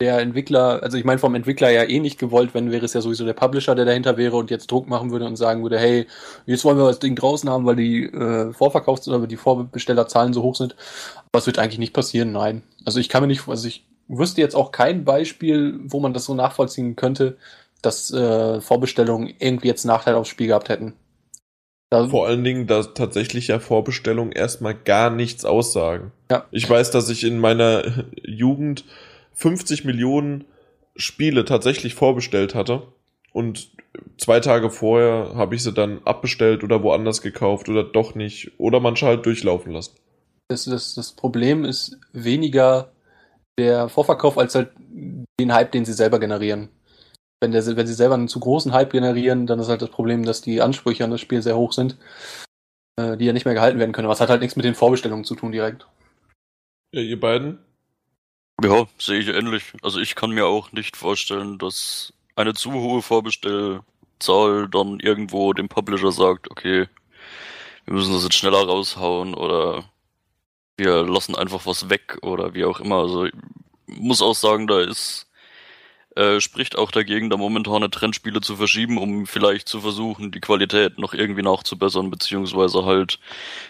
der Entwickler, also ich meine vom Entwickler ja eh nicht gewollt, wenn wäre es ja sowieso der Publisher, der dahinter wäre und jetzt Druck machen würde und sagen würde, hey, jetzt wollen wir das Ding draußen haben, weil die äh, Vorverkaufs- oder die Vorbestellerzahlen so hoch sind. Aber es wird eigentlich nicht passieren, nein. Also ich kann mir nicht, also ich wüsste jetzt auch kein Beispiel, wo man das so nachvollziehen könnte, dass äh, Vorbestellungen irgendwie jetzt Nachteil aufs Spiel gehabt hätten. Da, Vor allen Dingen, dass tatsächlich ja Vorbestellungen erstmal gar nichts aussagen. Ja. Ich weiß, dass ich in meiner Jugend 50 Millionen Spiele tatsächlich vorbestellt hatte. Und zwei Tage vorher habe ich sie dann abbestellt oder woanders gekauft oder doch nicht. Oder manche halt durchlaufen lassen. das, das, das Problem ist weniger der Vorverkauf als halt den Hype, den sie selber generieren. Wenn, der, wenn sie selber einen zu großen Hype generieren, dann ist halt das Problem, dass die Ansprüche an das Spiel sehr hoch sind, äh, die ja nicht mehr gehalten werden können. Was hat halt nichts mit den Vorbestellungen zu tun direkt. Ja, ihr beiden? Ja, sehe ich ähnlich. Also ich kann mir auch nicht vorstellen, dass eine zu hohe Vorbestellzahl dann irgendwo dem Publisher sagt, okay, wir müssen das jetzt schneller raushauen oder wir lassen einfach was weg oder wie auch immer. Also ich muss auch sagen, da ist äh, spricht auch dagegen, da momentane Trendspiele zu verschieben, um vielleicht zu versuchen, die Qualität noch irgendwie nachzubessern, beziehungsweise halt,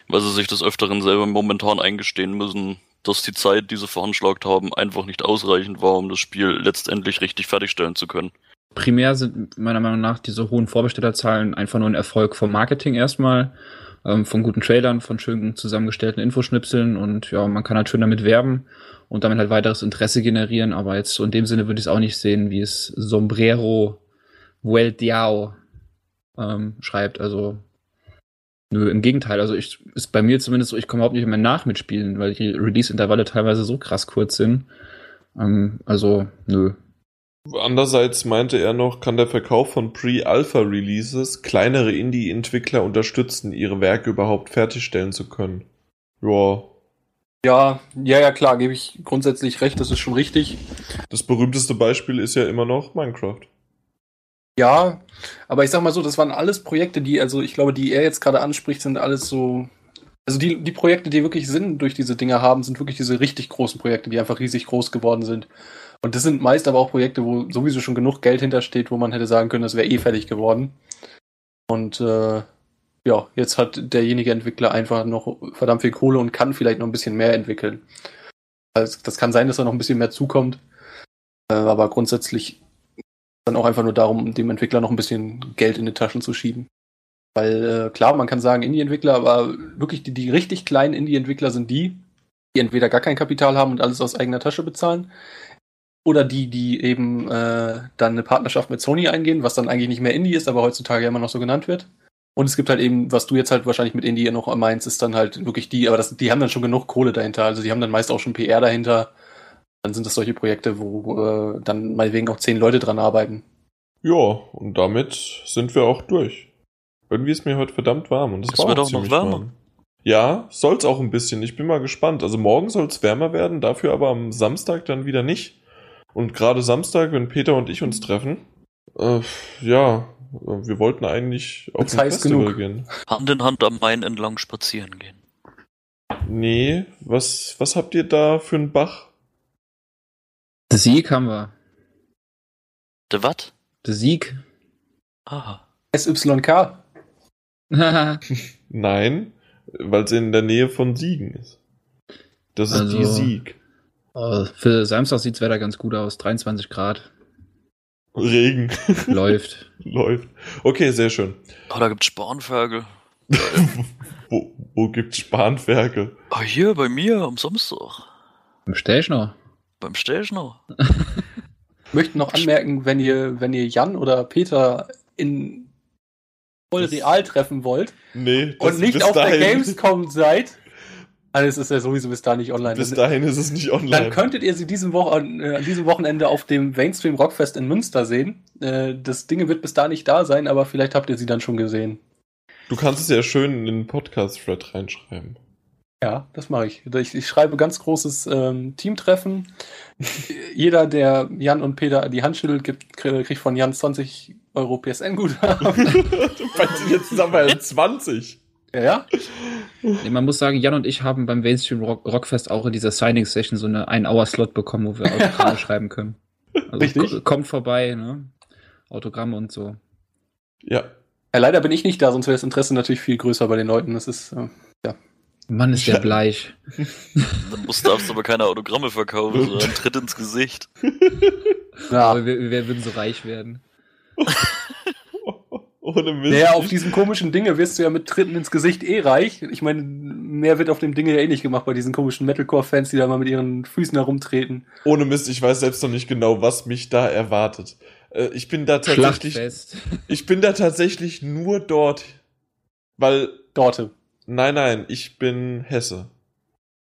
weil sie sich des Öfteren selber momentan eingestehen müssen, dass die Zeit, die sie veranschlagt haben, einfach nicht ausreichend war, um das Spiel letztendlich richtig fertigstellen zu können. Primär sind meiner Meinung nach diese hohen Vorbestellerzahlen einfach nur ein Erfolg vom Marketing erstmal, ähm, von guten Trailern, von schön zusammengestellten Infoschnipseln und ja, man kann halt schön damit werben und damit halt weiteres Interesse generieren, aber jetzt in dem Sinne würde ich es auch nicht sehen, wie es Sombrero Vueltiao ähm, schreibt. Also Nö, im Gegenteil. Also ich ist bei mir zumindest so, ich komme überhaupt nicht mehr nach mit Spielen, weil die Release-Intervalle teilweise so krass kurz sind. Ähm, also, nö. Andererseits meinte er noch, kann der Verkauf von Pre-Alpha-Releases kleinere Indie-Entwickler unterstützen, ihre Werke überhaupt fertigstellen zu können. Ja. Ja, ja, ja, klar, gebe ich grundsätzlich recht, das ist schon richtig. Das berühmteste Beispiel ist ja immer noch Minecraft. Ja, aber ich sag mal so, das waren alles Projekte, die, also ich glaube, die er jetzt gerade anspricht, sind alles so. Also die, die Projekte, die wirklich Sinn durch diese Dinge haben, sind wirklich diese richtig großen Projekte, die einfach riesig groß geworden sind. Und das sind meist aber auch Projekte, wo sowieso schon genug Geld hintersteht, wo man hätte sagen können, das wäre eh fertig geworden. Und äh, ja, jetzt hat derjenige Entwickler einfach noch verdammt viel Kohle und kann vielleicht noch ein bisschen mehr entwickeln. Also das kann sein, dass da noch ein bisschen mehr zukommt. Äh, aber grundsätzlich dann auch einfach nur darum, dem Entwickler noch ein bisschen Geld in die Taschen zu schieben. Weil äh, klar, man kann sagen Indie-Entwickler, aber wirklich die, die richtig kleinen Indie-Entwickler sind die, die entweder gar kein Kapital haben und alles aus eigener Tasche bezahlen, oder die, die eben äh, dann eine Partnerschaft mit Sony eingehen, was dann eigentlich nicht mehr Indie ist, aber heutzutage ja immer noch so genannt wird. Und es gibt halt eben, was du jetzt halt wahrscheinlich mit Indie noch meinst, ist dann halt wirklich die, aber das, die haben dann schon genug Kohle dahinter. Also die haben dann meist auch schon PR dahinter dann sind das solche Projekte, wo äh, dann meinetwegen auch zehn Leute dran arbeiten. Ja, und damit sind wir auch durch. Irgendwie ist mir heute verdammt warm und es war wird auch auch noch ziemlich wärmer. warm. Ja, soll's auch ein bisschen. Ich bin mal gespannt. Also morgen soll's wärmer werden, dafür aber am Samstag dann wieder nicht. Und gerade Samstag, wenn Peter und ich uns treffen, äh, ja, wir wollten eigentlich auf Wird's ein Festival genug. gehen. Hand in Hand am Main entlang spazieren gehen. Nee, was, was habt ihr da für einen Bach? Der Sieg haben wir. Der wat? Der Sieg. Aha. SYK. Nein, weil sie in der Nähe von Siegen ist. Das ist Also- die Sieg. Oh, für Samstag sieht's Wetter ganz gut aus. 23 Grad. Regen Läuft. läuft. Okay, sehr schön. Oh, da gibt's Spanferkel. Wo, wo gibt's Spanferkel? Ah, hier bei mir am Samstag. Im Stäschner. Beim Stäschner. möchte noch anmerken, wenn ihr, wenn ihr Jan oder Peter in voll real treffen wollt Nee, und nicht auf der dahin- Gamescom seid, alles ist ja sowieso bis da nicht online. Bis Dann- dahin ist es nicht online. Dann könntet ihr sie diesen Woche, äh, an diesem Wochenende auf dem Mainstream Rockfest in Münster sehen. Äh, das Ding wird bis da nicht da sein, aber vielleicht habt ihr sie dann schon gesehen. du kannst es ja schön in den Podcast-Thread reinschreiben. Ja, das mache ich. Ich, ich schreibe ganz großes ähm, Teamtreffen. Jeder, der Jan und Peter die Hand schüttelt, gibt, kriegt von Jan 20 Euro PSN-Guthaben. Dir jetzt zusammen bei 20. ja, ja. Nee, man muss sagen, Jan und ich haben beim Mainstream Rock Rockfest auch in dieser Signing-Session so eine 1-Hour-Slot bekommen, wo wir Autogramme schreiben können. Also Richtig. ko- Kommt vorbei, ne? Autogramme und so. Ja. Ja, leider bin ich nicht da, sonst wäre das Interesse natürlich viel größer bei den Leuten. Das ist, äh, Mann, ist der Ja. bleich. Dann musst, darfst du aber keine Autogramme verkaufen, so ein Tritt ins Gesicht. ja. Aber wir, wir würden so reich werden. Ohne Mist. Naja, auf diesen komischen Dinge wirst du ja mit Tritten ins Gesicht eh reich. Ich meine, mehr wird auf dem Dinge ja eh nicht gemacht bei diesen komischen Metalcore-Fans, die da mal mit ihren Füßen herumtreten. Ohne Mist, ich weiß selbst noch nicht genau, was mich da erwartet. Äh, Ich bin da tatsächlich, Schlachtfest. ich bin da tatsächlich nur dort, weil Dorte. Nein, nein, ich bin Hesse.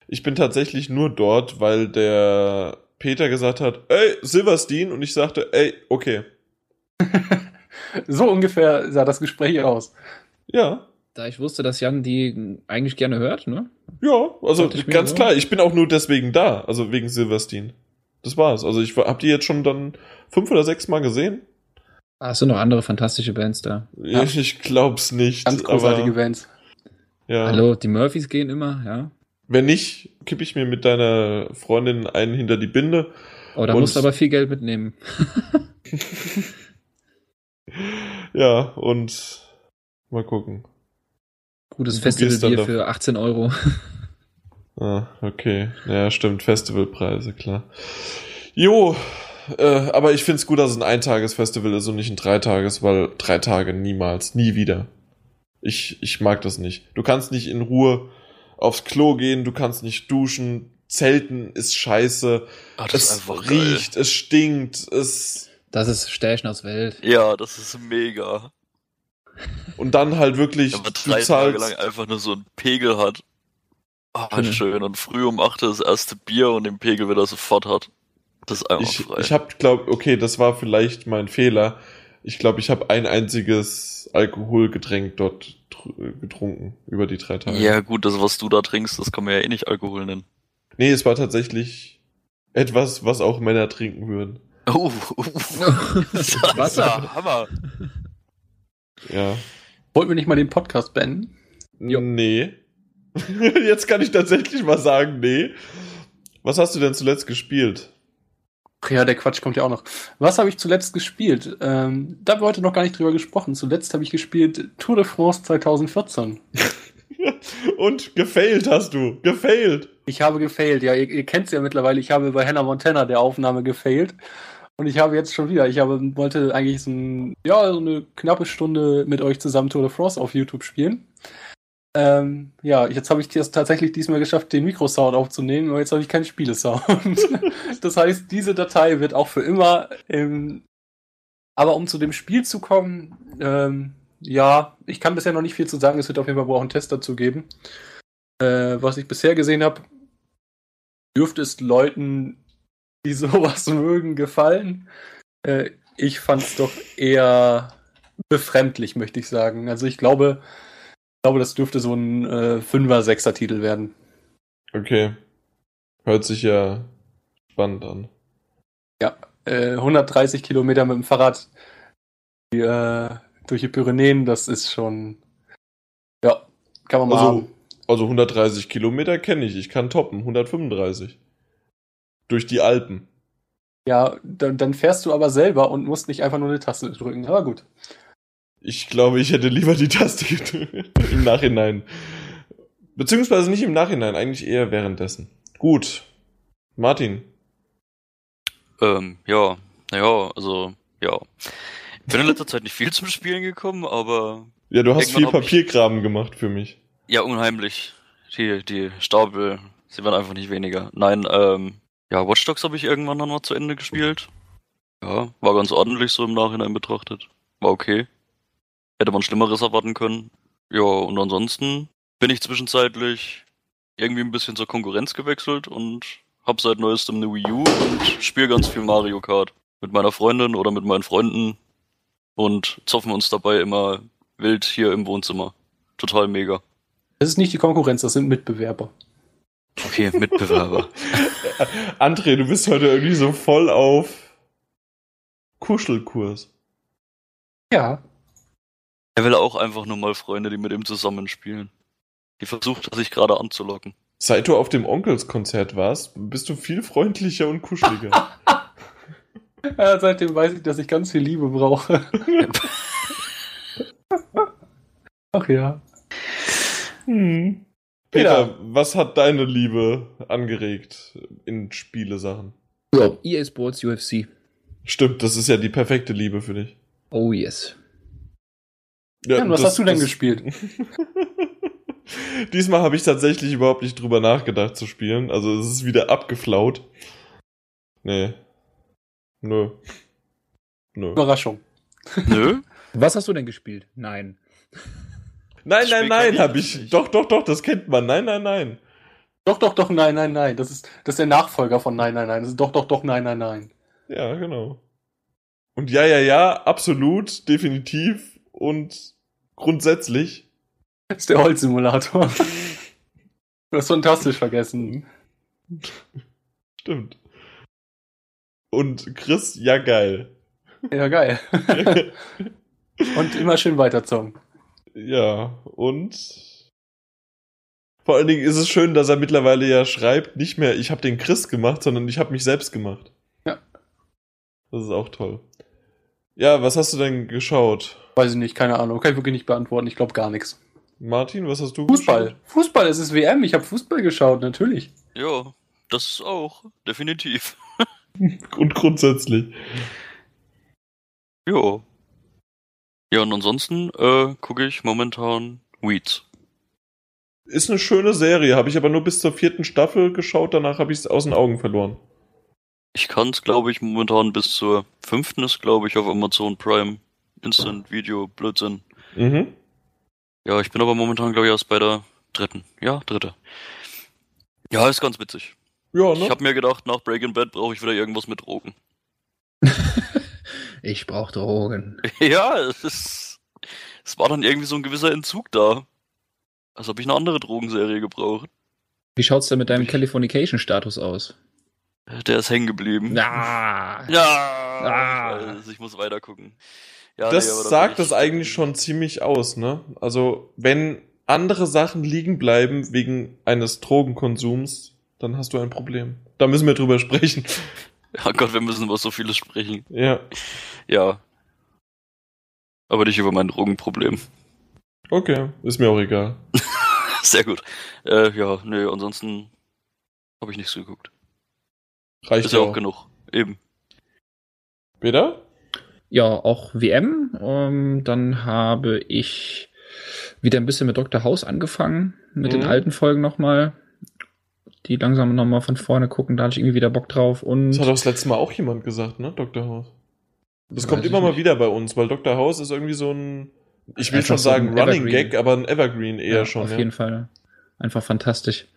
Ich bin tatsächlich nur dort, weil der Peter gesagt hat, ey, Silverstein, und ich sagte, ey, okay. So ungefähr sah das Gespräch aus. Ja, Da ich wusste, dass Jan die eigentlich gerne hört, ne? ja, also ganz so. klar, ich bin auch nur deswegen da, also wegen Silverstein. Das war's. Also ich hab die jetzt schon dann fünf oder sechs Mal gesehen. Ah, es sind noch andere fantastische Bands da. Ja. Ich, ich glaub's nicht. Ganz großartige aber, Bands. Ja. Hallo, die Murphys gehen immer, ja. Wenn nicht, kipp ich mir mit deiner Freundin einen hinter die Binde. Oh, da musst du aber viel Geld mitnehmen. Ja, und mal gucken. Gutes Festivalbier für 18 Euro. Ah, okay. Ja, stimmt. Festivalpreise, klar. Jo, äh, aber ich find's gut, dass es ein Eintagesfestival ist und nicht ein Dreitages, weil drei Tage niemals, nie wieder. Ich, ich mag das nicht. Du kannst nicht in Ruhe aufs Klo gehen, du kannst nicht duschen, Zelten ist scheiße, Ah, das ist es einfach geil. riecht, es stinkt, es... Das ist Stärchen aus Welt. Ja, das ist mega. Und dann halt wirklich, Wenn man du drei Tage lang einfach nur so einen Pegel hat. Ah, Schön. schön. Und früh um 8 das erste Bier und den Pegel wieder sofort hat. Das ist einfach ich, frei. ich hab, glaub, okay, das war vielleicht mein Fehler. Ich glaube, ich habe ein einziges Alkoholgetränk dort tr- getrunken über die drei Tage. ja, gut, das, was du da trinkst, das kann man ja eh nicht Alkohol nennen. Nee, es war tatsächlich etwas, was auch Männer trinken würden. Oh, oh. ist Wasser. Hammer. Ja. Wollten wir nicht mal den Podcast beenden? Jo. Nee. Jetzt kann ich tatsächlich mal sagen, nee. Was hast du denn zuletzt gespielt? Ach ja, der Quatsch kommt ja auch noch. Was habe ich zuletzt gespielt? Ähm, da haben wir heute noch gar nicht drüber gesprochen. Zuletzt habe ich gespielt Tour de France 2014. Und gefailt hast du. Gefailt. Ich habe gefailt. Ja, ihr, ihr kennt es ja mittlerweile. Ich habe bei Hannah Montana der Aufnahme gefailt. Und ich habe jetzt schon wieder. Ich habe, wollte eigentlich so, ein, ja, so eine knappe Stunde mit euch zusammen Tour de France auf YouTube spielen. Ähm, ja, jetzt habe ich es tatsächlich diesmal geschafft, den Mikrosound aufzunehmen, aber jetzt habe ich keinen Spielesound. das heißt, diese Datei wird auch für immer im. Aber um zu dem Spiel zu kommen, ähm, ja, ich kann bisher noch nicht viel zu sagen. Es wird auf jeden Fall wohl auch einen Test dazu geben. Äh, was ich bisher gesehen habe, dürfte es Leuten, die sowas mögen, gefallen. Äh, ich fand es doch eher befremdlich, möchte ich sagen. Also ich glaube, glaube, das dürfte so ein äh, Fünfer, Sechser Titel werden. Okay. Hört sich ja spannend an. Äh, 130 Kilometer mit dem Fahrrad die, äh, durch die Pyrenäen, das ist schon, ja, kann man mal Also, haben. also 130 Kilometer kenne ich. Ich kann toppen. 135. Durch die Alpen. Ja, dann, dann fährst du aber selber und musst nicht einfach nur eine Taste drücken. Aber gut. Ich glaube, ich hätte lieber die Taste gedrückt. Im Nachhinein. Beziehungsweise nicht im Nachhinein, eigentlich eher währenddessen. Gut. Martin. Ähm, ja, naja, also, ja. Ich bin in letzter Zeit nicht viel zum Spielen gekommen, aber Ja, du hast viel hab ich- Papierkram gemacht für mich. ja, unheimlich. Die, die Stapel, sie werden einfach nicht weniger. Nein, ähm, ja, Watch Dogs habe ich irgendwann dann mal zu Ende gespielt. Ja, war ganz ordentlich so im Nachhinein betrachtet. War okay. Hätte man Schlimmeres erwarten können. Ja, und ansonsten bin ich zwischenzeitlich irgendwie ein bisschen zur Konkurrenz gewechselt und hab seit neuestem eine Wii U und spiele ganz viel Mario Kart. Mit meiner Freundin oder mit meinen Freunden und zoffen uns dabei immer wild hier im Wohnzimmer. Total mega. Das ist nicht die Konkurrenz, das sind Mitbewerber. Okay, Mitbewerber. André, du bist heute irgendwie so voll auf Kuschelkurs. Ja. Er will auch einfach nur mal Freunde, die mit ihm zusammenspielen. Die versucht er sich gerade anzulocken. Seit du auf dem Onkelskonzert warst, bist du viel freundlicher und kuscheliger. ja. Seitdem weiß ich, dass ich ganz viel Liebe brauche. Ach ja. hm. Peter, was hat deine Liebe angeregt in Spielesachen? Ja, EA Sports UFC. Stimmt, das ist ja die perfekte Liebe für dich. Oh yes. Ja, was das- hast du denn das- gespielt? Diesmal habe ich tatsächlich überhaupt nicht drüber nachgedacht zu spielen. Also es ist wieder abgeflaut. Nee. Nö. Nö. Überraschung. Nö? Was hast du denn gespielt? Nein. Nein, Das nein, nein, habe ich. nicht. Doch, doch, doch, das kennt man. Nein, nein, nein. Doch, doch, doch, nein, nein, nein. Das ist, das ist der Nachfolger von Nein, nein, nein. Das ist doch, doch, doch, nein, nein, nein. Ja, genau. Und ja, ja, ja, absolut, definitiv und grundsätzlich. Das ist der Holzsimulator. Du hast fantastisch vergessen. Stimmt. Und Chris, ja, geil. Ja, geil. Und immer schön weiterzogen. ja, und vor allen Dingen ist es schön, dass er mittlerweile ja schreibt, nicht mehr, ich habe den Chris gemacht, sondern ich habe mich selbst gemacht. Ja. Das ist auch toll. Ja, was hast du denn geschaut? Weiß ich nicht, keine Ahnung. Kann ich wirklich nicht beantworten. Ich glaube gar nichts. Martin, was hast du Fußball. geschaut? Fußball, es ist WM. Ich habe Fußball geschaut, natürlich. Ja, das auch. Definitiv. Und grundsätzlich. Jo. Ja, und ansonsten äh, gucke ich momentan Weeds. Ist eine schöne Serie, habe ich aber nur bis zur vierten Staffel geschaut, danach habe ich es aus den Augen verloren. Ich kann es, glaube ich, momentan bis zur fünften ist, glaube ich, auf Amazon Prime. Instant Video, Blödsinn. Mhm. Ja, ich bin aber momentan, glaube ich, erst bei der dritten. Ja, dritte. Ja, ist ganz witzig. Ja, Ich ne? habe mir gedacht, nach Breaking Bad brauche ich wieder irgendwas mit Drogen. ich brauche Drogen. ja, es ist. Es war dann irgendwie so ein gewisser Entzug da. Als ob ich eine andere Drogenserie gebraucht. Wie schaut's denn mit deinem Californication-Status aus? Der ist hängen geblieben. Ja. Ja, Ah. ich, muss weiter gucken. Ja, Das nee, sagt das eigentlich schon ziemlich aus, ne? Also, wenn andere Sachen liegen bleiben wegen eines Drogenkonsums, dann hast du ein Problem. Da müssen wir drüber sprechen. Ja Gott, wir müssen über so vieles sprechen. Ja. Ja. Aber nicht über mein Drogenproblem. Okay, ist mir auch egal. Sehr gut. Äh, ja, nee, ansonsten habe ich nichts geguckt. Reicht Ist ja auch genug. Eben. Peter? Ja, auch WM. Ähm, dann habe ich wieder ein bisschen mit Dr. House angefangen, mit Mhm. den alten Folgen nochmal. Die langsam nochmal von vorne gucken, da hatte ich irgendwie wieder Bock drauf. Und Das hat auch das letzte Mal auch jemand gesagt, ne? Dr. House. Das Weiß kommt immer mal wieder bei uns, weil Dr. House ist irgendwie so ein, ich will Einfach schon so sagen Running Evergreen. Gag, aber ein Evergreen eher ja, schon. auf ja. jeden Fall. Einfach fantastisch.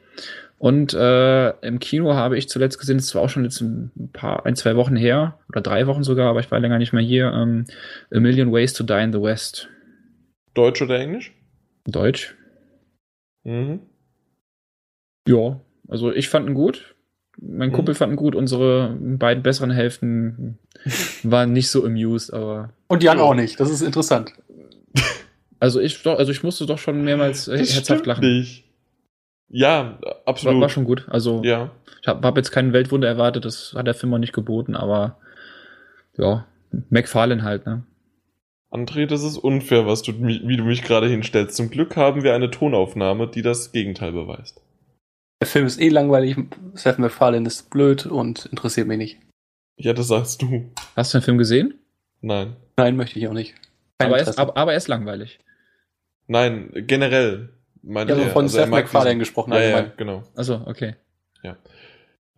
Und äh, im Kino habe ich zuletzt gesehen, das war auch schon jetzt ein paar, ein, zwei Wochen her, oder drei Wochen sogar, aber ich war länger nicht mehr hier, ähm, A Million Ways to Die in the West. Deutsch oder Englisch? Deutsch. Mhm. Ja, also ich fand ihn gut. Mein Mhm. Kumpel fand ihn gut. Unsere beiden besseren Hälften waren nicht so amused, aber Und Jan Ja. auch nicht. Das ist interessant. also ich doch, also ich musste doch schon mehrmals äh, Das herzhaft stimmt lachen. nicht. Ja, War, absolut. war schon gut. Also Ja. ich habe hab jetzt keinen Weltwunder erwartet, das hat der Film auch nicht geboten, aber ja, McFarlane halt, ne? André, das ist unfair, was du, wie du mich gerade hinstellst. Zum Glück haben wir eine Tonaufnahme, die das Gegenteil beweist. Der Film ist eh langweilig. Seth MacFarlane ist blöd und interessiert mich nicht. Ja, das sagst du. Hast du den Film gesehen? Nein. Nein, möchte ich auch nicht. Kein Aber er, ist, aber, aber er ist langweilig. Nein, generell. Meinte ja, von Also Seth MacFarlane gesprochen. Ja, ja, genau. Also, okay.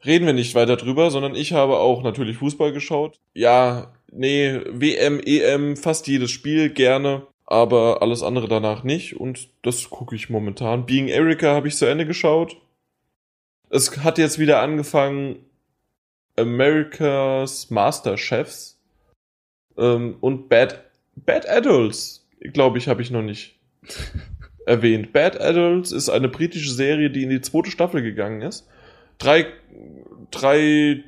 Reden wir nicht weiter drüber, sondern ich habe auch natürlich Fußball geschaut. Ja, nee, WM, EM, fast jedes Spiel gerne, aber alles andere danach nicht und das gucke ich momentan. Being Erica habe ich zu Ende geschaut. Es hat jetzt wieder angefangen America's Master Chefs ähm, und Bad, Bad Adults, glaube ich, habe ich noch nicht erwähnt. Bad Adults ist eine britische Serie, die in die zweite Staffel gegangen ist. Drei, drei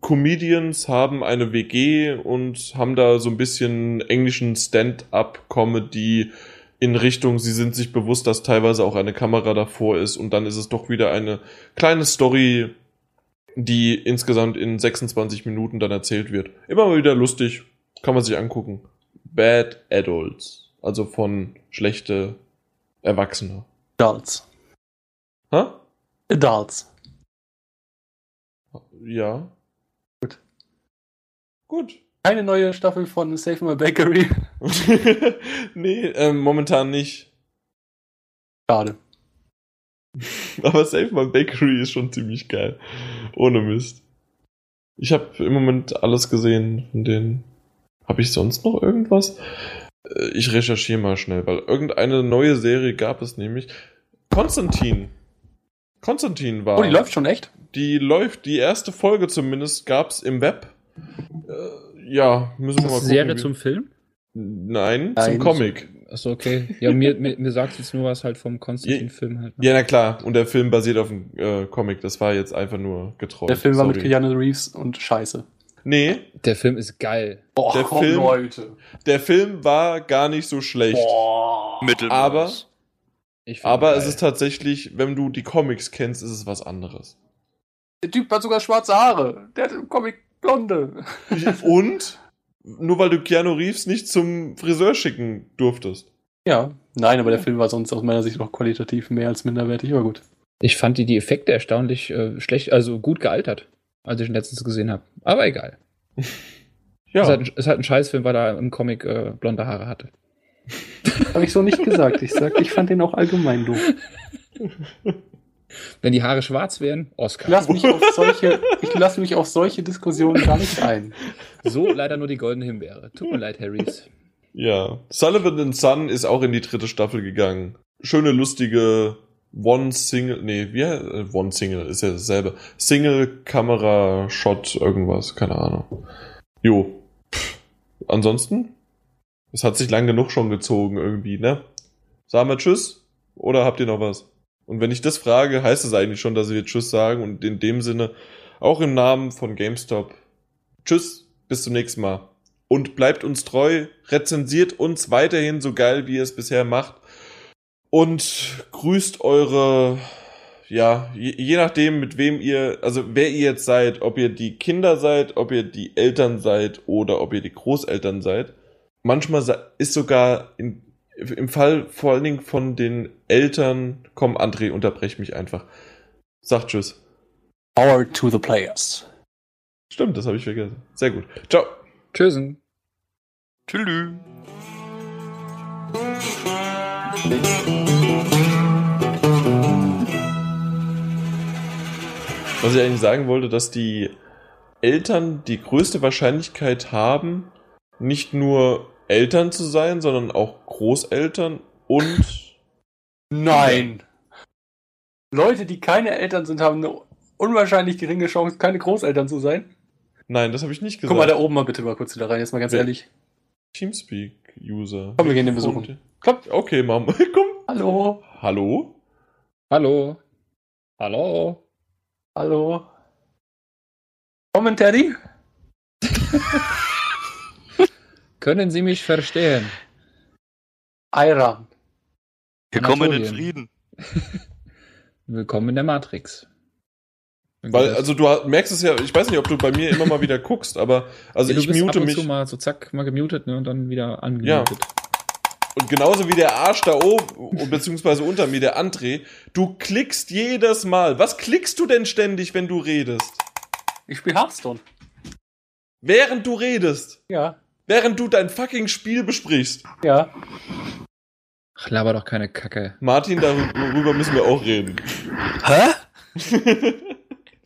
Comedians haben eine WG und haben da so ein bisschen englischen Stand-up-Comedy in Richtung, sie sind sich bewusst, dass teilweise auch eine Kamera davor ist und dann ist es doch wieder eine kleine Story, die insgesamt in 26 Minuten dann erzählt wird. Immer mal wieder lustig, kann man sich angucken. Bad Adults, also von schlechte Erwachsene. Adults. Hä? Adults. Ja. Gut. Gut. Keine neue Staffel von Save My Bakery. nee, ähm, momentan nicht. Schade. Aber Save My Bakery ist schon ziemlich geil. Ohne Mist. Ich habe im Moment alles gesehen von denen. Habe ich sonst noch irgendwas? Äh, Ich recherchiere mal schnell, weil irgendeine neue Serie gab es nämlich. Konstantin. Konstantin war. Oh, die läuft schon echt? Die läuft, die erste Folge zumindest gab's im Web. Äh, ja, müssen wir mal Das gucken. Serie wie- zum Film? Nein, Nein, zum Comic. Achso, okay. Ja, mir, mir, mir sagt jetzt nur was halt vom Konstantin-Film halt. ne? Ja, na klar. Und der Film basiert auf dem äh, Comic. Das war jetzt einfach nur getreut. Der Film war mit. Keanu Reeves und scheiße. Nee, Der Film ist geil. Boah, Der komm, Film- Leute. der Film war gar nicht so schlecht. Boah. Mittelmaß. Aber- Aber es ist tatsächlich, wenn du die Comics kennst, ist es was anderes. Der Typ hat sogar schwarze Haare. Der hat im Comic blonde. Und nur weil du Keanu Reeves nicht zum Friseur schicken durftest. Ja. Nein, aber der Film war sonst aus meiner Sicht noch qualitativ mehr als minderwertig, aber gut. Ich fand die, die Effekte erstaunlich äh, schlecht, also gut gealtert, als ich ihn letztens gesehen habe. Aber egal. Ja. Es, hat, ein- es hat ein Scheißfilm, weil er im Comic äh, blonde Haare hatte. Habe ich so nicht gesagt. Ich sag, ich fand den auch allgemein doof. Wenn die Haare schwarz wären, Oscar. lasse mich auf solche, ich lasse mich auf solche Diskussionen gar nicht ein. So leider nur die goldene Himbeere. Tut mir leid, Harrys. Ja. Sullivan and Son ist auch in die dritte Staffel gegangen. Schöne, lustige One-Single, nee, wie, äh, One-Single ist ja dasselbe. Single-Kamera-Shot, irgendwas, keine Ahnung. Jo. Pff. Ansonsten? Es hat sich lang genug schon gezogen irgendwie, ne? Sagen wir Tschüss? Oder habt ihr noch was? Und wenn ich das frage, heißt es eigentlich schon, dass wir Tschüss sagen und in dem Sinne auch im Namen von GameStop. Tschüss, bis zum nächsten Mal. Und bleibt uns treu, rezensiert uns weiterhin so geil, wie ihr es bisher macht. Und grüßt eure, ja, je, je nachdem, mit wem ihr, also wer ihr jetzt seid, ob ihr die Kinder seid, ob ihr die Eltern seid oder ob ihr die Großeltern seid. Manchmal ist sogar in, im Fall vor allen Dingen von den Eltern, komm André, unterbrech mich einfach. Sag Tschüss. Power to the players. Stimmt, das habe ich vergessen. Sehr gut. Ciao. Tschüssen. Tschüss. Was ich eigentlich sagen wollte, dass die Eltern die größte Wahrscheinlichkeit haben, nicht nur Eltern zu sein, sondern auch Großeltern und Nein. Leute, die keine Eltern sind, haben eine unwahrscheinlich geringe Chance, keine Großeltern zu sein. nein, das habe ich nicht gesagt. Guck mal da oben mal bitte mal kurz wieder rein, jetzt mal ganz Wer- ehrlich. Teamspeak-User. Komm, wir gehen den besuchen. Komm. Okay, Mom. Komm. Hallo. Hallo? Hallo. Hallo. Hallo. Commentary? Können Sie mich verstehen? Iran. Willkommen in. Frieden. Willkommen in der Matrix. Weil, also du ha- merkst es ja, ich weiß nicht, ob du bei mir immer mal wieder guckst, aber also ja, du ich bist mute ab und mich. zu mal so zack, mal gemutet ne, und dann wieder angemutet. Und genauso wie der Arsch da oben, beziehungsweise unter mir, der André, du klickst jedes Mal. Was klickst du denn ständig, wenn du redest? Ich spiele Hearthstone. Während du redest. Ja. Während du dein fucking Spiel besprichst. Ja. Ach, laber doch keine Kacke. Martin, darüber müssen wir auch reden. Hä?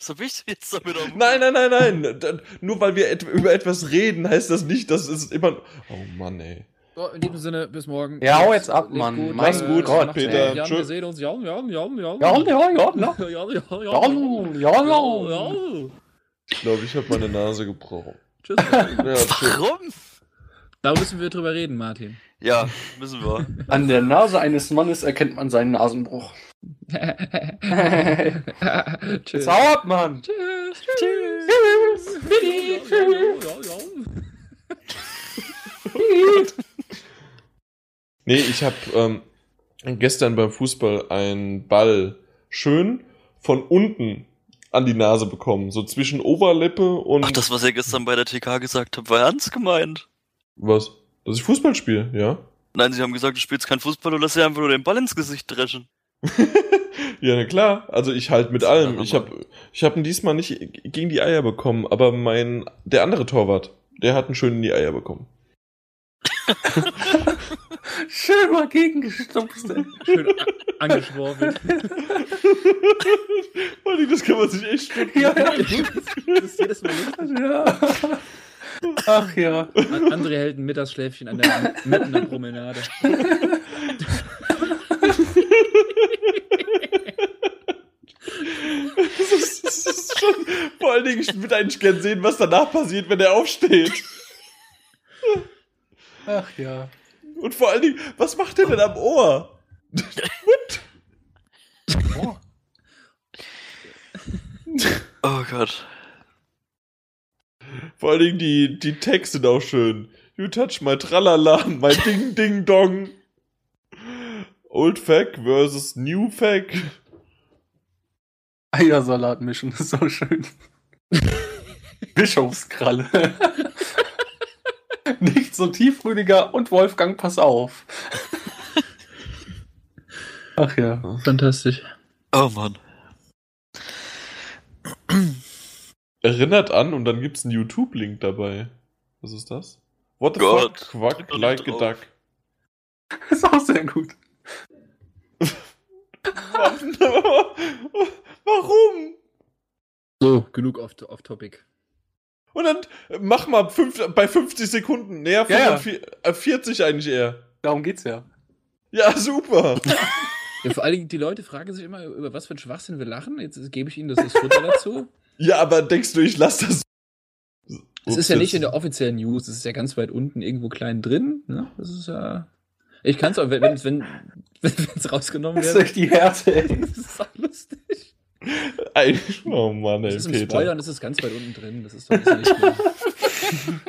Was hab ich jetzt damit auf? Nein, nein, nein, nein. Nur weil wir et über etwas reden, heißt das nicht, dass es immer. Oh Mann, ey. So, in diesem Sinne, bis morgen. Ja, hau jetzt ab, Mann. Gut. Mach's Äh, gut, macht's Peter. Jan, wir sehen uns. Ja, ja, ja, ja. Ja, ja, ja, ja. Ja, ja, ja, ja. Ja, ja, ja. ja. Ich glaube, ich habe meine Nase gebrochen. Tschüss. Warum? Da müssen wir drüber reden, Martin. Ja, müssen wir. An der Nase eines Mannes erkennt man seinen Nasenbruch. Tschüss. Ab, Mann. Tschüss. Tschüss. Tschüss. Ja, Nee, ich habe ähm, gestern beim Fußball einen Ball schön von unten an die Nase bekommen. So zwischen Oberlippe und. Ach, das, was ihr gestern bei der TK gesagt habt, war ernst gemeint. Was? Dass ich Fußball spiele, ja? Nein, sie haben gesagt, du spielst kein Fußball und lässt dir einfach nur den Ball ins Gesicht dreschen. Ja, na klar. Also ich halt mit allem. Ich habe ich hab ihn diesmal nicht gegen die Eier bekommen, aber mein der andere Torwart, der hat einen schön in die Eier bekommen. Schön mal gegengestupst, ey. Schön angeschworfen. Mann, das kann man sich echt stimmen. Ja, ja. Das ist jedes Mal lustig. ja. Ach ja. An- André hält ein Mittagsschläfchen an der mitten der Promenade. Das ist, das ist schon, vor allen Dingen, ich würde eigentlich gern sehen, was danach passiert, wenn er aufsteht. Ach ja. Und vor allen Dingen, was macht er denn am Ohr? Oh. Oh Gott. Vor allen Dingen die, die Texte sind auch schön. You touch my tralala, my ding ding dong. Old Fack versus New Fack. Eiersalat mischen, ist so schön. Bischofskralle. Nicht so tiefrüdiger und Wolfgang, pass auf. Ach ja. Fantastisch. Oh Mann. Erinnert an und dann gibt's einen YouTube-Link dabei. Was ist das? What the Gott. fuck? Quack like a duck. Ist auch sehr gut. Warum? So, genug off, off topic. Und dann äh, mach mal fünf, bei 50 Sekunden. Nee, Ja, ja. 45, äh, 40 eigentlich eher. Darum geht's ja. Ja, super. Ja, vor allen Dingen, die Leute fragen sich immer, über was für ein Schwachsinn wir lachen. Jetzt gebe ich ihnen das, das Futter dazu. Ja, aber denkst du, ich lass das. Es ist ja nicht in der offiziellen News, es ist ja ganz weit unten irgendwo klein drin. Ne? Das ist ja. Ich kann es auch, wenn es wenn, rausgenommen Das ist echt die Härte, ey. Das ist auch lustig. Eigentlich, oh Mann, ey, Das ist im Peter. Spoiler und es ist ganz weit unten drin. Das ist doch das nicht mehr.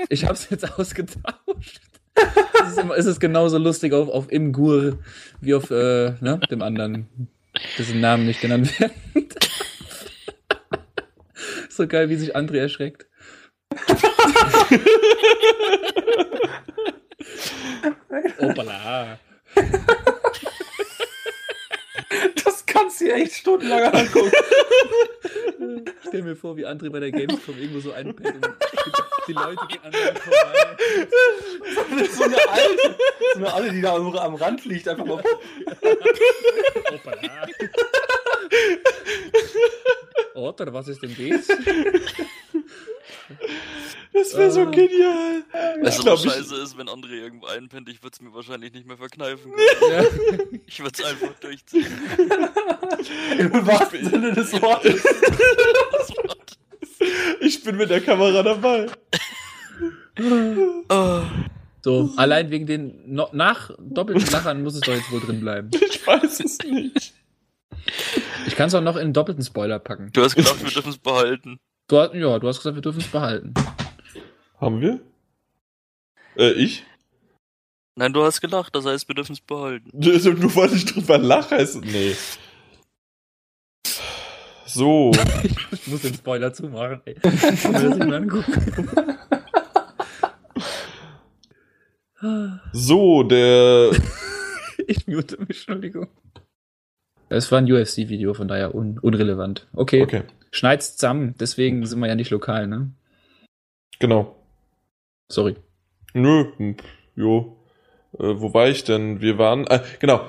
Ich hab's jetzt ausgetauscht. Es ist, immer, es ist genauso lustig auf, auf Imgur wie auf äh, ne, dem anderen, dessen Namen nicht genannt werden. so geil, wie sich André erschreckt. Opala. Kannst dir echt stundenlang angucken. Stell mir vor, wie André bei der Gamescom irgendwo so einpennt und die Leute gehen an vorbei. so eine alte, so eine alte, die da am, Rand liegt, einfach mal. Opala. Oder was ist denn das? Das wäre so Ah. genial. Weißt du, was scheiße ist, wenn André irgendwo einpennt, ich würde es mir wahrscheinlich nicht mehr verkneifen können. Ja. Ich würde es einfach durchziehen. Im wahrsten Sinne des Wortes. Ich bin mit der Kamera dabei. Oh. So, allein wegen den no nach doppelten Lachern muss es doch jetzt wohl drin bleiben. Ich weiß es nicht. Ich kann es auch noch in einen doppelten Spoiler packen. Du hast gedacht, wir dürfen es behalten. Du, hast- ja, du hast gesagt, wir dürfen es behalten. Haben wir? Äh, ich? Nein, du hast gelacht, das heißt, wir dürfen es behalten. Also, Nur weil ich drüber lache, heißt Nee. So. Ich muss den Spoiler zumachen, ey. Ich will das nicht mehr angucken. So, der. Ich mute mich, Entschuldigung. Es war ein UFC-Video, von daher un unrelevant. Okay, Okay, schneid's zusammen, deswegen sind wir ja nicht lokal, ne? genau. Sorry. Nö, jo. Äh, wo war ich denn? Wir waren. Äh, genau.